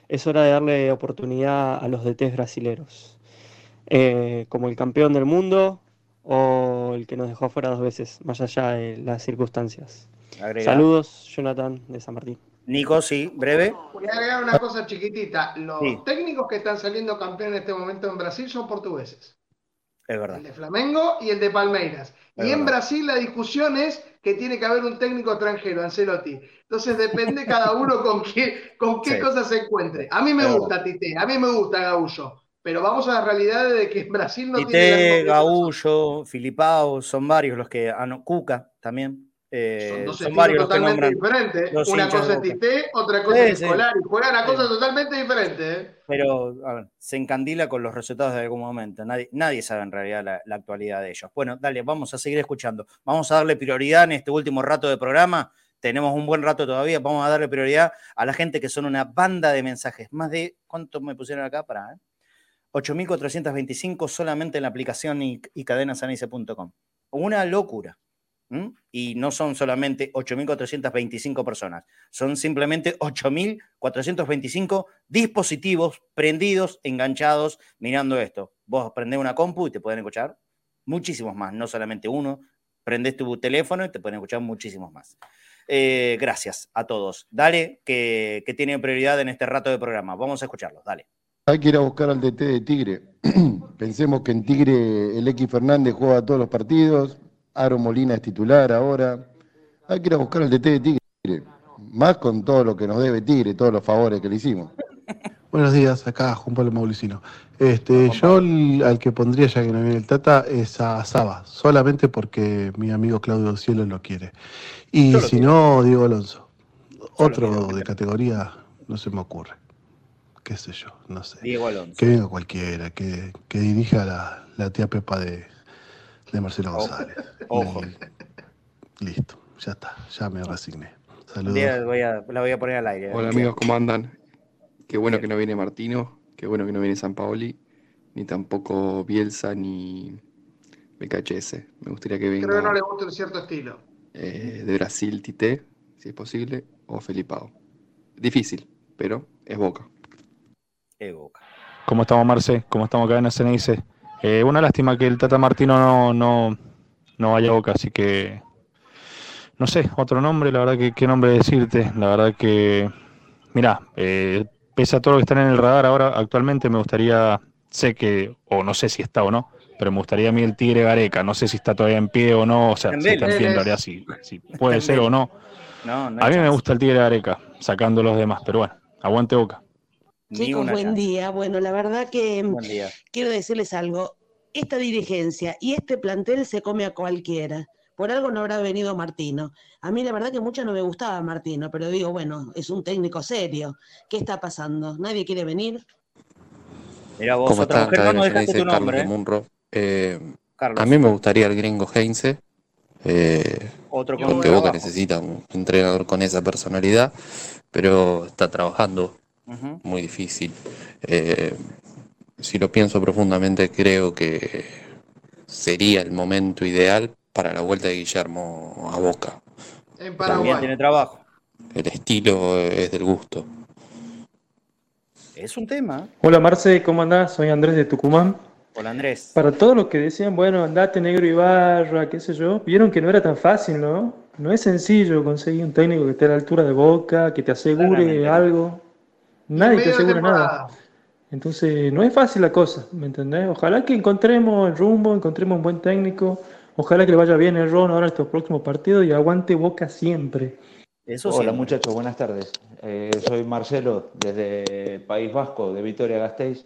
es hora de darle oportunidad a los DTs brasileros. Eh, como el campeón del mundo o el que nos dejó afuera dos veces, más allá de las circunstancias. Saludos, Jonathan de San Martín. Nico, sí, breve. Voy a agregar una cosa chiquitita. Los técnicos que están saliendo campeón en este momento en Brasil son portugueses. Es verdad. El de Flamengo y el de Palmeiras. y en Brasil la discusión es que tiene que haber un técnico extranjero, Ancelotti. Entonces depende cada uno con qué, con qué cosas se encuentre. A mí me gusta Tite, a mí me gusta Gaullo. Pero vamos a la realidad de que en Brasil no Tite, tiene. Gaullo, Filipao, son varios los que. Ah, no, Cuca también. Eh, son, varios totalmente diferentes. Una cosa es Tite, otra cosa es Escolar. Y juegan a cosas totalmente diferentes. ¿eh? Pero a ver, se encandila con los resultados de algún momento. Nadie, nadie sabe en realidad la, actualidad de ellos. Bueno, dale, vamos a seguir escuchando. Vamos a darle prioridad en este último rato de programa. Tenemos un buen rato todavía. Vamos a darle prioridad a la gente que son una banda de mensajes. Más de, ¿cuántos me pusieron acá? Para, 8.425 solamente en la aplicación y, y cadenasanice.com. Una locura. Y no son solamente 8.425 personas, son simplemente 8.425 dispositivos prendidos, enganchados, mirando esto. Vos prendés una compu y te pueden escuchar muchísimos más, no solamente uno. Prendés tu teléfono y te pueden escuchar muchísimos más. Eh, gracias a todos. Dale, que, que tiene prioridad en este rato de programa. Vamos a escucharlos, dale. Hay que ir a buscar al DT de Tigre. Pensemos que en Tigre el X Fernández juega todos los partidos, Aro Molina es titular ahora. Hay que ir a buscar el DT de Tigre. Más con todo lo que nos debe Tigre, todos los favores que le hicimos. Buenos días, acá Juan Pablo Maulicino. Este, yo al que pondría, ya que no viene el Tata, es a Saba, solamente porque mi amigo Claudio Cielo lo quiere. Y si no, Diego Alonso. Otro de categoría no se me ocurre. Qué sé yo, no sé. Diego Alonso. Que venga cualquiera, que, que dirija la, la tía Pepa de, de Marcelo González. Ojo. listo, ya está, ya me resigné. Saludos. La voy, a, la voy a poner al aire. Hola amigos, ¿cómo andan? Qué bueno que no viene Martino, qué bueno que no viene San Paoli, ni tampoco Bielsa ni BKHS. Me gustaría que venga. Creo que no le gusta un cierto estilo. Eh, de Brasil, Tite, si es posible, o Felipao. Difícil, pero es Boca. Es Boca. ¿Cómo estamos, Marce? ¿Cómo estamos acá en CNIC? Eh, una lástima que el Tata Martino no, no, no vaya a Boca, así que no sé, otro nombre, la verdad que qué nombre decirte, la verdad que, mira, eh, pese a todo lo que están en el radar ahora, actualmente me gustaría, sé que, o no sé si está o no, pero me gustaría a mí el Tigre Gareca, no sé si está todavía en pie o no, o sea, si está en pie en realidad, si, puede ser o no. a mí me gusta el Tigre Gareca, sacando los demás, pero bueno, aguante Boca. Chicos, buen día. Bueno, la verdad que quiero decirles algo. Esta dirigencia y este plantel se come a cualquiera. Por algo no habrá venido Martino. A mí la verdad que mucho no me gustaba Martino, pero digo, bueno, es un técnico serio. ¿Qué está pasando? ¿Nadie quiere venir? Mira vos, ¿Cómo? No dice Carlos Munro. Eh, a mí me gustaría el gringo Heinze. Eh, Otro porque Boca necesita un entrenador con esa personalidad, pero está trabajando muy difícil. Eh, si lo pienso profundamente, creo que sería el momento ideal para la vuelta de Guillermo a Boca. En Paraguay. tiene trabajo. El estilo es del gusto. Es un tema. Hola Marce, ¿cómo andás? Soy Andrés de Tucumán. Hola Andrés. Para todos los que decían, bueno, andate negro y barra, qué sé yo, vieron que no era tan fácil, ¿no? No es sencillo conseguir un técnico que esté a la altura de boca, que te asegure algo. Nadie te asegura nada. Entonces, no es fácil la cosa, ¿me entendés? Ojalá que encontremos el rumbo, encontremos un buen técnico. Ojalá que le vaya bien el Ron ahora en estos próximos partidos y aguante boca siempre. Hola muchachos, buenas tardes. Eh, soy Marcelo desde País Vasco, de Vitoria Gasteiz.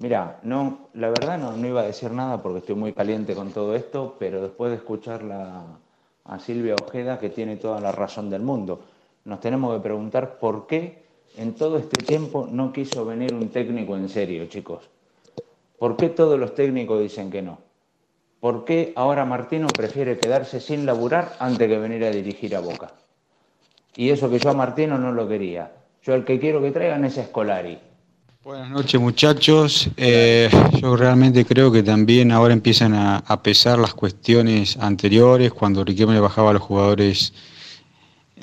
Mira, no, la verdad no, no, iba a decir nada porque estoy muy caliente con todo esto, pero después de escucharla a Silvia Ojeda, que tiene toda la razón del mundo, nos tenemos que preguntar por qué en todo este tiempo no quiso venir un técnico en serio, chicos. ¿Por qué todos los técnicos dicen que no? ¿Por qué ahora Martino prefiere quedarse sin laburar antes que venir a dirigir a Boca? Y eso que yo a Martino no lo quería. Yo el que quiero que traigan es Escolari Buenas noches muchachos. Eh, yo realmente creo que también ahora empiezan a, pesar las cuestiones anteriores, cuando Riquelme bajaba a los jugadores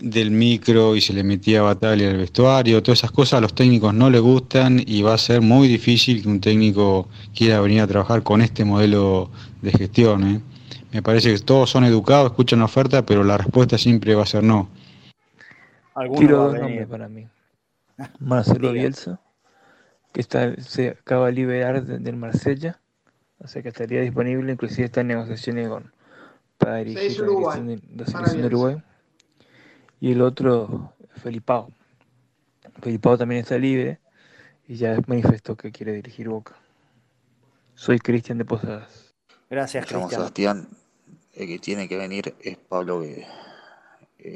del micro y se le metía batalla al vestuario, todas esas cosas a los técnicos no les gustan y va a ser muy difícil que un técnico quiera venir a trabajar con este modelo de gestión. ¿eh? Me parece que todos son educados, escuchan la oferta, pero la respuesta siempre va a ser no. Tiro dos nombres para mí. Marcelo Bielsa que está, se acaba de liberar del Marsella, o sea que estaría disponible, inclusive está en negociaciones con para dirigir la selección de, Uruguay. Y el otro, Felipao. Felipao también está libre y ya manifestó que quiere dirigir Boca. Soy Cristian de Posadas. Gracias, Cristian. Sebastián, el que tiene que venir es Pablo Guede.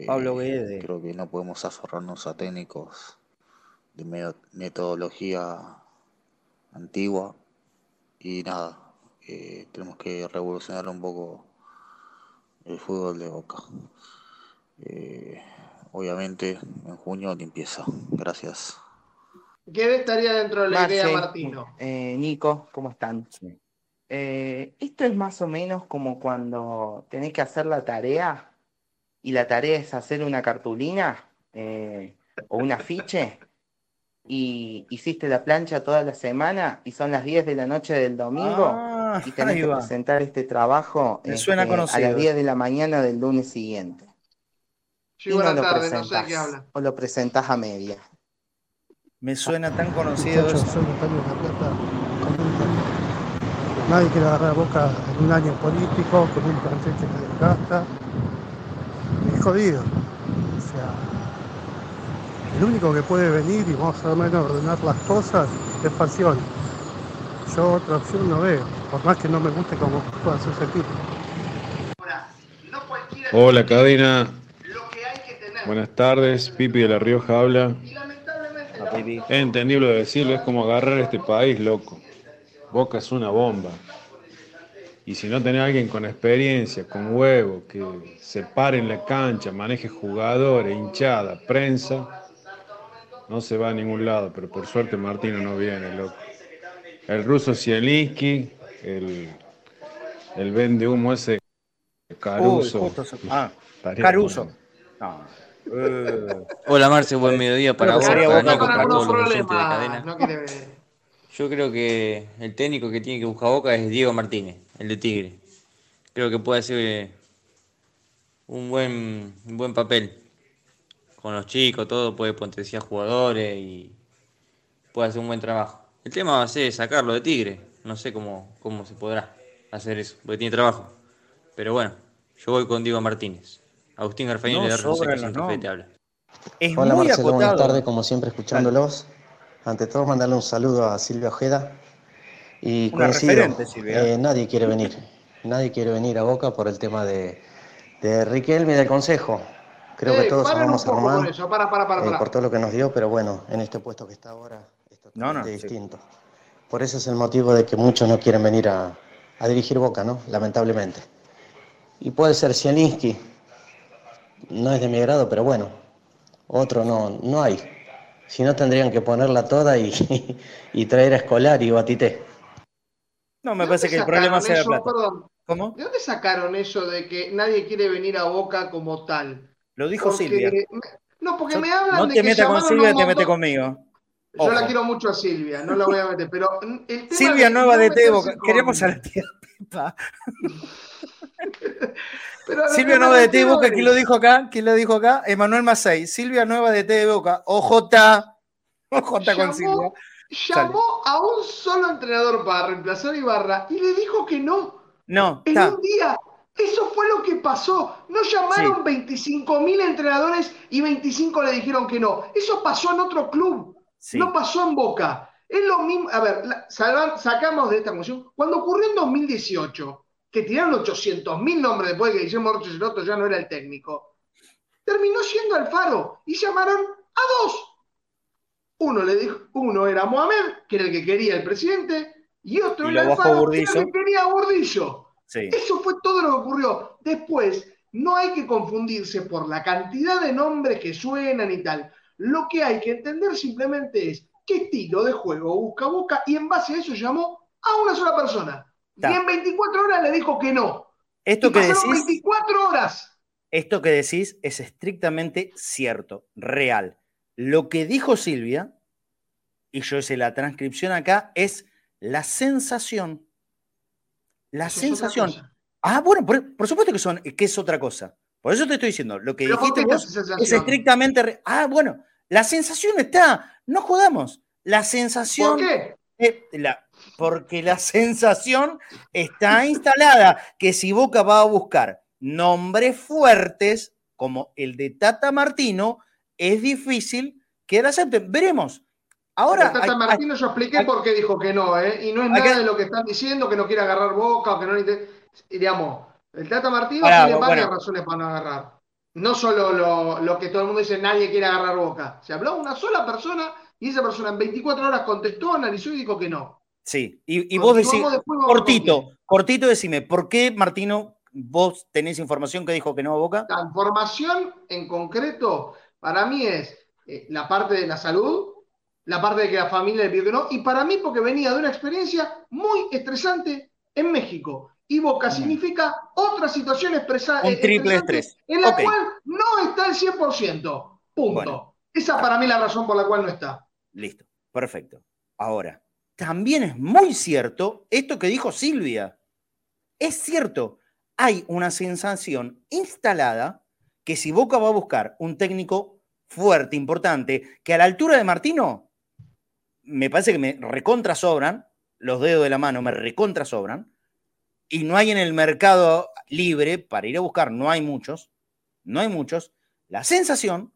Pablo Guede. Creo que no podemos aferrarnos a técnicos de metodología antigua y nada, eh, tenemos que revolucionar un poco el fútbol de Boca. Eh, obviamente en junio limpieza. Gracias. ¿Qué estaría dentro de la idea, Martino? Eh, Nico, ¿cómo están? esto es más o menos como cuando tenés que hacer la tarea y la tarea es hacer una cartulina o un afiche y hiciste la plancha toda la semana y son las 10 de la noche del domingo ah, y tenés que presentar este trabajo este, a las 10 de la mañana del lunes siguiente. Sí, no lo tarde, no sé qué habla. O lo presentás a media. Me suena tan conocido eso. Nadie quiere agarrar boca en un año político, con un plantel que te desgasta. Es jodido. O sea, el único que puede venir y vamos a menos ordenar las cosas es Falcioni. Yo otra opción no veo, por más que no me guste cómo pueda ese equipo. Hola cadena. Buenas tardes, Pipi de La Rioja habla. Es entendible decirlo, es como agarrar este país, loco. Boca es una bomba. Y si no tenés a alguien con experiencia, con huevo, que se pare en la cancha, maneje jugadores, hinchada, prensa, no se va a ningún lado, pero por suerte Martino no viene, loco. El ruso Zielinski, el, el vende humo ese Caruso. ah, Caruso. Hola Marce, buen mediodía para vos, para Nico, para todos los oyentes de cadena. Yo creo que el técnico que tiene que buscar boca es Diego Martínez, el de Tigre. Creo que puede ser un buen, un buen papel con los chicos, todo, puede potenciar jugadores y puede hacer un buen trabajo. El tema va a ser sacarlo de Tigre. No sé cómo, cómo se podrá hacer eso, porque tiene trabajo. Pero bueno, yo voy con Diego Martínez. Agustín Garfañini de no. te habla. Hola Marcelo, buenas tardes, como siempre escuchándolos. Ante todo mandarle un saludo a Silvia Ojeda. Y coincido, eh, nadie quiere venir. Nadie quiere venir a Boca por el tema de, de Riquelme y del Consejo. Creo que todos vamos a Román eh, por todo lo que nos dio, pero bueno, en este puesto que está ahora es totalmente distinto. Por eso es el motivo de que muchos no quieren venir a, dirigir Boca, ¿no? Lamentablemente. Y puede ser Zielinski, no es de mi grado, pero bueno, otro no, no hay. Si no, tendrían que ponerla toda y, y traer a Escolar y Batité. No, me parece que el problema sea plata. ¿Cómo? ¿De dónde sacaron eso de que nadie quiere venir a Boca como tal? Lo dijo Silvia. No, porque me hablan no de te metas con Silvia, te metes conmigo. Yo la quiero mucho a Silvia, no la voy a meter, pero Silvia Nueva de Tebo, queremos a la tía Pepa. Silvia Nueva de T Boca, ¿quién lo dijo acá? ¿Quién lo dijo acá? Emanuel Macei. Silvia Nueva de T de Boca. OJ. OJ con Silvia. Llamó a un solo entrenador para reemplazar a Ibarra y le dijo que no. No. En un día. Eso fue lo que pasó. No llamaron 25 mil entrenadores y 25 le dijeron que no. Eso pasó en otro club. No pasó en Boca. Es lo mismo. A ver, sacamos de esta cuestión. Cuando ocurrió en 2018, que tiraron 800 mil nombres después de que Guillermo Roche ya no era el técnico, terminó siendo Alfaro y llamaron a dos. Uno, le dijo, uno era Mohamed, que era el que quería el presidente, y otro era Alfaro, que era el que quería Burdillo. Eso fue todo lo que ocurrió. Después, no hay que confundirse por la cantidad de nombres que suenan y tal. Lo que hay que entender simplemente es qué estilo de juego busca Boca y en base a eso llamó a una sola persona. Y en 24 horas le dijo que no. Esto que decís, 24 horas. Esto que decís es estrictamente cierto, real. Lo que dijo Silvia, y yo hice la transcripción acá, es la sensación. La sensación. ah, bueno, por, supuesto que, son, que es otra cosa. Por eso te estoy diciendo, lo que dijiste vos es estrictamente... Ah, bueno, la sensación está, no jodamos. La sensación... ¿Por qué? la, porque la sensación está instalada que si Boca va a buscar nombres fuertes como el de Tata Martino, es difícil que la acepten. Veremos. Ahora, Tata Martino yo expliqué por qué dijo que no, ¿eh? y no es nada de lo que están diciendo, que no quiere agarrar Boca o que no digamos, el Tata Martino tiene varias razones para no agarrar. No solo lo, lo, que todo el mundo dice, nadie quiere agarrar Boca. Se habló una sola persona y esa persona en 24 horas contestó, analizó y dijo que no. Sí, y, vos decís, cortito, cortito decime, ¿por qué Martino vos tenés información que dijo que no a Boca? La información en concreto para mí es eh, la parte de la salud, la parte de que la familia le pidió que no, y para mí porque venía de una experiencia muy estresante en México. Y Boca significa otra situación expresada. Un triple estrés. En la cual no está el 100%. Punto. Esa para mí es la razón por la cual no está. Listo, perfecto. Ahora, también es muy cierto esto que dijo Silvia. Es cierto, hay una sensación instalada que si Boca va a buscar un técnico fuerte, importante, que a la altura de Martino, me parece que me recontra sobran, los dedos de la mano me recontra sobran, y no hay en el mercado libre para ir a buscar, no hay muchos, no hay muchos, la sensación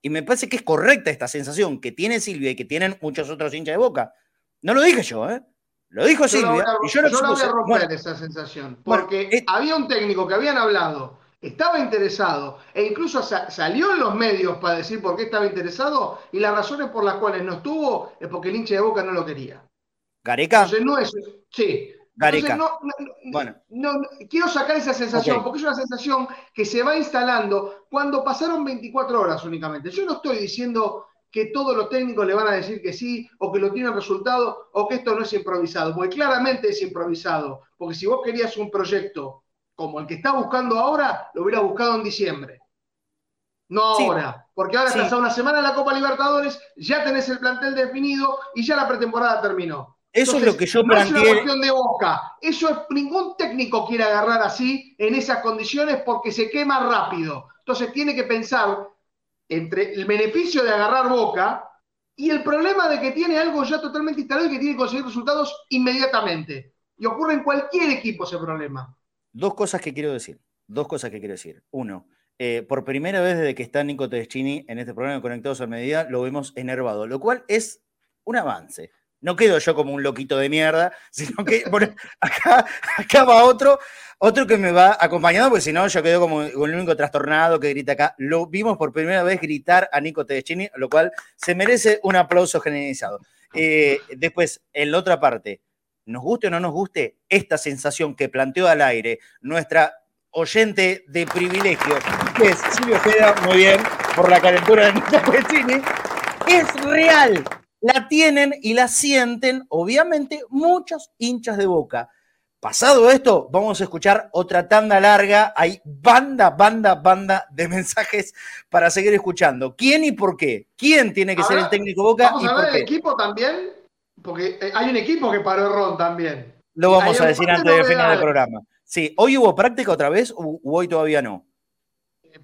y me parece que es correcta esta sensación que tiene Silvia y que tienen muchos otros hinchas de boca. No lo dije yo, ¿eh? Lo dijo Silvia. y yo, no voy a romper esa sensación. Porque había un técnico que habían hablado, estaba interesado, e incluso salió en los medios para decir por qué estaba interesado, y las razones por las cuales no estuvo es porque el hincha de boca no lo quería. ¿Gareca? Entonces no es. Sí, bueno. quiero sacar esa sensación, porque es una sensación que se va instalando cuando pasaron 24 horas únicamente. Yo no estoy diciendo que todos los técnicos le van a decir que sí, o que lo tienen resultado, o que esto no es improvisado, porque claramente es improvisado, porque si vos querías un proyecto como el que está buscando ahora, lo hubiera buscado en diciembre. No ahora, porque ahora estás a una semana en la Copa Libertadores, ya tenés el plantel definido y ya la pretemporada terminó. Eso es lo que yo planteé. No es una cuestión de boca. Eso es, ningún técnico quiere agarrar así en esas condiciones porque se quema rápido. Entonces tiene que pensar entre el beneficio de agarrar boca y el problema de que tiene algo ya totalmente instalado y que tiene que conseguir resultados inmediatamente. Y ocurre en cualquier equipo ese problema. Dos cosas que quiero decir. Dos cosas que quiero decir. Uno, eh, por primera vez desde que está Nico Tedeschini en este programa de Conectados a Medida, lo vemos enervado, lo cual es un avance no quedo yo como un loquito de mierda, sino que acá, acá va otro, otro que me va acompañando, porque si no, yo quedo como el único trastornado que grita acá. Lo vimos por primera vez gritar a Nico Tedeschini, lo cual se merece un aplauso generalizado. Eh, después, en la otra parte, nos guste o no nos guste, esta sensación que planteó al aire nuestra oyente de privilegio, que es Silvio Ojeda, muy bien, por la calentura de Nico Tedeschini, es real la tienen y la sienten, obviamente, muchos hinchas de boca. Pasado esto, vamos a escuchar otra tanda larga. Hay banda, banda, banda de mensajes para seguir escuchando. ¿Quién y por qué? ¿Quién tiene que ser el técnico Boca? Vamos a ver el equipo también, porque eh, hay un equipo que paró Ron también. Lo vamos a decir antes del final del programa. Sí, ¿hoy hubo práctica otra vez o hoy todavía no?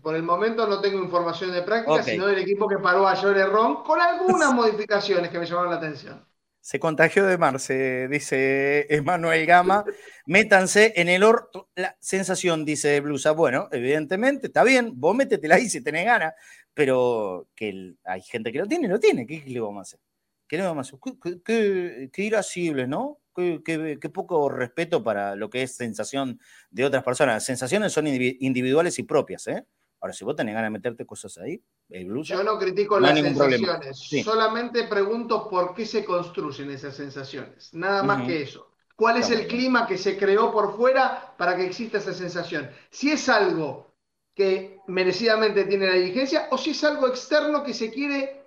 Por el momento no tengo información de práctica, sino del equipo que paró a Joel Ron con algunas modificaciones que me llamaron la atención. Se contagió de Marce, dice Emanuel Gama. Métanse en el orto. La sensación, dice Blusa. Bueno, evidentemente, está bien, vos métetela ahí si tenés ganas, pero que hay gente que lo tiene, lo tiene. ¿Qué, le vamos a hacer? ¿Qué le vamos a hacer? Qué, irascible, ¿no? Qué, poco respeto para lo que es sensación de otras personas. Las sensaciones son individuales y propias, ¿eh? Ahora, si vos tenés ganas de meterte cosas ahí, el Yo no critico las sensaciones, solamente pregunto por qué se construyen esas sensaciones. Nada más que eso. ¿Cuál es el clima que se creó por fuera para que exista esa sensación? Si es algo que merecidamente tiene la dirigencia o si es algo externo que se quiere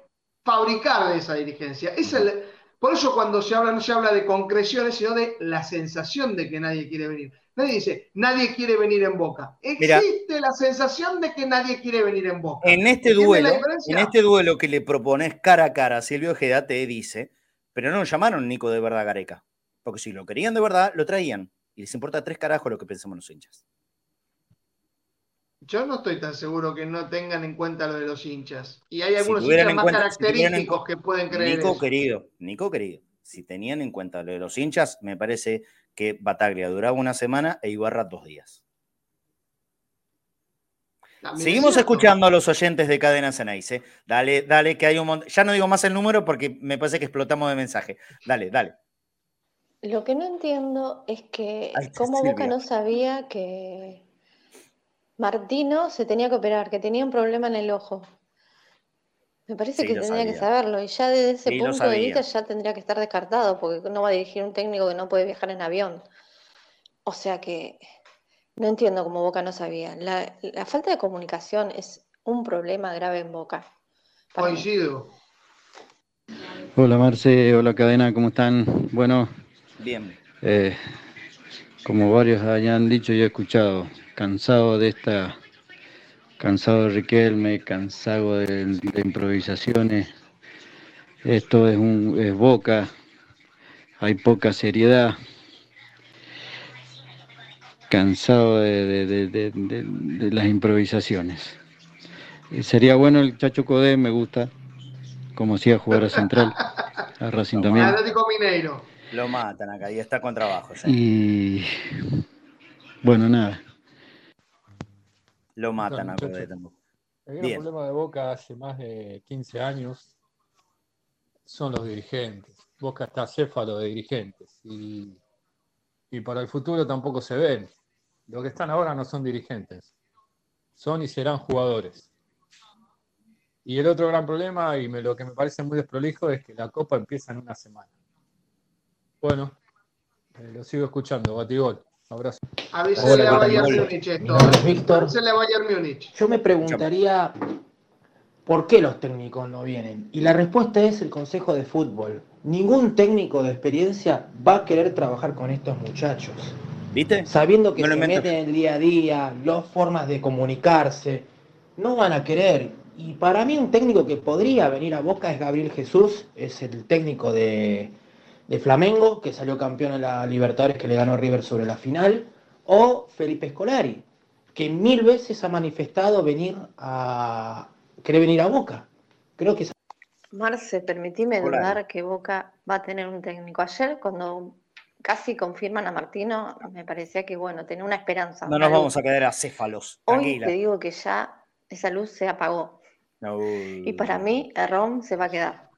fabricar de esa dirigencia. Es el, por eso cuando se habla no se habla de concreciones, sino de la sensación de que nadie quiere venir. Nadie dice, nadie quiere venir en Boca. Existe la sensación de que nadie quiere venir en Boca. En este duelo, en este duelo que le propones cara a cara, Silvio Ojeda te dice, pero no lo llamaron Nico de verdad Gareca. Porque si lo querían de verdad, lo traían. Y les importa tres carajos lo que pensamos los hinchas. Yo no estoy tan seguro que no tengan en cuenta lo de los hinchas. Y hay algunos hinchas más característicos que pueden creer. Nico querido, Nico querido, si tenían en cuenta lo de los hinchas, me parece que Bataglia duraba una semana e Ibarra dos días. Seguimos escuchando a los oyentes de Cadena Ceneice. Dale, dale, que hay un montón. Ya no digo más el número porque me parece que explotamos de mensaje. Dale, dale. Lo que no entiendo es que cómo Boca no sabía que Martino se tenía que operar, que tenía un problema en el ojo. Me parece que tendría que saberlo y ya desde ese punto de vista ya tendría que estar descartado porque no va a dirigir un técnico que no puede viajar en avión. O sea que no entiendo cómo Boca no sabía. La, falta de comunicación es un problema grave en Boca. Coincido. Hola Marce, hola Cadena, ¿cómo están? Bueno, bien. Eh, como varios hayan dicho y he escuchado, cansado de esta cansado de Riquelme, cansado de, improvisaciones. Esto es, un, es boca, hay poca seriedad. Cansado de, las improvisaciones. sería bueno el Chacho Codé, me gusta, como hacía jugar a Central, a Racing también. Mineiro. Lo matan acá y está con trabajo. Y bueno, nada. Lo matan a El gran problema de Boca hace más de 15 años son los dirigentes. Boca está céfalo de dirigentes y, para el futuro tampoco se ven. Lo que están ahora no son dirigentes, son y serán jugadores. Y el otro gran problema, y lo que me parece muy desprolijo, es que la Copa empieza en una semana. Bueno, eh, lo sigo escuchando, Batigol. Abrazo. Avísele a Bayern Múnich esto. Víctor. a Bayern Múnich. Yo me preguntaría por qué los técnicos no vienen. Y la respuesta es el Consejo de Fútbol. Ningún técnico de experiencia va a querer trabajar con estos muchachos. ¿Viste? Sabiendo que se meten en el día a día, las formas de comunicarse, no van a querer. Y para mí un técnico que podría venir a Boca es Gabriel Jesús, es el técnico de, de Flamengo, que salió campeón en la Libertadores que le ganó River sobre la final, o Felipe Scolari, que mil veces ha manifestado venir a querer venir a Boca. Creo que Marce, permitime dudar que Boca va a tener un técnico. Ayer cuando casi confirman a Martino, me parecía que bueno, tenía una esperanza. No nos vamos a quedar a céfalos. Hoy te digo que ya esa luz se apagó. Y para mí, Rom se va a quedar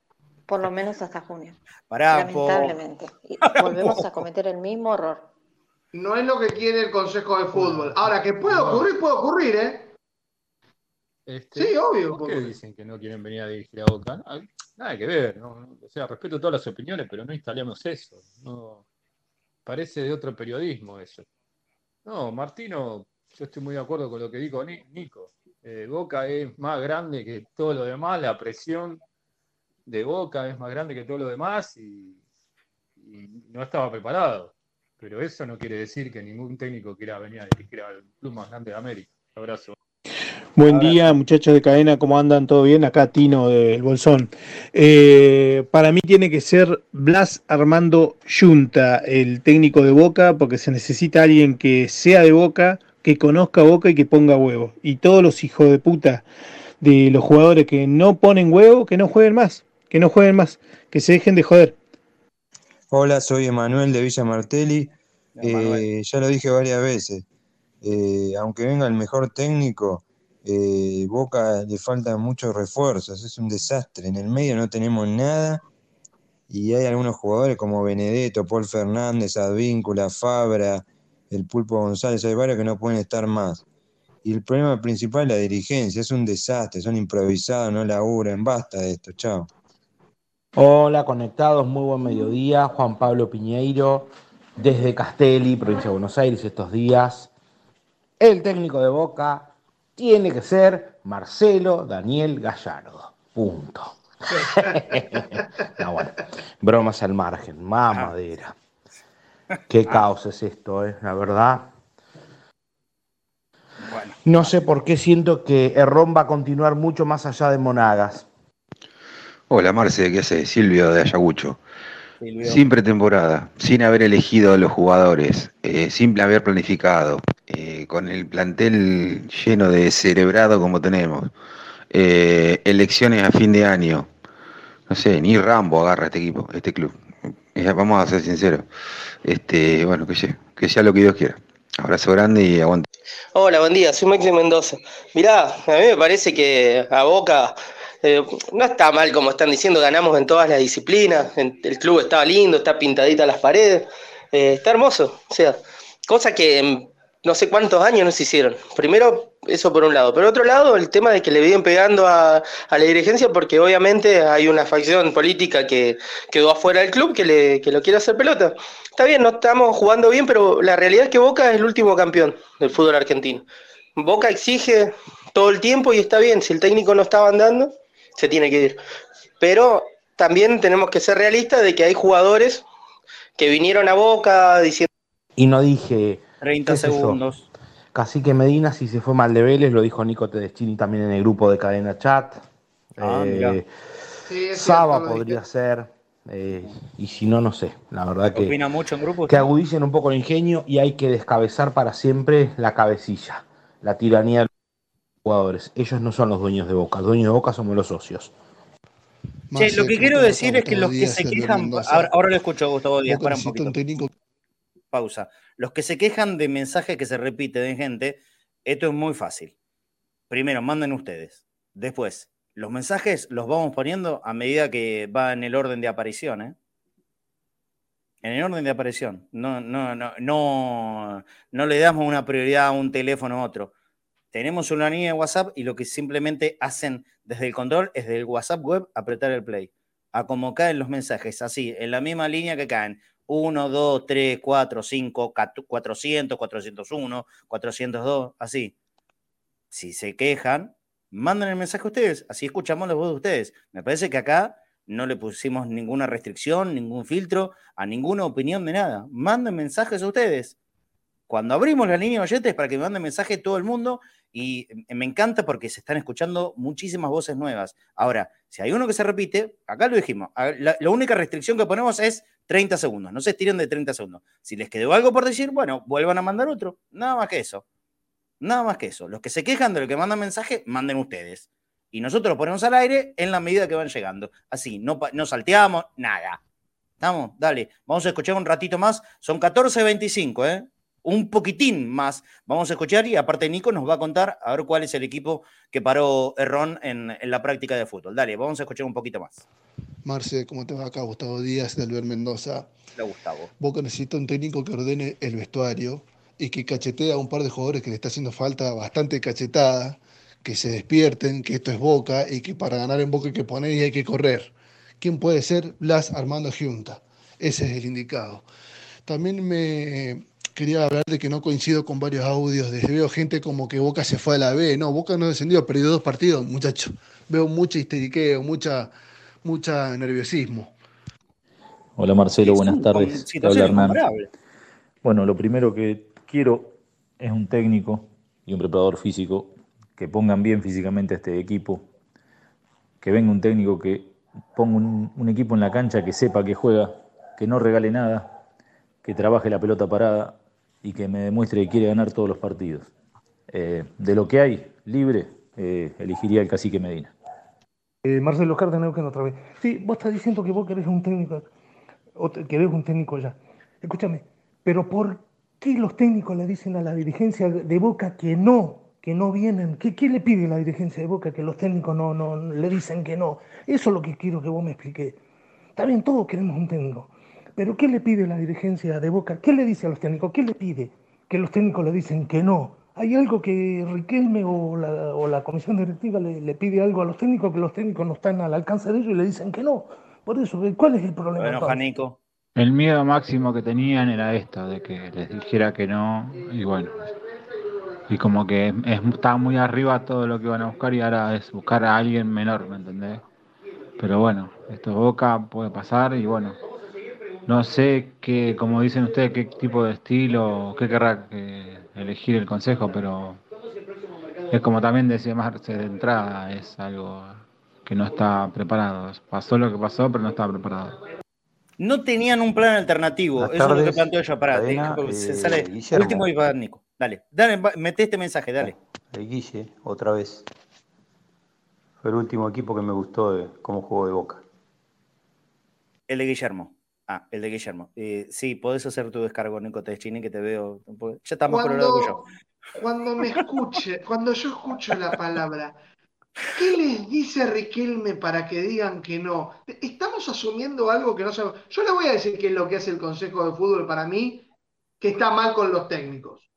por lo menos hasta junio. lamentablemente. Y volvemos a cometer el mismo error. No es lo que quiere el Consejo de Fútbol. Ahora, que puede ocurrir, puede ocurrir, ¿eh? Este, sí, obvio. ¿Por qué dicen que no quieren venir a dirigir a Boca? Nada que ver. ¿no? O sea, respeto todas las opiniones, pero no instalemos eso. No, parece de otro periodismo eso. No, Martino, yo estoy muy de acuerdo con lo que dijo Nico. Eh, Boca es más grande que todo lo demás, la presión de Boca es más grande que todo lo demás y, no estaba preparado. pero eso no quiere decir que ningún técnico quiera venir a dirigir al club más grande de América. abrazo. Buen día, muchachos de cadena, ¿cómo andan? ¿Todo bien? Acá Tino del Bolsón. Eh, para mí tiene que ser Blas Armando Junta, el técnico de Boca, porque se necesita alguien que sea de Boca, que conozca Boca y que ponga huevo. Y todos los hijos de puta de los jugadores que no ponen huevo, que no jueguen más, que no jueguen más, que se dejen de joder. Hola, soy Emanuel de Villa Martelli. Eh, ya lo dije varias veces. Eh, aunque venga el mejor técnico, eh, Boca le faltan muchos refuerzos, es un desastre. En el medio no tenemos nada y hay algunos jugadores como Benedetto, Paul Fernández, Advíncula, Fabra, el Pulpo González, hay varios que no pueden estar más. Y el problema principal es la dirigencia, es un desastre, son improvisados, no laburan, basta de esto, chao. Hola, conectados, muy buen mediodía. Juan Pablo Piñeiro, desde Castelli, provincia de Buenos Aires, estos días. El técnico de Boca tiene que ser Marcelo Daniel Gallardo. Punto. no, bueno, bromas al margen, mamadera. Qué caos es esto, eh, la verdad. No sé por qué siento que Errón va a continuar mucho más allá de Monagas. Hola Marce, ¿qué hace? Silvio de Ayagucho. Sin pretemporada, sin haber elegido a los jugadores, eh, sin haber planificado, eh, con el plantel lleno de cerebrado como tenemos, eh, elecciones a fin de año, no sé, ni Rambo agarra este equipo, este club. vamos a ser sinceros. Este, bueno, que sea, que sea lo que Dios quiera. Abrazo grande y aguante. Hola, buen día, soy Maxi Mendoza. Mirá, a mí me parece que a Boca eh, no está mal como están diciendo, ganamos en todas las disciplinas, el club está lindo, está pintadita las paredes, eh, está hermoso, o sea, cosa que en no sé cuántos años no se hicieron. Primero, eso por un lado. Por otro lado, el tema de que le vienen pegando a, la dirigencia porque obviamente hay una facción política que quedó afuera del club que, le, que lo quiere hacer pelota. Está bien, no estamos jugando bien, pero la realidad es que Boca es el último campeón del fútbol argentino. Boca exige todo el tiempo y está bien, si el técnico no estaba andando, se tiene que ir. Pero también tenemos que ser realistas de que hay jugadores que vinieron a Boca diciendo... Y no dije... 30 segundos. Casi que Medina, si se fue mal de Vélez, lo dijo Nico Tedeschini también en el grupo de Cadena Chat. Ah, eh, Saba podría ser. Eh, y si no, no sé. La verdad que. Opina mucho en grupo. Que agudicen un poco el ingenio y hay que descabezar para siempre la cabecilla. La tiranía jugadores. Ellos no son los dueños de Boca. Los dueños de Boca somos los socios. lo que quiero decir es que los que se quejan. Ahora, lo escucho, Gustavo Díaz. Para un poquito. Pausa. Los que se quejan de mensajes que se repiten de gente, esto es muy fácil. Primero, manden ustedes. Después, los mensajes los vamos poniendo a medida que va en el orden de aparición, ¿eh? En el orden de aparición. No, no, no, no, no le damos una prioridad a un teléfono a otro. Tenemos una línea de WhatsApp y lo que simplemente hacen desde el control es del WhatsApp web apretar el play. A como caen los mensajes, así, en la misma línea que caen. 1, 2, 3, 4, 5, 400, 401, 402, así. Si se quejan, manden el mensaje a ustedes, así escuchamos la voz de ustedes. Me parece que acá no le pusimos ninguna restricción, ningún filtro, a ninguna opinión de nada. Manden mensajes a ustedes. Cuando abrimos la línea de oyentes para que me manden mensaje todo el mundo y me encanta porque se están escuchando muchísimas voces nuevas. Ahora, si hay uno que se repite, acá lo dijimos, la, única restricción que ponemos es 30 segundos, no se estiren de 30 segundos. Si les quedó algo por decir, bueno, vuelvan a mandar otro. Nada más que eso. Nada más que eso. Los que se quejan de lo que mandan mensaje, manden ustedes. Y nosotros lo ponemos al aire en la medida que van llegando. Así, no, no salteamos, nada. ¿Estamos? Dale, vamos a escuchar un ratito más. Son 14.25, ¿eh? Un poquitín más. Vamos a escuchar y aparte Nico nos va a contar a ver cuál es el equipo que paró Errón en, en la práctica de fútbol. Dale, vamos a escuchar un poquito más. Marce, ¿cómo te va acá? Gustavo Díaz de Albert Mendoza. Hola, Gustavo. Boca necesita un técnico que ordene el vestuario y que cachetee a un par de jugadores que le está haciendo falta bastante cachetada, que se despierten, que esto es Boca y que para ganar en Boca hay que poner y hay que correr. ¿Quién puede ser? Blas Armando Junta. Ese es el indicado. También me quería hablar de que no coincido con varios audios. De, veo gente como que Boca se fue a la B. No, Boca no descendió, perdió dos partidos, muchachos. Veo mucha histeriqueo, mucha mucha nerviosismo. Hola Marcelo, buenas tardes. Te habla Hernán. Bueno, lo primero que quiero es un técnico y un preparador físico que pongan bien físicamente a este equipo, que venga un técnico que ponga un, equipo en la cancha que sepa que juega, que no regale nada, que trabaje la pelota parada y que me demuestre que quiere ganar todos los partidos. Eh, de lo que hay libre, eh, elegiría el cacique Medina. Eh, Marcelo Cárdenas, que otra vez. Sí, vos estás diciendo que vos querés un técnico, o querés un técnico ya. Escúchame, pero ¿por qué los técnicos le dicen a la dirigencia de Boca que no, que no vienen? ¿Qué, qué le pide la dirigencia de Boca que los técnicos no, no le dicen que no? Eso es lo que quiero que vos me expliques. Está bien, todos queremos un técnico, pero ¿qué le pide la dirigencia de Boca? ¿Qué le dice a los técnicos? ¿Qué le pide? Que los técnicos le dicen que no. ¿Hay algo que Riquelme o la, o la comisión directiva le, pide algo a los técnicos que los técnicos no están al alcance de ellos y le dicen que no? Por eso, ¿cuál es el problema? Bueno, Janico. El miedo máximo que tenían era esto, de que les dijera que no, y bueno. Y como que estaba muy arriba todo lo que iban a buscar y ahora es buscar a alguien menor, ¿me entendés? Pero bueno, esto Boca puede pasar y bueno, no sé qué, como dicen ustedes, qué tipo de estilo, qué querrá elegir el consejo, pero es como también decía Marce de entrada, es algo que no está preparado. Pasó lo que pasó, pero no estaba preparado no tenían un plan alternativo. Eso es lo que planteo yo. Pará, se sale. último y va Nico. Dale, dale, mete este mensaje, dale. El Guille, otra vez. Fue el último equipo que me gustó de cómo jugó de boca. El de Guillermo. Ah, el de Guillermo. Eh, sí, podés hacer tu descargo, Nico Teschini, que te veo. Ya estamos por el lado yo. Cuando me escuche, cuando yo escucho la palabra ¿Qué les dice Riquelme para que digan que no? Estamos asumiendo algo que no sabemos. Yo le voy a decir qué es lo que hace el Consejo de Fútbol para mí, que está mal con los técnicos.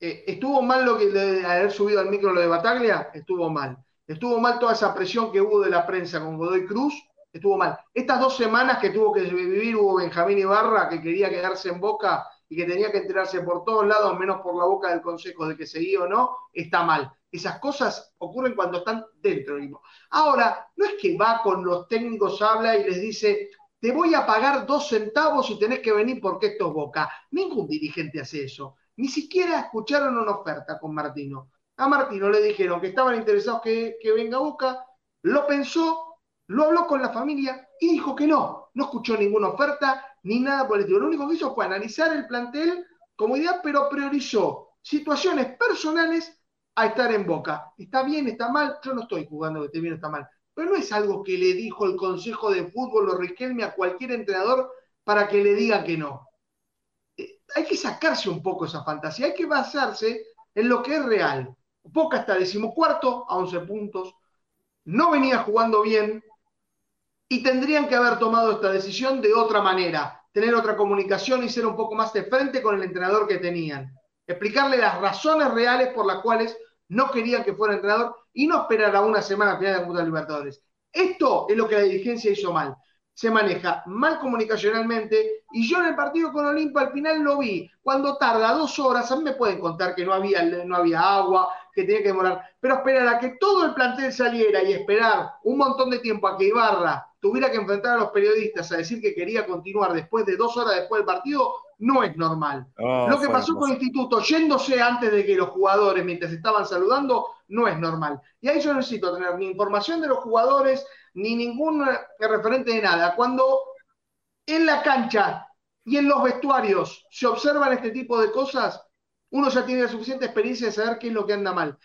Eh, ¿Estuvo mal lo que de haber subido al micro lo de Bataglia? Estuvo mal. Estuvo mal toda esa presión que hubo de la prensa con Godoy Cruz. Estuvo mal. Estas dos semanas que tuvo que vivir hubo Benjamín Ibarra, que quería quedarse en boca y que tenía que enterarse por todos lados, menos por la boca del Consejo de que seguía o no, está mal. Esas cosas ocurren cuando están dentro del. Ahora, no es que va con los técnicos, habla y les dice, te voy a pagar dos centavos y tenés que venir porque esto es Boca. Ningún dirigente hace eso. Ni siquiera escucharon una oferta con Martino. A Martino le dijeron que estaban interesados que, que venga Boca, lo pensó, lo habló con la familia y dijo que no. No escuchó ninguna oferta ni nada por el estilo. Lo único que hizo fue analizar el plantel como idea, pero priorizó situaciones personales a estar en Boca. ¿Está bien, está mal? Yo no estoy jugando que esté bien o está mal. Pero no es algo que le dijo el Consejo de Fútbol o Riquelme a cualquier entrenador para que le diga que no. Eh, hay que sacarse un poco esa fantasía, hay que basarse en lo que es real. Boca está decimocuarto a 11 puntos, no venía jugando bien y tendrían que haber tomado esta decisión de otra manera, tener otra comunicación y ser un poco más de frente con el entrenador que tenían. Explicarle las razones reales por las cuales no querían que fuera entrenador y no esperar a una semana final de Copa Libertadores. Esto es lo que la dirigencia hizo mal. Se maneja mal comunicacionalmente y yo en el partido con Olimpo al final lo vi. Cuando tarda dos horas, a mí me pueden contar que no había, no había agua, que tenía que demorar, pero esperar a que todo el plantel saliera y esperar un montón de tiempo a que Ibarra tuviera que enfrentar a los periodistas a decir que quería continuar después de dos horas después del partido, no es normal. Oh, lo que pasó con el instituto, yéndose antes de que los jugadores, mientras estaban saludando, no es normal. Y ahí yo necesito tener ni información de los jugadores, ni ningún referente de nada. Cuando en la cancha y en los vestuarios se observan este tipo de cosas, uno ya tiene la suficiente experiencia de saber qué es lo que anda mal.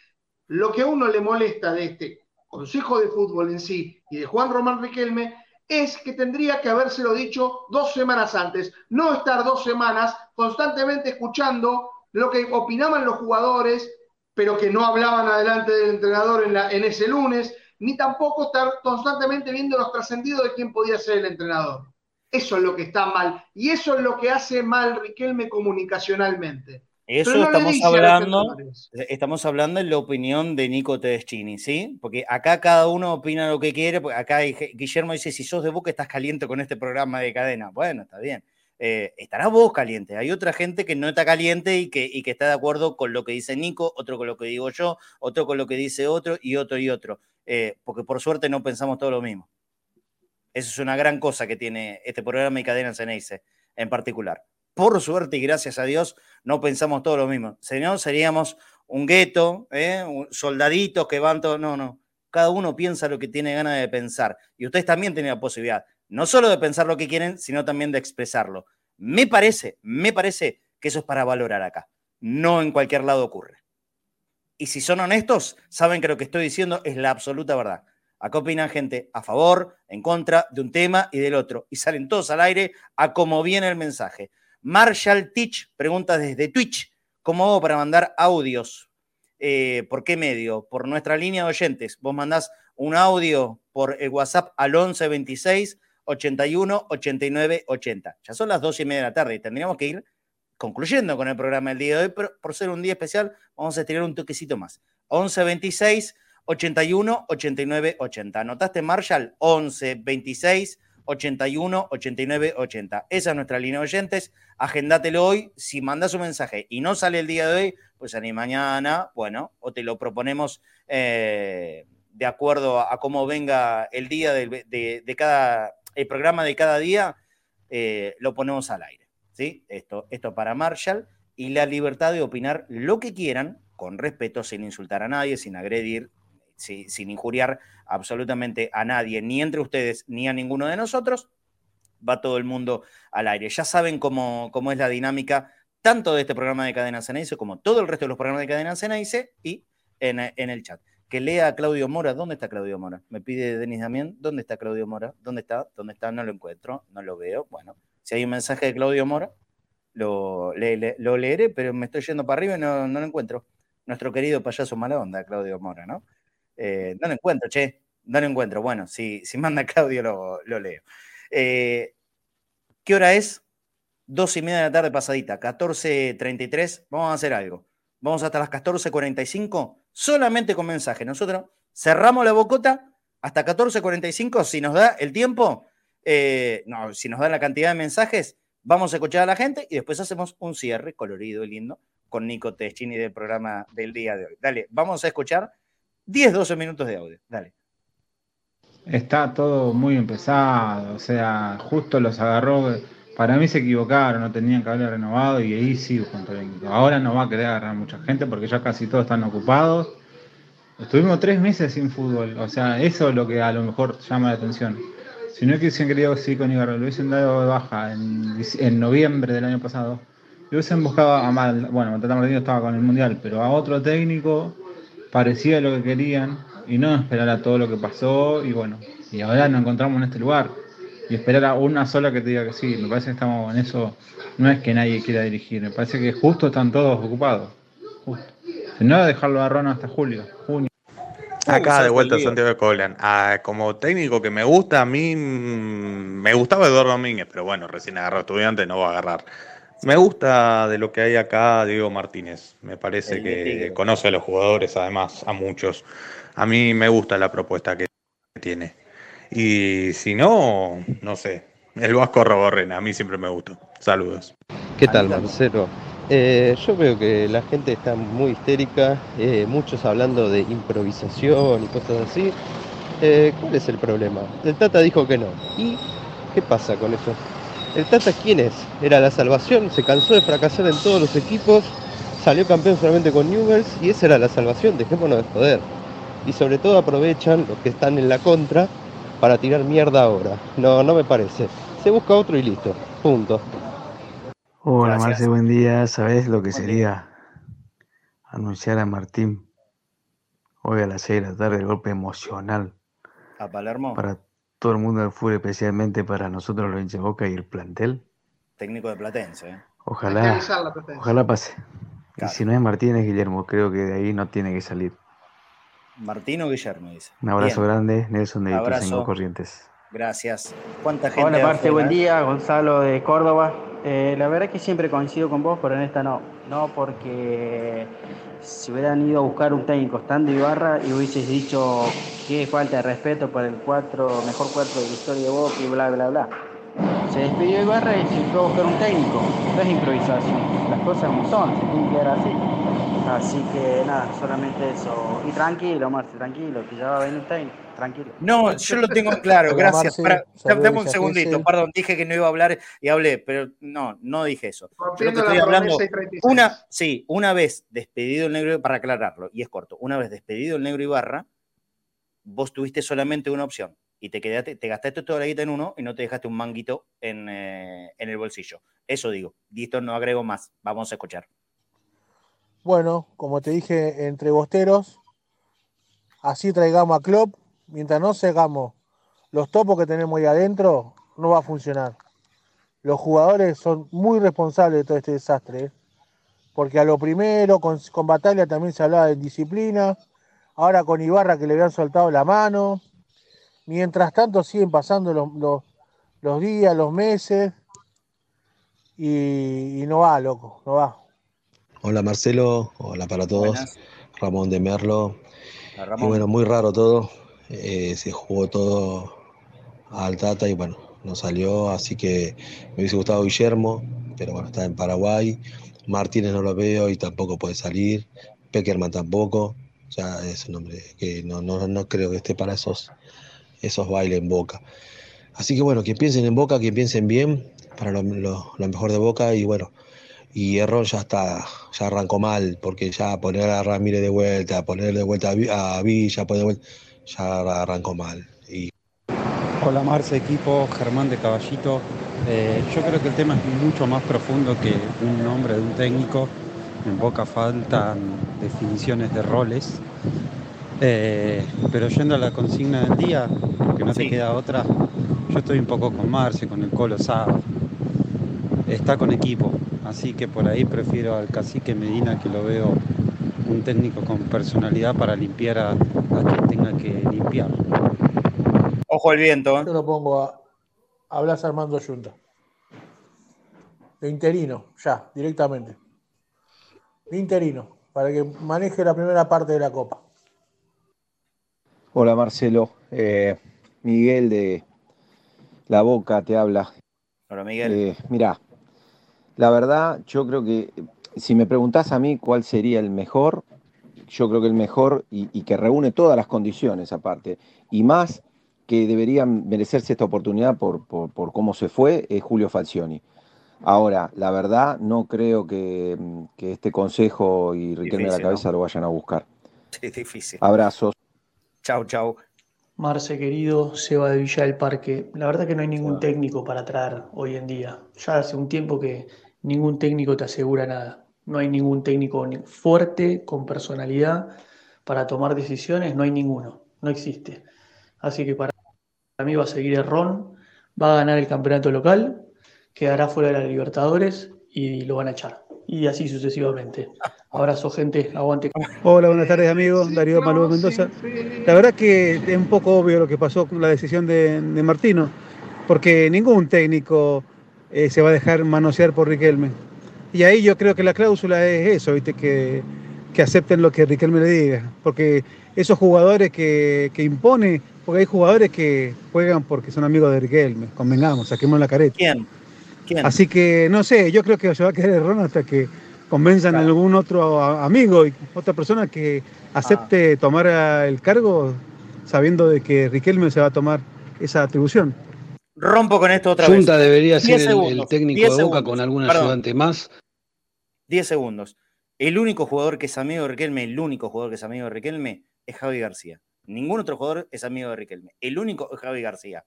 Lo que a uno le molesta de este Consejo de Fútbol en sí y de Juan Román Riquelme es que tendría que habérselo dicho dos semanas antes, no estar dos semanas constantemente escuchando lo que opinaban los jugadores, pero que no hablaban adelante del entrenador en, en ese lunes, ni tampoco estar constantemente viendo los trascendidos de quién podía ser el entrenador. Eso es lo que está mal y eso es lo que hace mal Riquelme comunicacionalmente. Eso estamos hablando, estamos hablando en la opinión de Nico Tedeschini, ¿sí? Porque acá cada uno opina lo que quiere, porque acá Guillermo dice, si sos de Boca estás caliente con este programa de cadena. Bueno, está bien. Eh, estarás vos caliente. Hay otra gente que no está caliente y que, y que está de acuerdo con lo que dice Nico, otro con lo que digo yo, otro con lo que dice otro y otro y otro. Eh, porque por suerte no pensamos todo lo mismo. Eso es una gran cosa que tiene este programa y cadena Ceneice en particular. Por suerte y gracias a Dios, no pensamos todo lo mismo. Señor, seríamos un gueto, ¿eh? soldaditos que van todos. No, no. Cada uno piensa lo que tiene ganas de pensar. Y ustedes también tienen la posibilidad, no solo de pensar lo que quieren, sino también de expresarlo. Me parece, me parece que eso es para valorar acá. No en cualquier lado ocurre. Y si son honestos, saben que lo que estoy diciendo es la absoluta verdad. Acá opinan gente a favor, en contra de un tema y del otro. Y salen todos al aire a cómo viene el mensaje. Marshall Teach pregunta desde Twitch, ¿cómo hago para mandar audios? Eh, ¿Por qué medio? Por nuestra línea de oyentes. Vos mandás un audio por el WhatsApp al 1126 81 89 80. Ya son las dos y media de la tarde y tendríamos que ir concluyendo con el programa del día de hoy, pero por ser un día especial, vamos a estirar un toquecito más. 11 26 81 89 80. ¿Anotaste, Marshall? 11 26 81 89 80. Esa es nuestra línea de oyentes. Agendátelo hoy. Si mandas un mensaje y no sale el día de hoy, pues ni mañana, bueno, o te lo proponemos eh, de acuerdo a cómo venga el día de, cada, el programa de cada día, eh, lo ponemos al aire. ¿sí? Esto, esto para Marshall y la libertad de opinar lo que quieran, con respeto, sin insultar a nadie, sin agredir, sin injuriar absolutamente a nadie, ni entre ustedes ni a ninguno de nosotros. Va todo el mundo al aire. Ya saben cómo, cómo es la dinámica tanto de este programa de Cadena Ceneice como todo el resto de los programas de Cadena Ceneice y en, en el chat. Que lea a Claudio Mora. ¿Dónde está Claudio Mora? Me pide Denis Damián. ¿Dónde está Claudio Mora? ¿Dónde está? ¿Dónde está? No lo encuentro. No lo veo. Bueno, si hay un mensaje de Claudio Mora, lo, lo leeré, pero me estoy yendo para arriba y no, lo encuentro. Nuestro querido payaso mala onda, Claudio Mora, ¿no? Eh, no lo encuentro, che, no lo encuentro. Bueno, si, si manda Claudio lo, leo. Eh, ¿Qué hora es? Dos y media de la tarde pasadita, 14.33. Vamos a hacer algo. Vamos hasta las 14.45, solamente con mensaje. Nosotros cerramos la bocota hasta 14.45, si nos da el tiempo, eh, no, si nos dan la cantidad de mensajes, vamos a escuchar a la gente y después hacemos un cierre colorido y lindo con Nico Teschini del programa del día de hoy. Dale, vamos a escuchar 10, 12 minutos de audio. Dale. Está todo muy empezado, o sea, justo los agarró. Para mí se equivocaron, no tenían que haber renovado y ahí sí junto al Ahora no va a querer agarrar mucha gente porque ya casi todos están ocupados. Estuvimos tres meses sin fútbol, o sea, eso es lo que a lo mejor llama la atención. Si no hubiesen querido seguir con Ibarra, lo hubiesen dado de baja en, noviembre del año pasado, lo hubiesen buscado a mal, bueno, Matata Martínez estaba con el Mundial, pero a otro técnico parecía lo que querían y no esperar a todo lo que pasó y bueno, y ahora nos encontramos en este lugar y esperar a una sola que te diga que sí, me parece que estamos en eso, no es que nadie quiera dirigir, me parece que justo están todos ocupados, justo. Si no, dejarlo a Ron hasta julio, junio. Acá de vuelta Santiago de Coblan. Ah, como técnico que me gusta, a mí mm, me gustaba Eduardo Domínguez, pero bueno, recién agarró estudiante, no va a agarrar. Me gusta de lo que hay acá Diego Martínez. Me parece que conoce a los jugadores, además, a muchos. A mí me gusta la propuesta que tiene. Y si no, no sé. El Vasco Roborren, a mí siempre me gustó. Saludos. ¿Qué tal, Marcelo? Eh, yo veo que la gente está muy histérica, eh, muchos hablando de improvisación y cosas así. Eh, ¿Cuál es el problema? El Tata dijo que no. ¿Y qué pasa con eso? ¿El Tata quién es? ¿Era la salvación? ¿Se cansó de fracasar en todos los equipos? ¿Salió campeón solamente con Newells? Y esa era la salvación, dejémonos de joder. Y sobre todo aprovechan los que están en la contra para tirar mierda ahora. No, no me parece. Se busca otro y listo. Punto. Hola Marce, buen día. ¿Sabes lo que sería anunciar a Martín hoy a las 6 de la tarde el golpe emocional a Palermo? Para todo el mundo del fútbol, especialmente para nosotros los hinchas Boca y el plantel. Técnico de Platense. ¿eh? Ojalá, ojalá pase. Y si no es Martín, es Guillermo. Creo que de ahí no tiene que salir. Martín o Guillermo, dice. Un abrazo grande, Nelson de Ituzaingó Corrientes. Gracias. ¿Cuánta gente? Hola, Marce, buen día. Gonzalo de Córdoba. Eh, la verdad es que siempre coincido con vos, pero en esta no. No, porque si hubieran ido a buscar un técnico estando Ibarra y hubieses dicho que falta de respeto por el cuatro, mejor cuatro de la historia de Boca y bla, bla, bla. Se despidió Ibarra y se fue a buscar un técnico. No es improvisación. Las cosas no son, se tienen que ver así. Así que nada, solamente eso. Y tranquilo, Marce, tranquilo, que ya va a venir un técnico. Tranquilo. No, yo lo tengo claro, gracias. Para- dame un segundito, perdón, dije que no iba a hablar y hablé, pero no, no dije eso. Yo lo que Rompiendo estoy la hablando, promesa y 36. una, sí, una vez despedido el negro, para aclararlo, y es corto, una vez despedido el negro Ibarra, vos tuviste solamente una opción y te quedaste, te gastaste la guita en uno y no te dejaste un manguito en, eh, en el bolsillo. Eso digo. Y esto no agrego más. Vamos a escuchar. Bueno, como te dije, entre bosteros, así traigamos a Klopp, mientras no sacamos los topos que tenemos ahí adentro, no va a funcionar. Los jugadores son muy responsables de todo este desastre, ¿eh? porque a lo primero, con, con Batalla también se hablaba de disciplina, ahora con Ibarra que le habían soltado la mano, mientras tanto siguen pasando los, los- los días, los meses, y, y no va, loco, no va. Hola Marcelo, hola para todos. Buenas. Ramón de Merlo. Y bueno, muy raro todo. eh, se jugó todo al Tata y bueno, no salió. Así que me hubiese gustado Guillermo, pero bueno, está en Paraguay. Martínez no lo veo y tampoco puede salir. Peckerman tampoco. Ya es un hombre que no, no, no creo que esté para esos, esos bailes en Boca. Así que bueno, que piensen en Boca, que piensen bien para lo, mejor de Boca y bueno, y Errón ya está, ya arrancó mal, porque ya poner a Ramírez de vuelta, poner de vuelta a Villa, poner de vuelta, ya arrancó mal. Y Hola Marce, equipo, Germán de Caballito. Eh, yo creo que el tema es mucho más profundo que un nombre de un técnico. En Boca faltan definiciones de roles. Eh, pero yendo a la consigna del día, que no te Sí. queda otra, yo estoy un poco con Marce, con el Colo Saba. Está con equipo, así que por ahí prefiero al cacique Medina, que lo veo un técnico con personalidad para limpiar a, a quien tenga que limpiar. Ojo al viento. ¿eh? Yo lo pongo a, a Blas Armando Junta. De interino, ya, directamente. De interino, para que maneje la primera parte de la Copa. Hola Marcelo, Eh, Miguel de La Boca te habla. Hola Miguel. Eh, mira, la verdad yo creo que si me preguntás a mí cuál sería el mejor, yo creo que el mejor y, y que reúne todas las condiciones aparte, y más que deberían merecerse esta oportunidad por, por- por cómo se fue, es Julio Falcioni. Ahora, la verdad, no creo que, que este consejo y Riquelme de la cabeza lo vayan a buscar. Sí, difícil. Abrazos. Chau, chau. Marce querido, Seba de Villa del Parque. La verdad que no hay ningún técnico para traer hoy en día. Ya hace un tiempo que ningún técnico te asegura nada. No hay ningún técnico ni- fuerte, con personalidad, para tomar decisiones. No hay ninguno. No existe. Así que para mí va a seguir Errón, va a ganar el campeonato local, quedará fuera de la Libertadores y lo van a echar. Y así sucesivamente. Abrazo, gente. Aguante. Hola, buenas tardes amigos, Darío Malú Mendoza. La verdad que es un poco obvio lo que pasó con la decisión de, de Martino, porque ningún técnico eh, se va a dejar manosear por Riquelme. Y ahí yo creo que la cláusula es eso, ¿viste? Que, que acepten lo que Riquelme le diga, porque esos jugadores que, que impone, porque hay jugadores que juegan porque son amigos de Riquelme, convengamos, saquemos la careta. ¿Quién? ¿Quién? Así que no sé, yo creo que se va a quedar Ron hasta que convenzan a algún otro amigo y otra persona que acepte tomar ah, el cargo sabiendo de que Riquelme se va a tomar esa atribución. Rompo con esto otra Junta vez. debería ser 10 el, segundos, el técnico 10 de Boca segundos. con algún Perdón, ayudante más. 10 segundos. El único jugador que es amigo de Riquelme, el único jugador que es amigo de Riquelme es Javi García. Ningún otro jugador es amigo de Riquelme. El único es Javi García.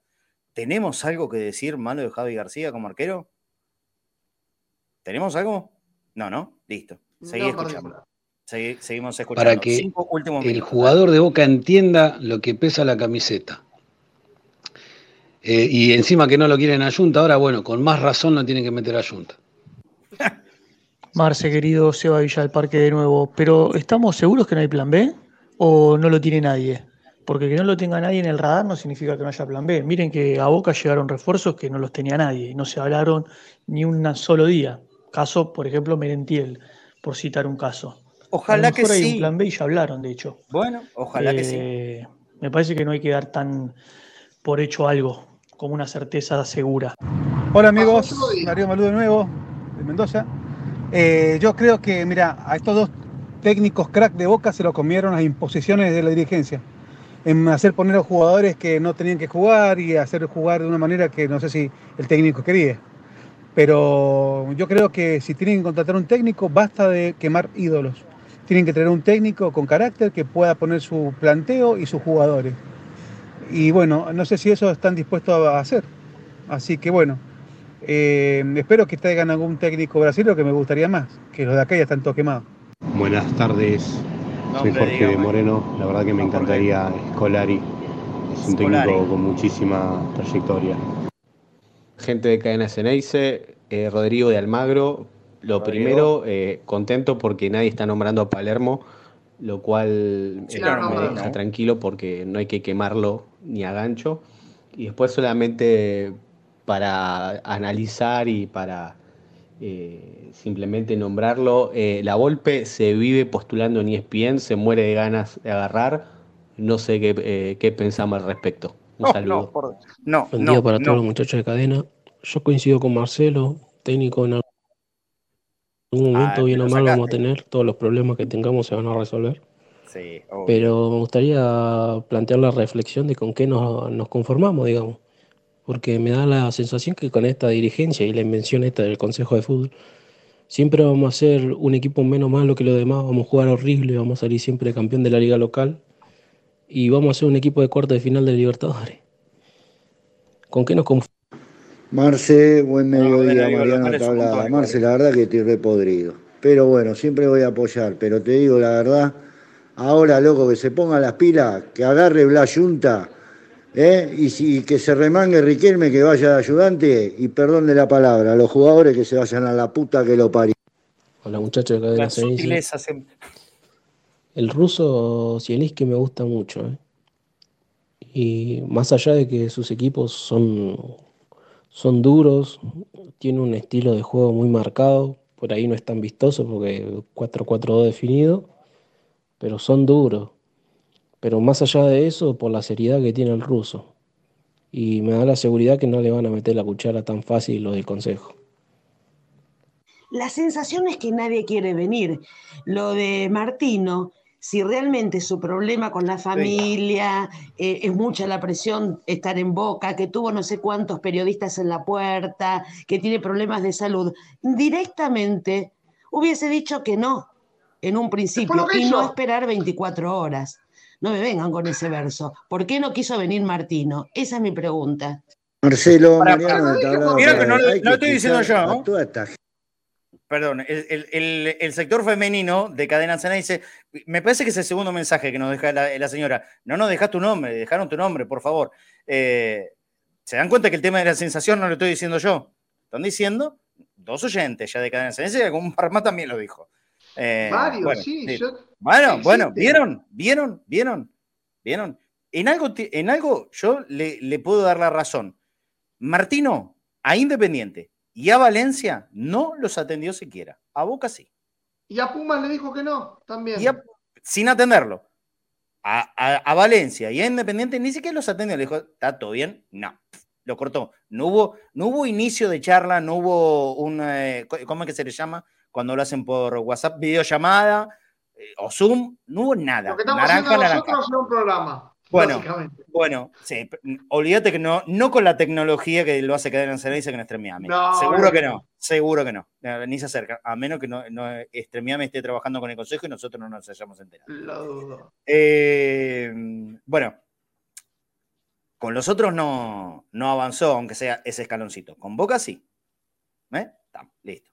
¿Tenemos algo que decir malo de Javi García como arquero? ¿Tenemos algo? No, ¿no? Listo. Seguí No, escuchando. Segui- seguimos escuchando. Para que Cinco últimos el minutos. jugador de Boca entienda lo que pesa la camiseta. Eh, y encima que no lo quieren a Junta, ahora bueno, con más razón lo tienen que meter a Junta. Marce, querido, Seba Villa del Parque de nuevo. Pero ¿estamos seguros que no hay plan B? ¿O no lo tiene nadie? Porque que no lo tenga nadie en el radar no significa que no haya plan B. Miren que a Boca llegaron refuerzos que no los tenía nadie y no se hablaron ni un solo día. Caso, por ejemplo, Merentiel, por citar un caso. Ojalá a lo que mejor hay sí. un plan B y ya hablaron, de hecho. Bueno, ojalá que sí. Eh, Me parece que no hay que dar tan por hecho algo. como una certeza segura. Hola amigos, Darío Malú de nuevo, de Mendoza. Eh, yo creo que, mira, a estos dos técnicos crack de Boca se lo comieron las imposiciones de la dirigencia. En hacer poner a jugadores que no tenían que jugar y hacer jugar de una manera que no sé si el técnico quería. Pero yo creo que si tienen que contratar un técnico, basta de quemar ídolos. Tienen que tener un técnico con carácter que pueda poner su planteo y sus jugadores. Y bueno, no sé si eso están dispuestos a hacer. Así que bueno, eh, espero que traigan algún técnico brasileño que me gustaría más, que los de acá ya están todos quemados. Buenas tardes, soy Jorge Moreno. La verdad que me encantaría Scolari. Es un técnico con muchísima trayectoria. Gente de Cadena Ceneice, eh, Rodrigo de Almagro. Lo primero, eh, contento porque nadie está nombrando a Palermo, lo cual Sí, eh, claro, me no, deja no. tranquilo porque no hay que quemarlo ni a gancho. Y después solamente para analizar y para eh, simplemente nombrarlo, eh, la Volpe se vive postulando en ESPN, se muere de ganas de agarrar. No sé qué, eh, qué pensamos al respecto. Un No, saludo. no, por- no, Buen no, día para no. todos los muchachos de cadena. Yo coincido con Marcelo, técnico en algún momento, Ah, bien me o mal, vamos a tener. Todos los problemas que tengamos se van a resolver. Sí. Pero me gustaría plantear la reflexión de con qué nos, nos conformamos, digamos. Porque me da la sensación que con esta dirigencia y la invención esta del Consejo de Fútbol, siempre vamos a ser un equipo menos malo que los demás, vamos a jugar horrible, vamos a salir siempre campeón de la liga local y vamos a ser un equipo de cuarto de final de Libertadores. ¿Con qué nos conformamos? Marce, buen mediodía, digo, Mariano Tablada. Marce, la verdad que estoy repodrido. Pero bueno, siempre voy a apoyar. Pero te digo la verdad, ahora, loco, que se ponga las pilas, que agarre Blas Junta, ¿eh? y, si, y que se remangue Riquelme, que vaya de ayudante, y perdón de la palabra, los jugadores que se vayan a la puta que lo parió. Hola muchachos de Cadena Las Ceneice. sutilezas siempre. El ruso Zielinski me gusta mucho. ¿eh? Y más allá de que sus equipos son, son duros, tiene un estilo de juego muy marcado. Por ahí no es tan vistoso porque 4-4-2 definido, pero son duros. Pero más allá de eso, por la seriedad que tiene el ruso. Y me da la seguridad que no le van a meter la cuchara tan fácil los del consejo. La sensación es que nadie quiere venir. Lo de Martino, si realmente su problema con la familia, eh, es mucha la presión estar en boca, que tuvo no sé cuántos periodistas en la puerta, que tiene problemas de salud, directamente hubiese dicho que no en un principio lo y no esperar 24 horas. No me vengan con ese verso. ¿Por qué no quiso venir Martino? Esa es mi pregunta. Marcelo, Mariano que no, no lo estoy diciendo yo, ¿no? toda esta gente. Perdón, el, el- el- el sector femenino de Cadena Cena dice, me parece que es el segundo mensaje que nos deja la, la señora, no nos dejas tu nombre, dejaron tu nombre, por favor. Eh, ¿Se dan cuenta que el tema de la sensación no lo estoy diciendo yo? Están diciendo dos oyentes ya de Cadena Cena y algún par más también lo dijo. Eh, Mario, bueno, sí, sí. yo- Bueno, bueno. ¿vieron? ¿Vieron? ¿Vieron? ¿Vieron? En algo, en algo yo le, le puedo dar la razón. Martino, a Independiente y a Valencia no los atendió siquiera. A Boca sí. Y a Pumas le dijo que no, también. Y a- sin atenderlo. A, a- a Valencia y a Independiente ni siquiera los atendió. Le dijo, ¿está todo bien? No. Lo cortó. No hubo, no hubo inicio de charla, no hubo un. eh, ¿Cómo es que se le llama? Cuando lo hacen por WhatsApp, videollamada o Zoom. No hubo nada. Lo que estamos naranja, haciendo nosotros es un programa. Bueno, bueno, sí, p- olvídate que no, no con la tecnología que lo hace Cadena Ceneice con Extremiame. No, seguro no. que no, seguro que no. Eh, Ni se acerca, a menos que no, no Extremiame esté trabajando con el consejo y nosotros no nos hayamos enterado. Lo dudo. Eh, bueno, con los otros no, no avanzó, aunque sea ese escaloncito. Con Boca sí. ¿Eh? Estamos, listo.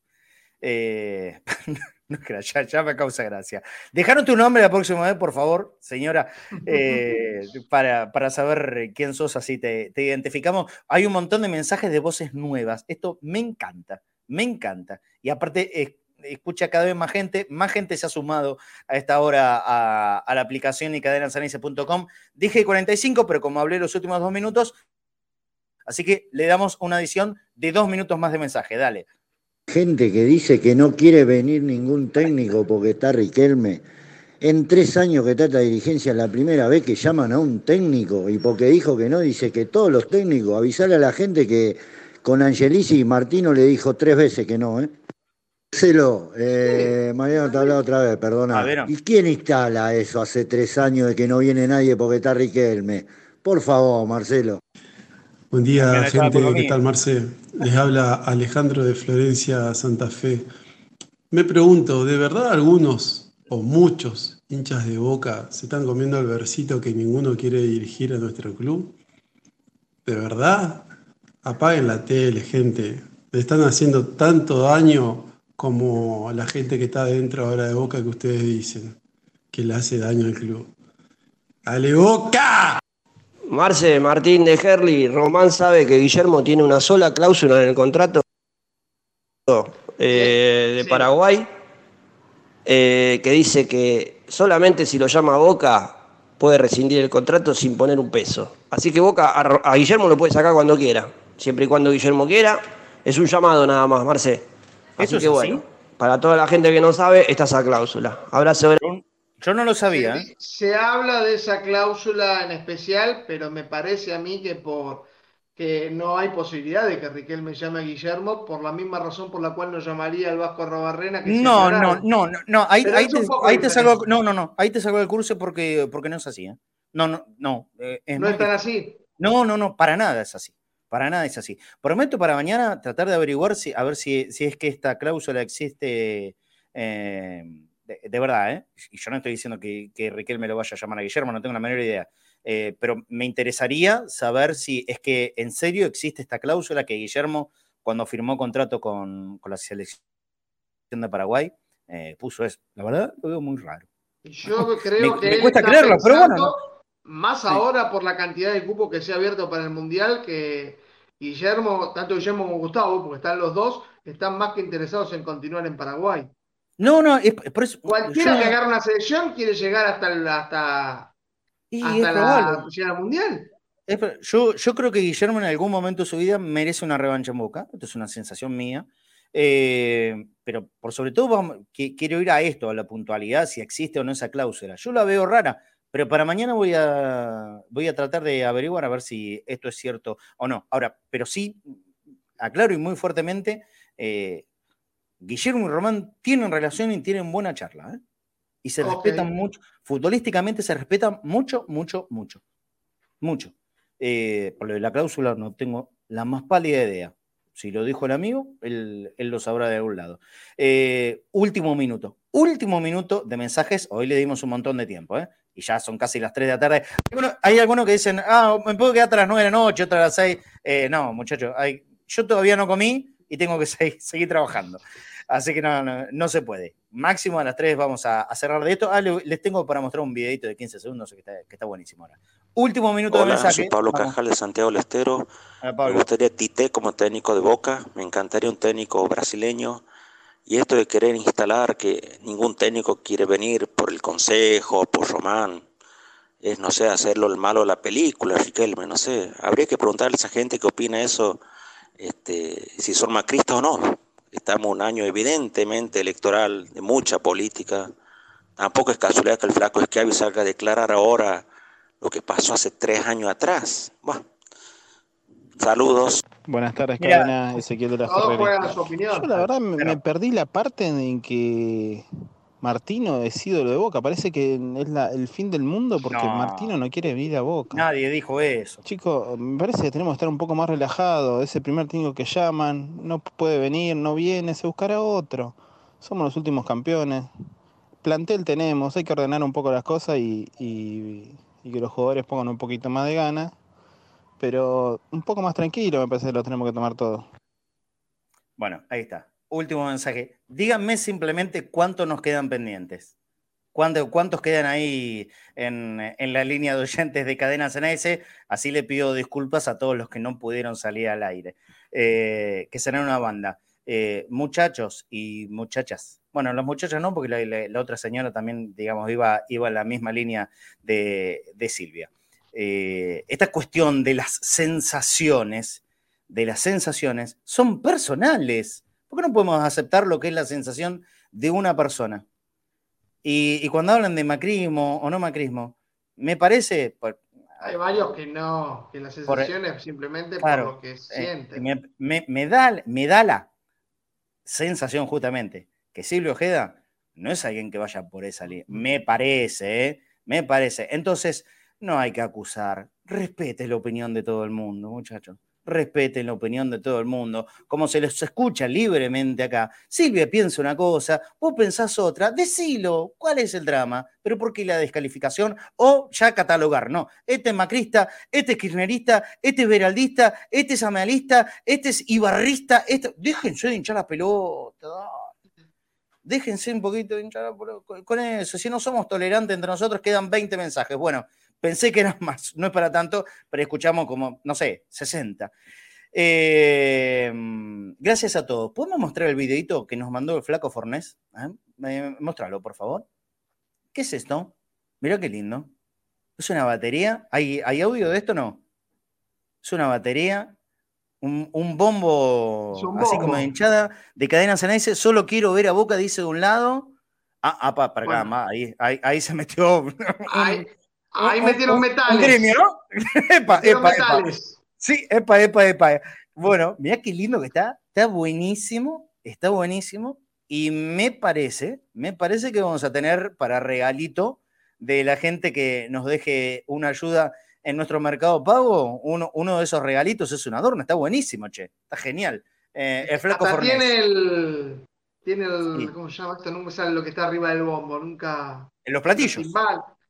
Eh, no, ya, ya me causa gracia. Dejaron tu nombre la próxima vez, por favor, señora, eh, para, para saber quién sos, así te, te identificamos. Hay un montón de mensajes de voces nuevas. Esto me encanta, me encanta. Y aparte, eh, escucha cada vez más gente, más gente se ha sumado a esta hora a, a la aplicación y cadenasanice.com. Dije 45, pero como hablé los últimos dos minutos, así que le damos una adición de dos minutos más de mensaje. Dale. Gente que dice que no quiere venir ningún técnico porque está Riquelme. En tres años que trata de dirigencia, la primera vez que llaman a un técnico y porque dijo que no, dice que todos los técnicos, avisarle a la gente que con Angelici y Martino le dijo tres veces que no, ¿eh? Marcelo, eh, Mariano te hablado otra vez, perdona. Ver. ¿Y quién instala eso hace tres años de que no viene nadie porque está Riquelme? Por favor, Marcelo. Buen día, gente. ¿Qué tal, Marce? Les habla Alejandro de Florencia, Santa Fe. Me pregunto, ¿de verdad algunos o muchos hinchas de Boca se están comiendo el versito que ninguno quiere dirigir a nuestro club? ¿De verdad? Apaguen la tele, gente. Le están haciendo tanto daño como la gente que está dentro ahora de Boca que ustedes dicen que le hace daño al club. ¡Ale Boca! Marce, Martín de Herli, Román sabe que Guillermo tiene una sola cláusula en el contrato eh, de Paraguay eh, que dice que solamente si lo llama Boca puede rescindir el contrato sin poner un peso. Así que Boca a, Guillermo lo puede sacar cuando quiera, siempre y cuando Guillermo quiera. Es un llamado nada más, Marce. Así ¿Eso que es bueno, así? para toda la gente que no sabe, está esa cláusula. Abrazo. Yo no lo sabía. Se habla de esa cláusula en especial, pero me parece a mí que por que no hay posibilidad de que Riquelme llame a Guillermo por la misma razón por la cual no llamaría al Vasco Arrobarrena que No, no, no, no, no, ahí, te, ahí salgo, no, no, no, ahí te salgo del curso porque, porque no es así, ¿eh? No, no, no. eh, es No es tan así. No, no, no, para nada es así. Para nada es así. Prometo para mañana tratar de averiguar si, a ver si, si es que esta cláusula existe eh, de, de verdad, ¿eh? Y yo no estoy diciendo que, que Riquelme lo vaya a llamar a Guillermo, no tengo la menor idea. Eh, pero me interesaría saber si es que en serio existe esta cláusula que Guillermo, cuando firmó contrato con, con la selección de Paraguay, eh, puso eso. La verdad, lo veo muy raro. Yo creo Me- que me él cuesta está creerlo, pero bueno, Más ahora por la cantidad de cupo que se ha abierto para el Mundial, que Guillermo, tanto Guillermo como Gustavo, porque están los dos, están más que interesados en continuar en Paraguay. No, no, es, por eso. Cualquiera yo- que agarre una selección quiere llegar hasta, el- hasta, Y hasta la probable. llegada al Mundial. Es yo, yo creo que Guillermo en algún momento de su vida merece una revancha en Boca. Esto es una sensación mía. Eh, pero por sobre todo vamos- que- quiero ir a esto, a la puntualidad, si existe o no esa cláusula. Yo la veo rara, pero para mañana voy a, voy a tratar de averiguar a ver si esto es cierto o no. Ahora, pero sí, aclaro y muy fuertemente, eh, Guillermo y Román tienen relación y tienen buena charla. ¿eh? Y se respetan mucho, futbolísticamente se respetan mucho, mucho, mucho. Mucho. Eh, por lo de la cláusula no tengo la más pálida idea. Si lo dijo el amigo, él, él lo sabrá de algún lado. Eh, último minuto. Último minuto de mensajes. Hoy le dimos un montón de tiempo, ¿eh? Y ya son casi las 3 de la tarde. Hay algunos- Hay algunos que dicen, ah, me puedo quedar hasta las 9 de la noche, otra a las 6. Eh, no, muchachos, yo todavía no comí y tengo que seguir, seguir trabajando. Así que no, no, no se puede. Máximo a las 3 vamos a, a cerrar de esto. Ah, le- les tengo para mostrar un videito de 15 segundos que está, que está buenísimo ahora. Último minuto de Hola, mensaje. soy Pablo Vamos. Cajal de Santiago del Estero. Hola, Me Pablo. gustaría Tite como técnico de Boca. Me encantaría un técnico brasileño. Y esto de querer instalar que ningún técnico quiere venir por el consejo, por Román, es, no sé, hacerlo el malo de la película, Riquelme, no sé. Habría que preguntarle a esa gente que opina eso, este, si son macristas o no. Estamos en un año evidentemente electoral, de mucha política. Tampoco es casualidad que el flaco Schiavi salga a declarar ahora lo que pasó hace tres años atrás. Bueno, saludos. Buenas tardes, cadena Ezequiel de la. Yo la verdad me, me perdí la parte en que Martino es ídolo de Boca. Parece que es la- el fin del mundo porque No. Martino no quiere venir a Boca. Nadie dijo eso. Chicos, me parece que tenemos que estar un poco más relajados. Ese primer técnico que llaman, no puede venir, no viene, se buscará otro. Somos los últimos campeones. Plantel tenemos, hay que ordenar un poco las cosas y, y- y que los jugadores pongan un poquito más de ganas. Pero un poco más tranquilo me parece que lo tenemos que tomar todo. Bueno, ahí está. Último mensaje. Díganme simplemente cuántos nos quedan pendientes. ¿Cuánto- ¿Cuántos quedan ahí en, en la línea de oyentes de Cadena CNS? Así le pido disculpas a todos los que no pudieron salir al aire. Eh, que será una banda. Eh, muchachos y muchachas. Bueno, los muchachos no, porque la, la- la otra señora también, digamos, iba, iba en la misma línea de, de Silvia. Eh, esta cuestión de las sensaciones, de las sensaciones, son personales. ¿Por qué no podemos aceptar lo que es la sensación de una persona? Y, cuando hablan de macrismo o no macrismo, me parece... Hay varios que no, que la sensación es simplemente por lo que eh, sienten. me, da, me da la sensación justamente que Silvio Ojeda no es alguien que vaya por esa línea. Me parece, ¿eh? Me parece. Entonces, no hay que acusar. Respete la opinión de todo el mundo, muchachos respeten la opinión de todo el mundo, como se les escucha libremente acá. Silvia piensa una cosa, vos pensás otra, decilo, ¿cuál es el drama? ¿Pero por qué la descalificación? O ya catalogar, no, este es macrista, este es kirchnerista, este es veraldista, este es amealista, este es ibarrista, este... déjense de hinchar la pelota. Déjense un poquito de hinchar la pelota con eso. Si no somos tolerantes entre nosotros, quedan 20 mensajes. Bueno, Pensé que eran más, no es para tanto, pero escuchamos como, no sé, 60. Eh, gracias a todos. ¿Podemos mostrar el videito que nos mandó el flaco Fornés? ¿Eh? Mostralo, por favor. ¿Qué es esto? Mira qué lindo. ¿Es una batería? ¿Hay, ¿Hay audio de esto o no? Es una batería, un, bombo, así como de hinchada, de cadena Ceneice. Solo quiero ver a Boca, dice de un lado. Ah, ah para, acá, ahí, ahí, se metió. Ahí metieron metales. Un gremio, ¿no? epa, epa, epa. Sí, epa, epa, epa. Bueno, mira qué lindo que está. Está buenísimo, está buenísimo. Y me parece, me parece que vamos a tener para regalito de la gente que nos deje una ayuda en nuestro mercado pago, uno, uno de esos regalitos es un adorno, está buenísimo, che, está genial. Eh, el flaco Hasta tiene el, tiene el, ¿cómo se llama esto? Nunca sale lo que está arriba del bombo, nunca. En los platillos.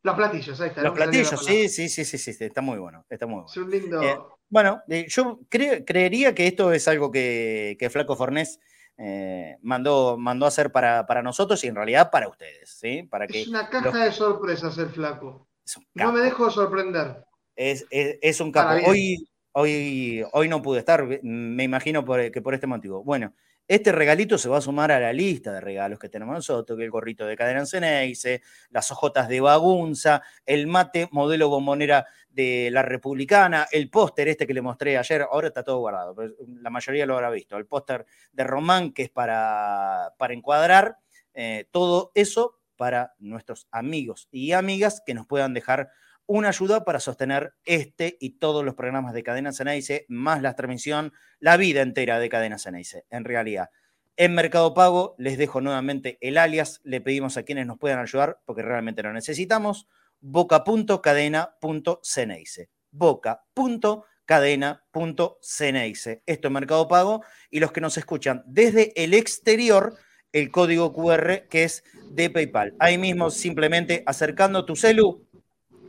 Los platillos, ahí está. Los platillos, sí, sí, sí, sí, sí, está muy bueno, está muy bueno. Es un lindo... Eh, bueno, eh, yo creería que esto es algo que, Flaco Fornés eh, mandó, mandó a hacer para, para, nosotros y en realidad para ustedes, ¿sí? Para que es una caja de sorpresas el Flaco. No me dejo sorprender. Es, es, un capo. Hoy, hoy, hoy no pude estar, me imagino que por este motivo. Bueno, este regalito se va a sumar a la lista de regalos que tenemos nosotros, que el gorrito de cadena Ceneice, las hojotas de bagunza, el mate modelo bombonera de la Republicana, el póster este que le mostré ayer, ahora está todo guardado, la mayoría lo habrá visto, el póster de Román que es para, para encuadrar, eh, todo eso para nuestros amigos y amigas que nos puedan dejar una ayuda para sostener este y todos los programas de Cadena Ceneice, más la transmisión, la vida entera de Cadena Ceneice, en realidad. En Mercado Pago les dejo nuevamente el alias, le pedimos a quienes nos puedan ayudar, porque realmente lo necesitamos, boca.cadena.ceneice. Boca.cadena.ceneice. Esto es Mercado Pago y los que nos escuchan desde el exterior, el código QR que es de PayPal. Ahí mismo simplemente acercando tu celu,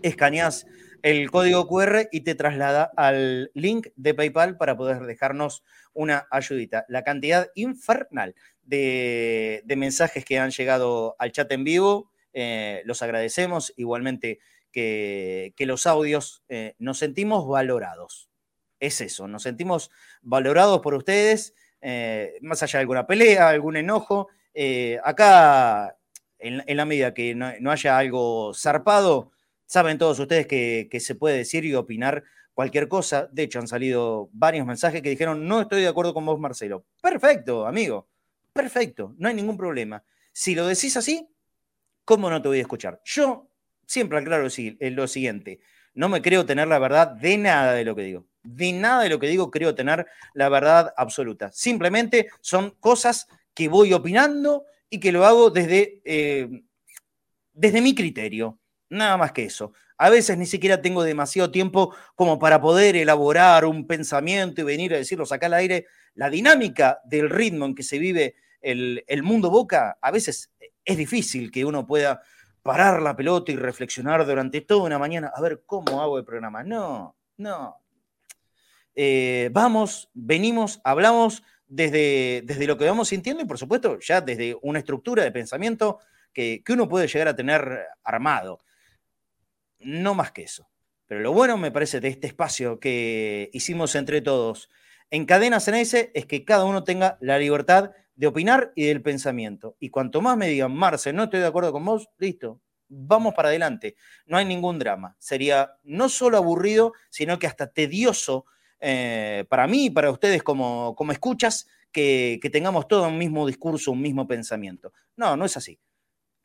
escaneas el código QR y te traslada al link de PayPal para poder dejarnos una ayudita. La cantidad infernal de, mensajes que han llegado al chat en vivo, eh, los agradecemos. Igualmente que, los audios eh, nos sentimos valorados. Es eso, nos sentimos valorados por ustedes, eh, más allá de alguna pelea, algún enojo. acá, en, la medida que no haya algo zarpado, Saben todos ustedes que, se puede decir y opinar cualquier cosa. De hecho, han salido varios mensajes que dijeron, no estoy de acuerdo con vos, Marcelo. Perfecto, amigo. Perfecto, no hay ningún problema. Si lo decís así, ¿cómo no te voy a escuchar? Yo siempre aclaro eh, lo siguiente. No me creo tener la verdad de nada de lo que digo. De nada de lo que digo creo tener la verdad absoluta. Simplemente son cosas que voy opinando y que lo hago desde, eh, desde mi criterio. Nada más que eso. A veces ni siquiera tengo demasiado tiempo como para poder elaborar un pensamiento y venir a decirlo acá al aire. La dinámica del ritmo en que se vive el, mundo boca, a veces es difícil que uno pueda parar la pelota y reflexionar durante toda una mañana a ver cómo hago el programa. No, no. Eh, vamos, venimos, hablamos desde, desde lo que vamos sintiendo y por supuesto ya desde una estructura de pensamiento que, que uno puede llegar a tener armado no más que eso. Pero lo bueno, me parece, de este espacio que hicimos entre todos en Cadena ese es que cada uno tenga la libertad de opinar y del pensamiento. Y cuanto más me digan, Marce, no estoy de acuerdo con vos, listo, vamos para adelante. No hay ningún drama. Sería no solo aburrido, sino que hasta tedioso eh, para mí y para ustedes como, como escuchas que, que tengamos todo un mismo discurso, un mismo pensamiento. No, no es así.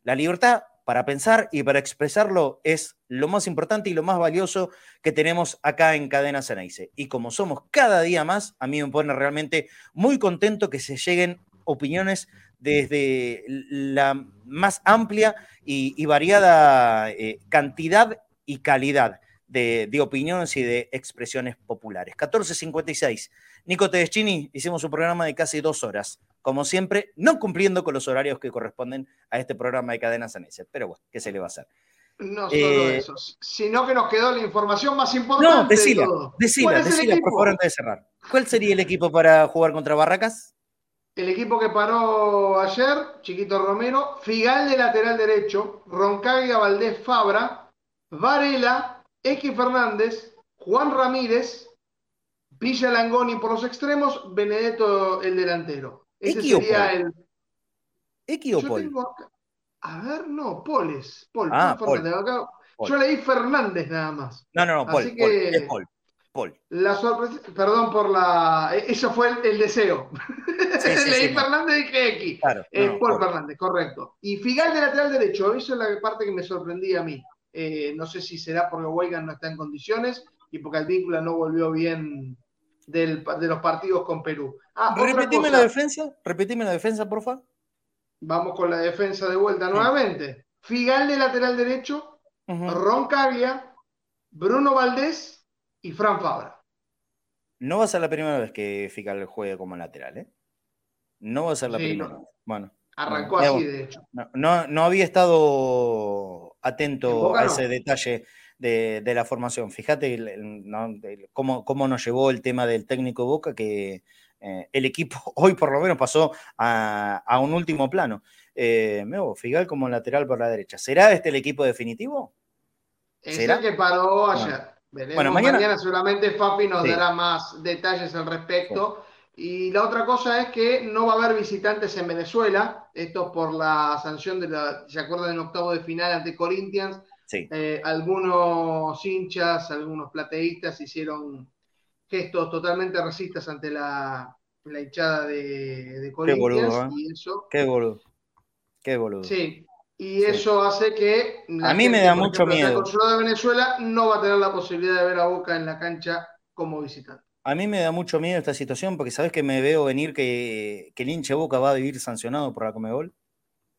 La libertad para pensar y para expresarlo es lo más importante y lo más valioso que tenemos acá en Cadena Ceneice. Y como somos cada día más, a mí me pone realmente muy contento que se lleguen opiniones desde la más amplia y, variada eh, cantidad y calidad de, de, opiniones y de expresiones populares. 1456. Nico Tedeschini, hicimos un programa de casi dos horas como siempre, no cumpliendo con los horarios que corresponden a este programa de Cadena Sanese. Pero bueno, ¿qué se le va a hacer? No solo eh, eso, sino que nos quedó la información más importante. No, decila, decila, decila, por favor, antes de cerrar. ¿Cuál sería el equipo para jugar contra Barracas? El equipo que paró ayer, Chiquito Romero, Figal de lateral derecho, Roncaglia Valdés Fabra, Varela, X Fernández, Juan Ramírez, Villa Langoni por los extremos, Benedetto el delantero. Ese sería el. ¿X o Paul? A ver, no, Poles. Paul, ah, Paul. Yo leí Fernández nada más. No, no, no, Paul. Así que... Paul. Paul. La sorpresa, perdón por la. E, eso fue el, deseo. Leí Fernández y dije X. Claro, eh, Paul, Fernández, correcto. Y Figal de lateral derecho, eso es la parte que me sorprendía a mí. Eh, no sé si será porque Weigan no está en condiciones y porque el vínculo no volvió bien del, de los partidos con Perú. Ah, repetime la defensa, repetime la defensa, por favor. Vamos con la defensa de vuelta nuevamente. Figal de lateral derecho, Ron Caglia, Bruno Valdés y Fran Fabra. No va a ser la primera vez que Figal juegue como lateral, ¿eh? No va a ser la primera vez. Bueno. Arrancó así, de hecho. No, no, había estado atento a ese detalle de, la formación. Fíjate cómo, cómo, nos llevó el tema del técnico Boca, que eh, el equipo hoy por lo menos pasó a, un último plano. Eh, Figal como lateral por la derecha. ¿Será este el equipo definitivo? Es el que paró ayer. bueno, mañana... seguramente Fafi nos dará más detalles al respecto. Y la otra cosa es que no va a haber visitantes en Venezuela. Esto por la sanción de la, ¿se acuerdan? En octavo de final ante Corinthians eh, algunos hinchas, algunos plateístas hicieron gestos totalmente racistas ante la, hinchada de, de Corinthians. Qué boludo, ¿eh? eso, Qué boludo. Qué boludo. Sí, y eso hace que a mí me da mucho miedo. Consulado de Venezuela no va a tener la posibilidad de ver a Boca en la cancha como visitante. A mí me da mucho miedo esta situación porque sabes que me veo venir que, que el hincha Boca va a vivir sancionado por la Comebol.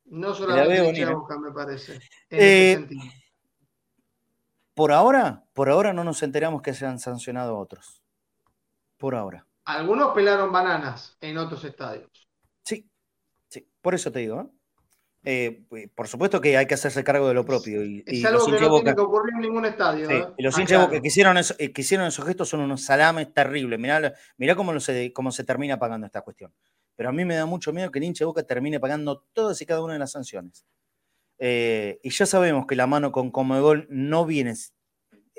No solamente el hincha ¿eh? Boca, me parece. En por ahora, por ahora no nos enteramos que se han sancionado otros. Por ahora. Algunos pelaron bananas en otros estadios. Sí, sí, por eso te digo. ¿eh? Eh, por supuesto que hay que hacerse cargo de lo propio. Y, es algo que no tiene que ocurrir en ningún estadio. Sí, ¿eh? y los hinchas que hicieron, que hicieron esos gestos son unos salames terribles. Mirá, mirá cómo, se, cómo se termina pagando esta cuestión. Pero a mí me da mucho miedo que el hincha de Boca termine pagando todas y cada una de las sanciones. Y ya sabemos que la mano con Comebol no viene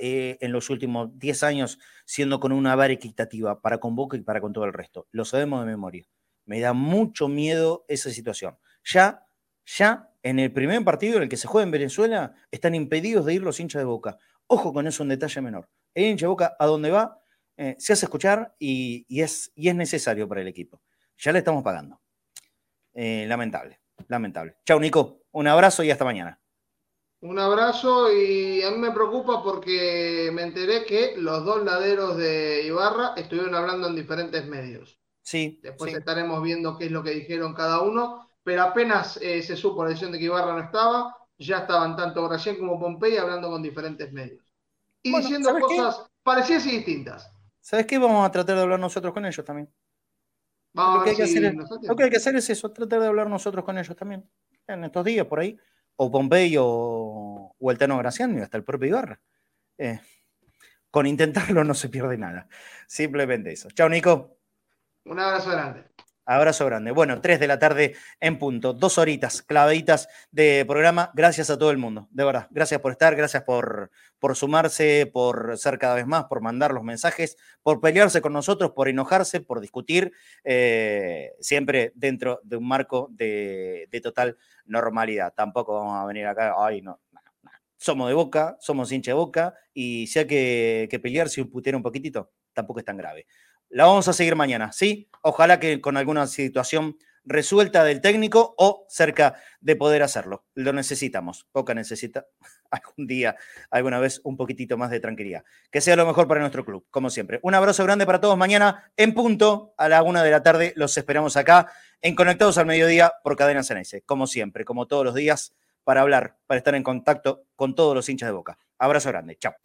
eh, en los últimos 10 años siendo con una vara equitativa para con Boca y para con todo el resto. Lo sabemos de memoria. Me da mucho miedo esa situación. Ya, ya en el primer partido en el que se juega en Venezuela están impedidos de ir los hinchas de Boca. Ojo con eso, un detalle menor. El hincha de Boca, a donde va, eh, se hace escuchar y, es, necesario para el equipo. Ya le estamos pagando. lamentable, lamentable. Chao, Nico. Un abrazo y hasta mañana. Un abrazo y a mí me preocupa porque me enteré que los dos laderos de Ibarra estuvieron hablando en diferentes medios. Sí. Después estaremos viendo qué es lo que dijeron cada uno, pero apenas eh, se supo la decisión de que Ibarra no estaba, ya estaban tanto Brasil como Pompey hablando con diferentes medios. Y diciendo cosas parecidas y distintas. ¿Sabes qué? Vamos a tratar de hablar nosotros con ellos también. lo, que hay que hacer es, lo que hay que hacer es eso, tratar de hablar nosotros con ellos también en estos días por ahí, o Pompey o, el Tano Graciano hasta el propio Ibarra. Eh, con intentarlo no se pierde nada. Simplemente eso. Chao, Nico. Un abrazo grande. Abrazo grande. Bueno, 3 de la tarde en punto. Dos horitas clavaditas de programa. Gracias a todo el mundo. De verdad. Gracias por estar, gracias por, por sumarse, por ser cada vez más, por mandar los mensajes, por pelearse con nosotros, por enojarse, por discutir, eh, siempre dentro de un marco de, total normalidad. Tampoco vamos a venir acá, ay, no, somos de boca, somos hincha de boca, y si hay que, que pelearse y putear un poquitito, tampoco es tan grave. La vamos a seguir mañana, ¿sí? Ojalá que con alguna situación resuelta del técnico o cerca de poder hacerlo. Lo necesitamos. Boca necesita algún día, alguna vez, un poquitito más de tranquilidad. Que sea lo mejor para nuestro club, como siempre. Un abrazo grande para todos. Mañana en punto, a la una de la tarde, los esperamos acá en Conectados al Mediodía por Cadena Ceneice. Como siempre, como todos los días, para hablar, para estar en contacto con todos los hinchas de Boca. Abrazo grande. Chao.